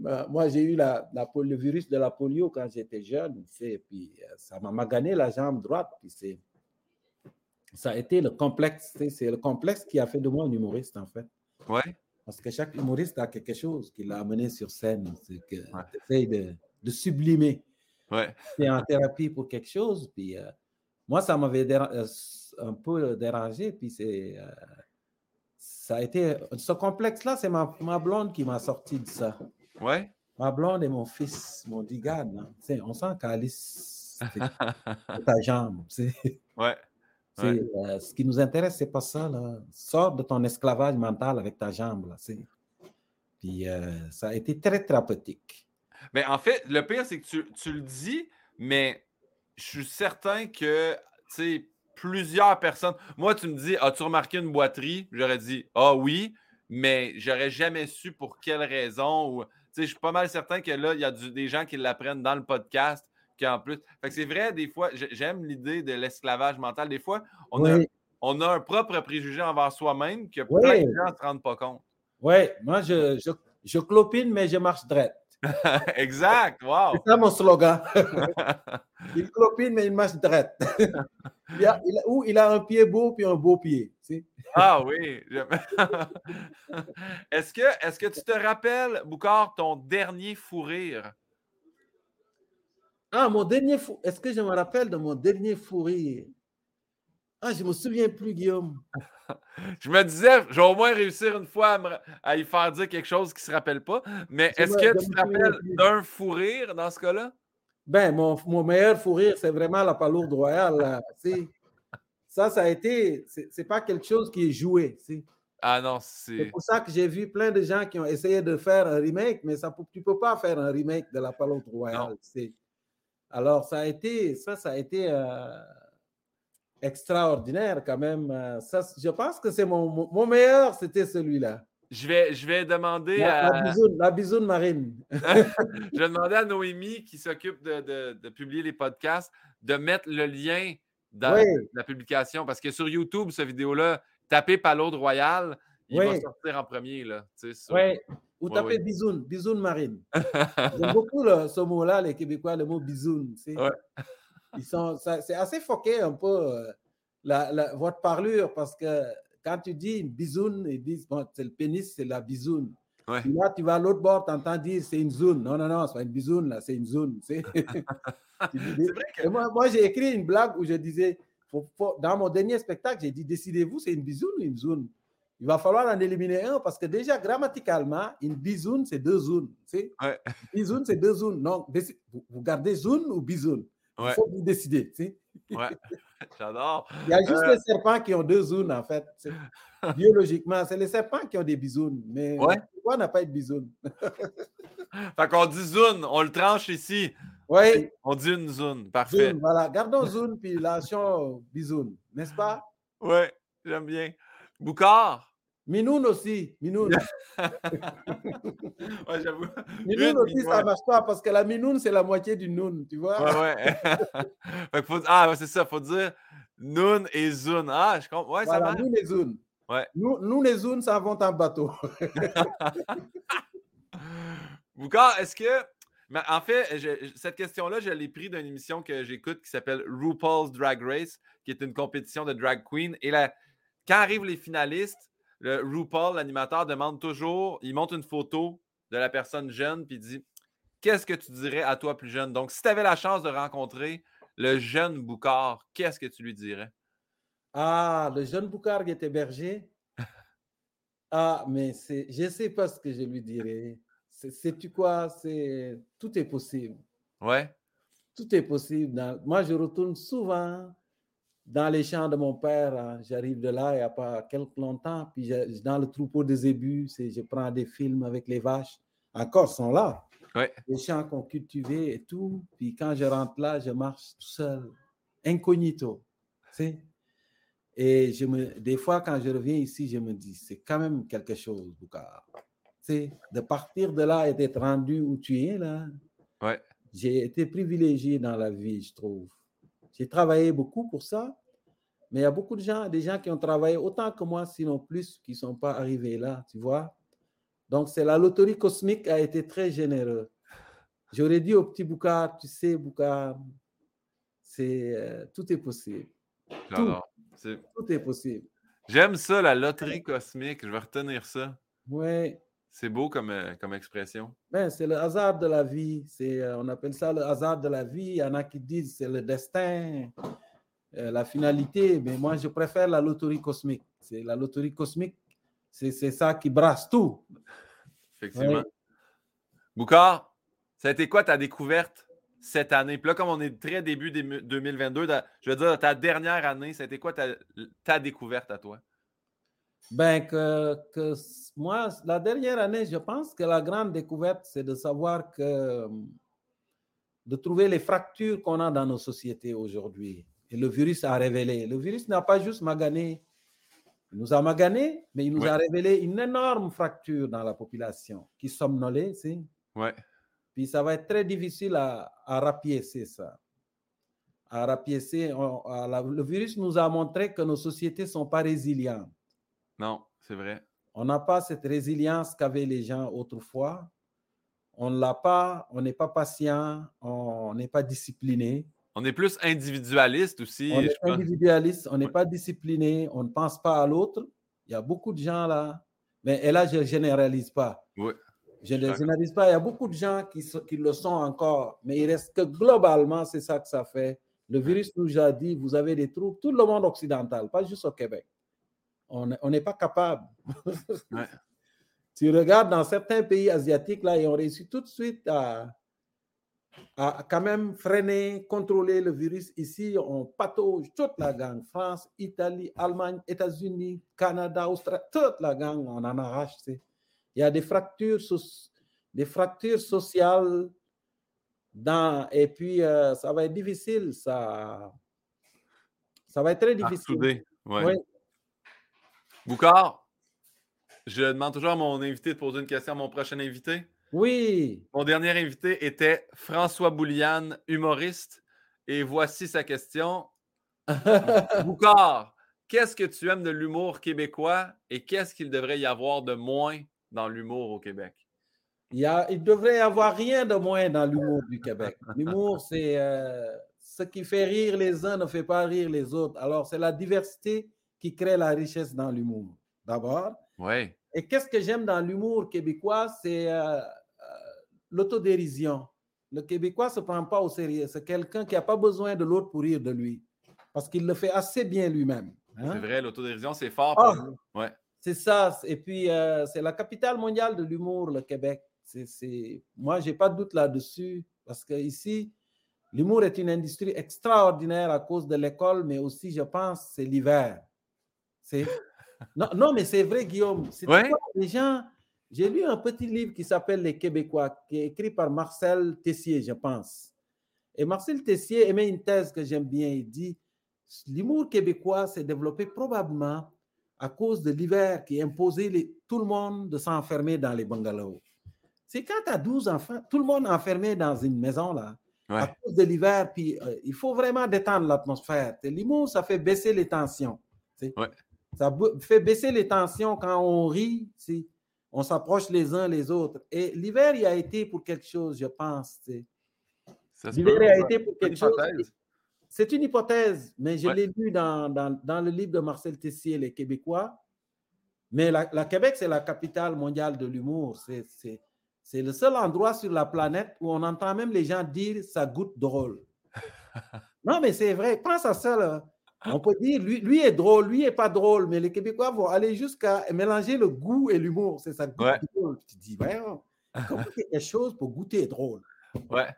Bah, moi, j'ai eu la, le virus de la polio quand j'étais jeune, et puis euh, ça m'a magané la jambe droite. Puis ça a été le complexe, c'est le complexe qui a fait de moi un humoriste, en fait. Ouais. Parce que chaque humoriste a quelque chose qui l'a amené sur scène, c'est que ouais. de, de, sublimer. Ouais. C'est en thérapie pour quelque chose, puis euh, moi, ça m'avait euh, un peu dérangé, puis c'est ça a été ce complexe-là, c'est ma, ma blonde qui m'a sorti de ça. Ouais. Ma blonde et mon fils m'ont dit, garde, on sent qu'Alice, [laughs] ta jambe. Ouais. Euh, ce qui nous intéresse, c'est pas ça. Là. Sors de ton esclavage mental avec ta jambe. Là, Puis euh, ça a été très thérapeutique. Mais en fait, le pire, c'est que tu, tu, le dis, mais je suis certain que plusieurs personnes. Moi, tu me dis As-tu remarqué une boiterie? J'aurais dit Ah oui, mais j'aurais jamais su pour quelle raison. Ou je suis pas mal certain que là, il y a des gens qui l'apprennent dans le podcast. En plus. c'est vrai, des fois, j'aime l'idée de l'esclavage mental. Des fois, on, a, on, a, un propre préjugé envers soi-même que plein de gens ne se rendent pas compte. Oui, moi, je, je, je, clopine, mais je marche droit. [laughs] exact, wow. C'est ça mon slogan. [laughs] il clopine, mais il marche droit. [laughs] il, a, ou il a un pied beau puis un beau pied. Ah oui. est-ce que, est que tu te rappelles, Boucard, ton dernier fou rire? Ah, mon dernier fou. Est-ce que je me rappelle de mon dernier fou rire? Ah, je ne me souviens plus, Guillaume. [laughs] je me disais, je vais au moins réussir une fois à, y faire dire quelque chose qui ne se rappelle pas. Mais est-ce que tu te rappelles d'un fou rire dans ce cas-là? Ben, mon, mon meilleur fou rire, c'est vraiment la palourde royale. [laughs] Ça, ça a été, c'est pas quelque chose qui est joué. Ah non, c'est. pour ça que j'ai vu plein de gens qui ont essayé de faire un remake, mais ça, tu peux pas faire un remake de La Palote Royale. Alors, ça a été, ça, ça a été euh, extraordinaire quand même. Euh, ça, je pense que c'est mon, mon meilleur, c'était celui-là. Je vais, je vais demander la, à. La bisoune, marine. [laughs] je vais demander à Noémie, qui s'occupe de, de, de, publier les podcasts, de mettre le lien dans la publication. Parce que sur YouTube, cette vidéo-là, tapez Palourde Royal, il va sortir en premier. Là, oui. Ou tapez bisoun, bisoun marine. J'aime [laughs] beaucoup ce mot-là, les Québécois, le mot bisoun. Ils sont, c'est assez foqué un peu euh, la, votre parlure parce que quand tu dis une bisoune, ils disent bon, c'est le pénis, c'est la bisoune. Là, tu vas à l'autre bord, tu entends dire c'est une zone. Non, non, non, c'est pas une bisoune, là, c'est une zone. [laughs] moi, moi j'ai écrit une blague où je disais, dans mon dernier spectacle, j'ai dit décidez-vous, c'est une bisoune ou une zone Il va falloir en éliminer un parce que déjà, grammaticalement, une bisoune, c'est deux zones. Ouais. Bisoune, c'est deux zones. Donc, vous gardez zone ou bisoune? Il faut vous décider. Ouais, [laughs] j'adore. Il y a juste euh les serpents qui ont deux zones, en fait. [laughs] Biologiquement, c'est les serpents qui ont des bisounes. Mais pourquoi n'a pas de bisounes? [laughs] fait qu'on dit zone, on le tranche ici. Oui. On dit une zone, parfait. voilà, gardons zone puis lâchons bisoune, n'est-ce pas? Oui, j'aime bien. Boucard. Minoun aussi, Minoun. [laughs] ouais, j'avoue. Minoun aussi, ça ne marche pas parce que la minoun, c'est la moitié du noun, tu vois? Ouais, ouais. [laughs] faut... Ah, c'est ça, il faut dire noun et zoun. Ah, je comprends. Ouais, voilà, ça marche. Noun et zoun. Ouais. Nous, nous, les zoun, ça vont en bateau. [laughs] Boucard, est-ce que. Mais en fait, cette question-là, je l'ai prise d'une émission que j'écoute qui s'appelle RuPaul's Drag Race, qui est une compétition de drag queen. Et là, quand arrivent les finalistes, le RuPaul, l'animateur, demande toujours, il montre une photo de la personne jeune, puis il dit Qu'est-ce que tu dirais à toi plus jeune? Donc, si tu avais la chance de rencontrer le jeune Boucard, qu'est-ce que tu lui dirais? Ah, le jeune Boucard qui était berger [laughs] Ah, mais je ne sais pas ce que je lui dirais. Sais-tu quoi? C'est Tout est possible. Ouais. tout est possible. moi, je retourne souvent dans les champs de mon père. Hein. J'arrive de là il n'y a pas quelques longtemps. Puis dans le troupeau des ébus, je prends des films avec les vaches. Encore, sont là. Les champs qu'on cultivait et tout. Puis quand je rentre là, je marche tout seul, incognito. Et je me, des fois, quand je reviens ici, je me dis, c'est quand même quelque chose, Boukar. De partir de là et d'être rendu où tu es, là. Ouais. J'ai été privilégié dans la vie, je trouve. J'ai travaillé beaucoup pour ça, mais il y a beaucoup de gens, des gens qui ont travaillé autant que moi, sinon plus, qui ne sont pas arrivés là, tu vois. Donc, c'est la loterie cosmique a été très généreuse. J'aurais dit au petit Boukar, tu sais, Boukar, c'est, euh, tout est possible. Tout, tout, est possible. J'aime ça, la loterie cosmique. Je vais retenir ça. Oui. C'est beau comme, euh, comme expression. Ben, c'est le hasard de la vie. C'est, euh, on appelle ça le hasard de la vie. Il y en a qui disent c'est le destin, euh, la finalité. Mais moi, je préfère la loterie cosmique. C'est la loterie cosmique. C'est, ça qui brasse tout. Effectivement. Boukar, ça a été quoi ta découverte cette année? Puis là, comme on est très début 2022, je veux dire, ta dernière année, ça a été quoi ta, ta découverte à toi? Ben, que, que, moi, la dernière année, je pense que la grande découverte, c'est de savoir que, de trouver les fractures qu'on a dans nos sociétés aujourd'hui. Et le virus a révélé. Le virus n'a pas juste magané, il nous a magané, mais il nous a révélé une énorme fracture dans la population qui somnolait, si. Ouais. Puis ça va être très difficile à, à rapiécer ça. À rapiécer. le virus nous a montré que nos sociétés ne sont pas résilientes. Non, c'est vrai. On n'a pas cette résilience qu'avaient les gens autrefois. On ne l'a pas, on n'est pas patient, on n'est pas discipliné. On est plus individualiste aussi. On est individualiste, on n'est pas discipliné, on ne pense pas à l'autre. Il y a beaucoup de gens là, mais et là, je ne généralise pas. Oui. Je ne généralise pas. Il y a beaucoup de gens qui, qui le sont encore, mais il reste que globalement, c'est ça que ça fait. Le virus nous a dit, vous avez des troubles, tout le monde occidental, pas juste au Québec on n'est pas capable. [laughs] tu regardes dans certains pays asiatiques, là, ils ont réussi tout de suite à, à quand même freiner, contrôler le virus. Ici, on patauge toute la gang. France, Italie, Allemagne, États-Unis, Canada, Australie, toute la gang, on en arrache. Il y a des fractures, des fractures sociales dans, et puis euh, ça va être difficile, ça, ça va être très difficile. Oui. Boucard, je demande toujours à mon invité de poser une question à mon prochain invité. Oui. Mon dernier invité était François Bouliane, humoriste. Et voici sa question. [laughs] Boucard, qu'est-ce que tu aimes de l'humour québécois et qu'est-ce qu'il devrait y avoir de moins dans l'humour au Québec? Il, y devrait y avoir rien de moins dans l'humour du Québec. L'humour, [laughs] c'est euh, ce qui fait rire les uns ne fait pas rire les autres. Alors, c'est la diversité qui crée la richesse dans l'humour, d'abord. Oui. Et qu'est-ce que j'aime dans l'humour québécois, c'est euh, l'autodérision. Le Québécois ne se prend pas au sérieux. C'est quelqu'un qui n'a pas besoin de l'autre pour rire de lui, parce qu'il le fait assez bien lui-même. Hein? C'est vrai, l'autodérision, c'est fort pour ah, Ouais. C'est ça. Et puis, euh, c'est la capitale mondiale de l'humour, le Québec. C'est, Moi, je n'ai pas de doute là-dessus, parce qu'ici, l'humour est une industrie extraordinaire à cause de l'école, mais aussi, je pense, c'est l'hiver. [laughs] Non, non, mais c'est vrai, Guillaume. les gens. J'ai lu un petit livre qui s'appelle Les Québécois, qui est écrit par Marcel Tessier, je pense. Et Marcel Tessier émet une thèse que j'aime bien. Il dit l'humour québécois s'est développé probablement à cause de l'hiver qui imposait les, tout le monde de s'enfermer dans les bungalows. C'est quand tu as 12 enfants, tout le monde enfermé dans une maison là, à cause de l'hiver, puis euh, il faut vraiment détendre l'atmosphère. L'humour, ça fait baisser les tensions. Ouais. Ça fait baisser les tensions quand on rit, si on s'approche les uns les autres. Et l'hiver, il a été pour quelque chose, je pense. L'hiver a été pour quelque chose. C'est une hypothèse, mais je l'ai lu dans, dans, le livre de Marcel Tessier, Les Québécois. Mais la, Québec, c'est la capitale mondiale de l'humour. C'est le seul endroit sur la planète où on entend même les gens dire ça goûte drôle. [laughs] non, mais c'est vrai. Pense à ça. Là. On peut dire, lui, lui est drôle, lui est pas drôle, mais les Québécois vont aller jusqu'à mélanger le goût et l'humour. C'est ça, goût ouais. Tu te dis, ouais, comment [laughs] quelque chose pour goûter drôle? Ouais.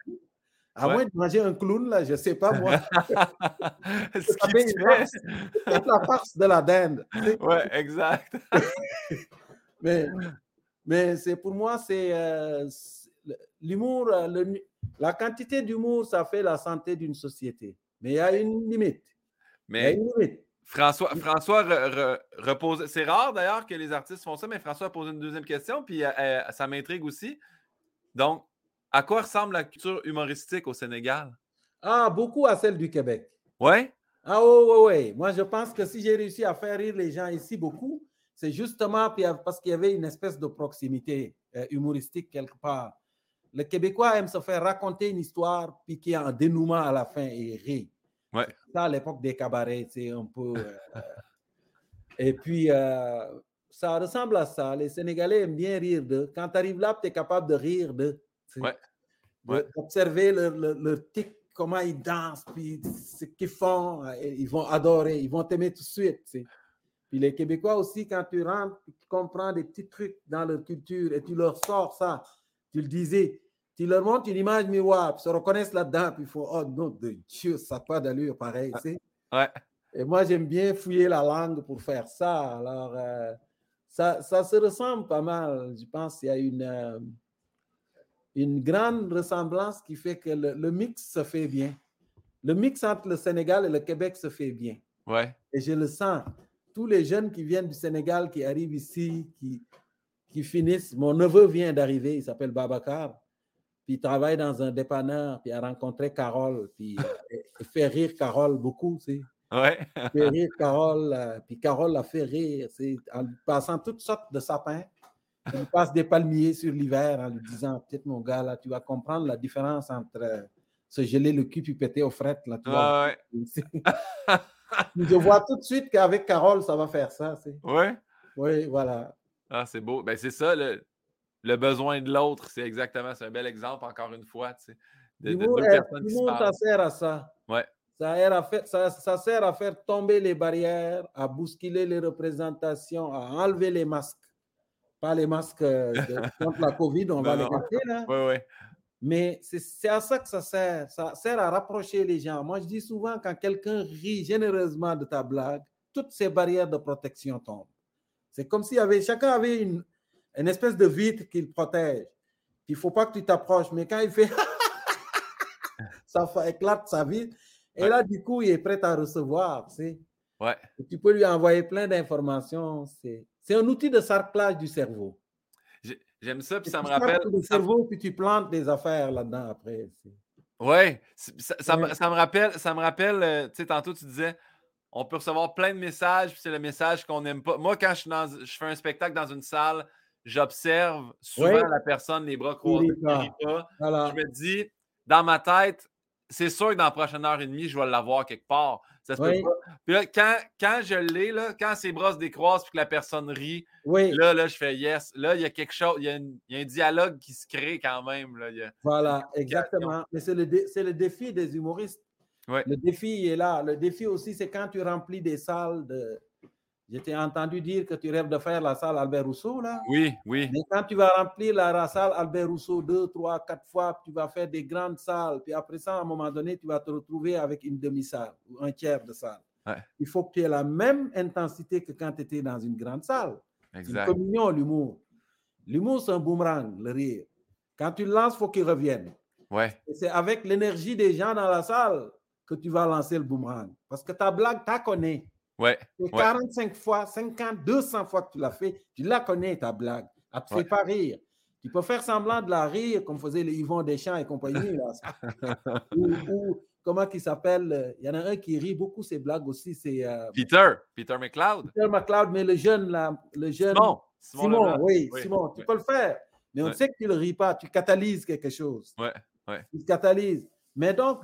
À moins de manger un clown, là, je ne sais pas moi. [laughs] [laughs] C'est la farce de la dinde. Oui, exact. mais mais c'est pour moi, c'est euh, l'humour, euh, la quantité d'humour, ça fait la santé d'une société. Mais il y a une limite. Mais François, François repose. C'est rare d'ailleurs que les artistes font ça, mais François a posé une deuxième question, puis euh, ça m'intrigue aussi. Donc, à quoi ressemble la culture humoristique au Sénégal? Ah, beaucoup à celle du Québec. Oui? Ah, oui, oui, oui. Moi, je pense que si j'ai réussi à faire rire les gens ici beaucoup, c'est justement parce qu'il y avait une espèce de proximité euh, humoristique quelque part. Le Québécois aime se faire raconter une histoire, puis qui a un dénouement à la fin et rit. Ouais. Ça, à l'époque des cabarets, c'est un peu. Euh, et puis, euh, ça ressemble à ça. Les Sénégalais aiment bien rire d'eux. Quand tu arrives là, tu es capable de rire d'eux. Ouais. Observer leur, leur, tic, comment ils dansent, puis ce qu'ils font. Ils vont adorer, ils vont t'aimer tout de suite. Puis les Québécois aussi, quand tu rentres, tu comprends des petits trucs dans leur culture et tu leur sors ça. Tu le disais, tu leur montres une image miroir, puis se reconnaissent là-dedans, puis ils font Oh non, de Dieu, ça n'a pas d'allure pareil. Tu Ouais. Et moi, j'aime bien fouiller la langue pour faire ça. Alors, euh, ça, ça, se ressemble pas mal. Je pense qu'il y a une, euh, une grande ressemblance qui fait que le, le, mix se fait bien. Le mix entre le Sénégal et le Québec se fait bien. Ouais. Et je le sens tous les jeunes qui viennent du Sénégal, qui arrivent ici, qui, qui finissent. Mon neveu vient d'arriver, il s'appelle Babacar. Puis il travaille dans un dépanneur, puis il a rencontré Carole, puis il fait rire Carole beaucoup, tu sais. Ouais. il fait rire Carole, euh, puis Carole l'a fait rire, en passant toutes sortes de sapins. Il passe des palmiers sur l'hiver en lui disant Peut-être mon gars, là, tu vas comprendre la différence entre euh, se geler le cul puis péter aux frettes. Là, tu ouais. [laughs] Je vois tout de suite qu'avec Carole, ça va faire ça. Oui? Oui, voilà. Ah, c'est beau. Ben, c'est ça, le, le, besoin de l'autre. C'est exactement, c'est un bel exemple, encore une fois. Tu sais, de, de ça sert à ça. Ouais. Ça, sert à faire, ça, ça, sert à faire tomber les barrières, à bousculer les représentations, à enlever les masques. Pas les masques de, contre la COVID, on [laughs] va les garder là. Oui, oui. Mais c'est à ça que ça sert. Ça sert à rapprocher les gens. Moi, je dis souvent, quand quelqu'un rit généreusement de ta blague, toutes ces barrières de protection tombent. C'est comme si avait, chacun avait une, une espèce de vitre qu'il protège. Il ne faut pas que tu t'approches, mais quand il fait [laughs] ça éclate sa vitre. Et là, du coup, il est prêt à recevoir. Tu, sais. ouais. tu peux lui envoyer plein d'informations. C'est un outil de sarclage du cerveau. J'aime ça, puis ça me rappelle. Le cerveau, puis tu plantes des affaires là-dedans après. Oui, ça, ça, me rappelle, ça me rappelle, euh, tu sais, tantôt tu disais, on peut recevoir plein de messages, puis c'est le message qu'on n'aime pas. Moi, quand je, dans, je, fais un spectacle dans une salle, j'observe souvent la personne, les bras croisés, pas. Je me dis, dans ma tête, c'est sûr que dans la prochaine heure et demie, je vais l'avoir quelque part. Ça se peut pas. Puis là, quand, quand je l'ai, là, quand ses bras se décroisent et que la personne rit, là, là, je fais yes. Là, il y a quelque chose, il y a, il y a un dialogue qui se crée quand même. Là. voilà, exactement. Mais c'est le, le défi des humoristes. Le défi est là. Le défi aussi, c'est quand tu remplis des salles de, je t'ai entendu dire que tu rêves de faire la salle Albert Rousseau, là. Oui, oui. Mais quand tu vas remplir la salle Albert Rousseau deux, trois, quatre fois, tu vas faire des grandes salles, puis après ça, à un moment donné, tu vas te retrouver avec une demi-salle ou un tiers de salle. Il faut que tu aies la même intensité que quand tu étais dans une grande salle. C'est une communion, l'humour. L'humour, c'est un boomerang, le rire. Quand tu le lances, il faut qu'il revienne. Ouais. c'est avec l'énergie des gens dans la salle que tu vas lancer le boomerang. Parce que ta blague, tu connais. Ouais. 45 fois, 50, 200 fois que tu l'as fait, tu la connais ta blague. Elle ne te fait pas rire. Tu peux faire semblant de la rire comme faisait les Yvon Deschamps et compagnie. [laughs] ou, comment il s'appelle Il y en a un qui rit beaucoup ses blagues aussi. C'est euh, Peter, Peter McLeod. Peter McLeod, mais le jeune, là, le jeune. Simon. Simon, oui, Simon, tu peux le faire. Mais on sait que tu ne le ris pas, tu catalyses quelque chose. Ouais, ouais. Tu catalyses. Mais donc,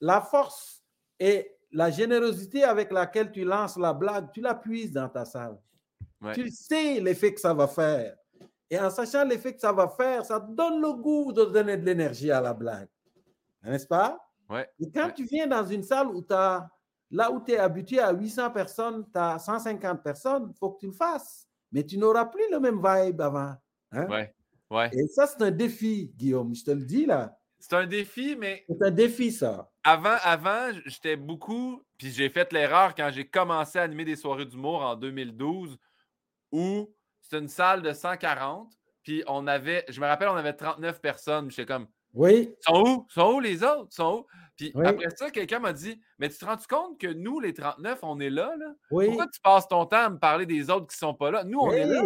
la force est la générosité avec laquelle tu lances la blague, tu la puises dans ta salle. Tu sais l'effet que ça va faire. Et en sachant l'effet que ça va faire, ça donne le goût de donner de l'énergie à la blague. N'est-ce pas? Ouais. Et quand tu viens dans une salle où tu as, là où tu es habitué à 800 personnes, tu as 150 personnes, il faut que tu le fasses. Mais tu n'auras plus le même vibe avant. Hein? Ouais. Ouais. Et ça, c'est un défi, Guillaume, je te le dis là. C'est un défi, mais. C'est un défi, ça. Avant, avant j'étais beaucoup, puis j'ai fait l'erreur quand j'ai commencé à animer des soirées d'humour en 2012, où c'était une salle de 140, puis on avait, je me rappelle, on avait 39 personnes. J'étais comme, oui. Sont où? Sont où les autres? Sont où? Puis après ça, quelqu'un m'a dit Mais tu te rends compte que nous, les 39, on est là? là? Oui. Pourquoi tu passes ton temps à me parler des autres qui ne sont pas là? Nous, on est là.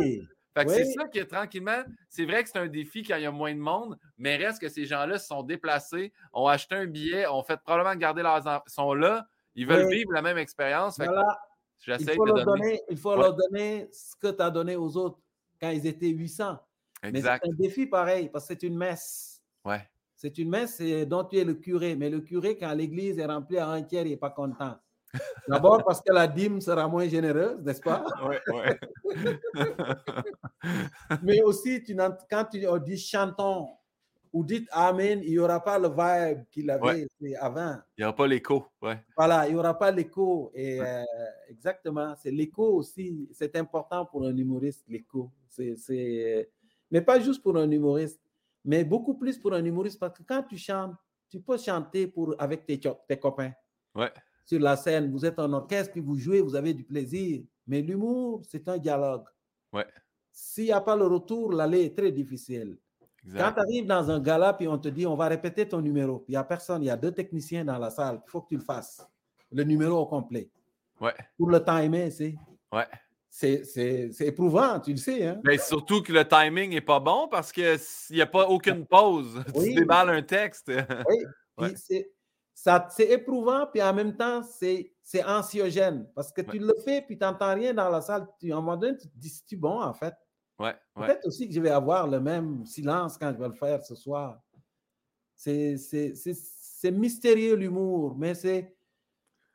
Fait que c'est ça qui est tranquillement. C'est vrai que c'est un défi quand il y a moins de monde, mais reste que ces gens-là se sont déplacés, ont acheté un billet, ont fait probablement garder leurs enfants, sont là, ils veulent vivre la même expérience. Voilà. J'essaie de donner... Il faut leur donner ce que tu as donné aux autres quand ils étaient 800. Exact. Mais c'est un défi pareil, parce que c'est une messe. Ouais. C'est une messe dont tu es le curé. Mais le curé, quand l'église est remplie à un tiers, il n'est pas content. D'abord parce que la dîme sera moins généreuse, n'est-ce pas? [laughs] Oui, oui. [laughs] Mais aussi, tu, quand tu dis chantons ou dites Amen, il n'y aura pas le vibe qu'il avait avant. Il n'y aura pas l'écho. Ouais. Voilà, il n'y aura pas l'écho. Et euh, exactement, c'est l'écho aussi. C'est important pour un humoriste, l'écho. Mais pas juste pour un humoriste mais beaucoup plus pour un humoriste parce que quand tu chantes, tu peux chanter pour, avec tes, tes copains. Ouais. Sur la scène, vous êtes en orchestre, puis vous jouez, vous avez du plaisir. Mais l'humour, c'est un dialogue. Ouais. S'il n'y a pas le retour, l'aller est très difficile. Quand tu arrives dans un gala, puis on te dit, on va répéter ton numéro, puis il n'y a personne, il y a deux techniciens dans la salle, il faut que tu le fasses. Le numéro au complet. Ouais. Pour le timer, c'est. Ouais c'est éprouvant, tu le sais. Hein? Mais surtout que le timing n'est pas bon parce qu'il n'y a pas aucune pause. [laughs] Tu déballes un texte. oui, [laughs] c'est éprouvant, puis en même temps, c'est anxiogène parce que tu le fais, puis tu n'entends rien dans la salle. Tu, à un moment donné, tu te dis, c'est-tu bon, en fait? Ouais, Peut-être aussi que je vais avoir le même silence quand je vais le faire ce soir. C'est mystérieux l'humour, mais c'est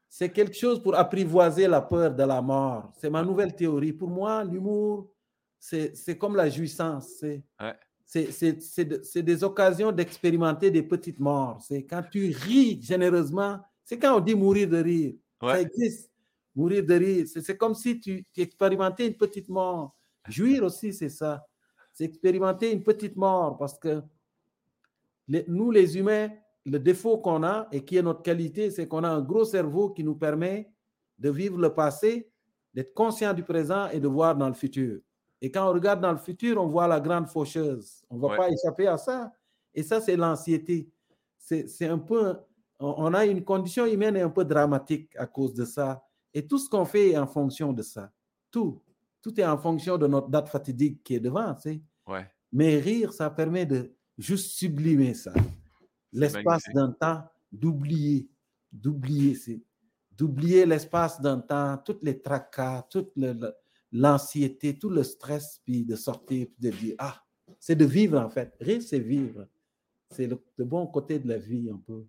c'est quelque chose pour apprivoiser la peur de la mort. C'est ma nouvelle théorie. Pour moi, l'humour, c'est comme la jouissance. C'est des occasions d'expérimenter des petites morts. C'est quand tu ris généreusement. C'est quand on dit mourir de rire. Ça existe. Mourir de rire. C'est comme si tu, expérimentais une petite mort. Jouir aussi, c'est ça. C'est expérimenter une petite mort parce que nous, les humains, le défaut qu'on a et qui est notre qualité, c'est qu'on a un gros cerveau qui nous permet de vivre le passé, d'être conscient du présent et de voir dans le futur. Et quand on regarde dans le futur, on voit la grande faucheuse. On ne va pas échapper à ça. Et ça, c'est l'anxiété. C'est un peu, on a une condition humaine un peu dramatique à cause de ça. Et tout ce qu'on fait est en fonction de ça. Tout. Tout est en fonction de notre date fatidique qui est devant. Tu sais. ouais. Mais rire, ça permet de juste sublimer ça l'espace d'un temps, d'oublier, d'oublier, c'est d'oublier l'espace d'un temps, toutes les tracas, toute l'anxiété, tout le stress, puis de sortir, puis de dire, ah, c'est de vivre en fait. Rire, c'est vivre. C'est le, bon côté de la vie un peu.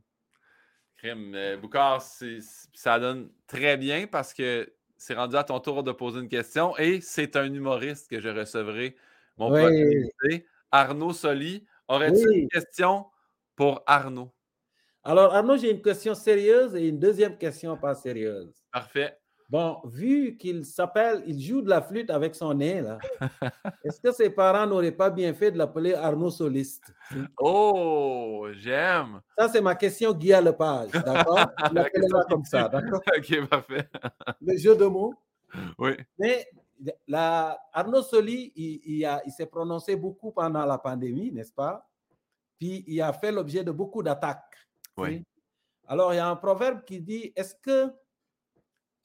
Crème, euh, Boucard, ça donne très bien parce que c'est rendu à ton tour de poser une question et c'est un humoriste que je recevrai mon oui. Arnaud Soli. Aurais-tu une question pour Arnaud? Alors, Arnaud, j'ai une question sérieuse et une deuxième question pas sérieuse. Parfait. Bon, vu qu'il s'appelle, il joue de la flûte avec son nez, là, est-ce que ses parents n'auraient pas bien fait de l'appeler Arnaud Soliste? Oh, j'aime. Ça, c'est ma question, Guy Lepage, d'accord? [laughs] l'appellera comme ça, d'accord? [laughs] OK, parfait. Le jeu de mots. Oui. Mais la, Arnaud Soli, il, il, il s'est prononcé beaucoup pendant la pandémie, n'est-ce pas? puis il a fait l'objet de beaucoup d'attaques. Oui. Alors, il y a un proverbe qui dit, est-ce que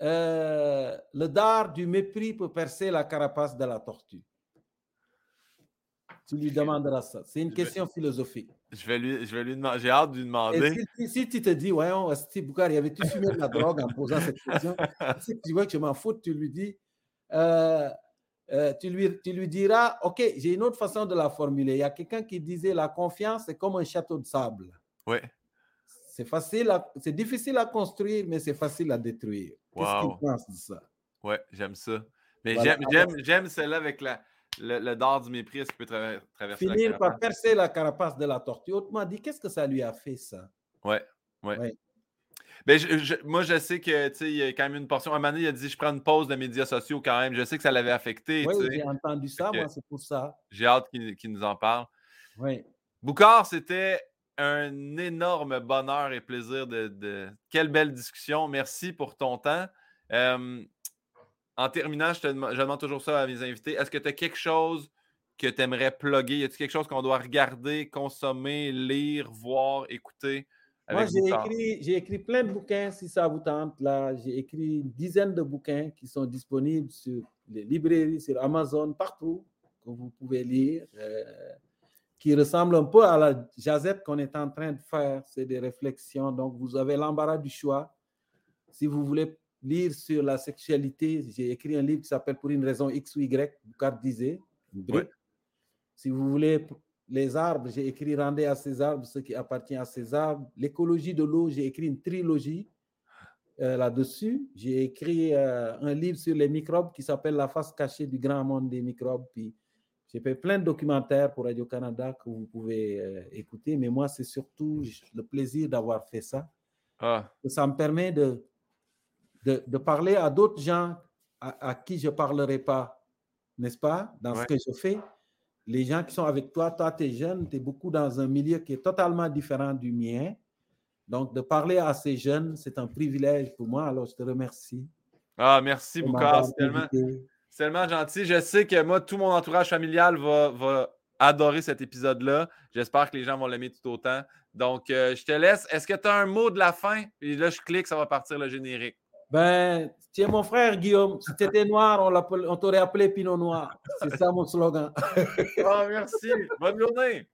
euh, le dard du mépris peut percer la carapace de la tortue? Tu lui demanderas ça. C'est une question philosophique. Je vais lui, je vais lui demander. J'ai hâte de lui demander. Si, tu te dis, ouais, Steve Boukar, y avait-tu fumé de la drogue en posant cette question? [laughs] si tu vois que je m'en fous, tu lui dis, euh, euh, tu, lui, tu lui diras, OK, j'ai une autre façon de la formuler. Il y a quelqu'un qui disait, la confiance, c'est comme un château de sable. Oui. C'est facile, c'est difficile à construire, mais c'est facile à détruire. Qu'est-ce qu'il pense de ça? Oui, j'aime ça. Mais j'aime, j'aime, celle-là avec la, le, le dard du mépris qui peut traverser Finir par percer la carapace de la tortue. Autrement dit, qu'est-ce que ça lui a fait, ça? Oui, oui. Ouais. Ben, moi, je sais que il y a quand même une portion. À un moment donné, il a dit Je prends une pause de médias sociaux quand même. Je sais que ça l'avait affecté. Oui, j'ai entendu ça, moi, c'est pour ça. J'ai hâte qu'il nous en parle. Oui. Boucard, c'était un énorme bonheur et plaisir de, Quelle belle discussion. Merci pour ton temps. en terminant, je, te demande, je demande toujours ça à mes invités. Est-ce que tu as quelque chose que tu aimerais plugger? Y a-t-il quelque chose qu'on doit regarder, consommer, lire, voir, écouter? Moi, j'ai écrit, j'ai écrit plein de bouquins, si ça vous tente. Là, j'ai écrit une dizaine de bouquins qui sont disponibles sur les librairies, sur Amazon, partout, que vous pouvez lire, euh, qui ressemblent un peu à la jazette qu'on est en train de faire. C'est des réflexions. Donc, vous avez l'embarras du choix. Si vous voulez lire sur la sexualité, j'ai écrit un livre qui s'appelle Pour une raison X ou Y, Boucard disait, Si vous voulez les arbres, j'ai écrit Rendez à ces arbres ce qui appartient à ces arbres. L'écologie de l'eau, j'ai écrit une trilogie euh, là-dessus. J'ai écrit euh, un livre sur les microbes qui s'appelle La face cachée du grand monde des microbes. Puis j'ai fait plein de documentaires pour Radio-Canada que vous pouvez euh, écouter. Mais moi, c'est surtout le plaisir d'avoir fait ça. Ah. Ça me permet de, de, parler à d'autres gens à, qui je ne parlerai pas, n'est-ce pas, dans ce que je fais les gens qui sont avec toi, toi, tu es jeune, tu es beaucoup dans un milieu qui est totalement différent du mien. Donc, de parler à ces jeunes, c'est un privilège pour moi. Alors, je te remercie. Ah, merci beaucoup. C'est tellement, tellement, gentil. Je sais que moi, tout mon entourage familial va, va adorer cet épisode-là. J'espère que les gens vont l'aimer tout autant. Donc, euh, je te laisse. Est-ce que tu as un mot de la fin? Et là, je clique, ça va partir le générique. Ben, tu es mon frère, Guillaume. Si tu étais noir, on, on t'aurait appelé Pinot Noir. C'est ça mon slogan. oh, [laughs] merci. Bonne journée.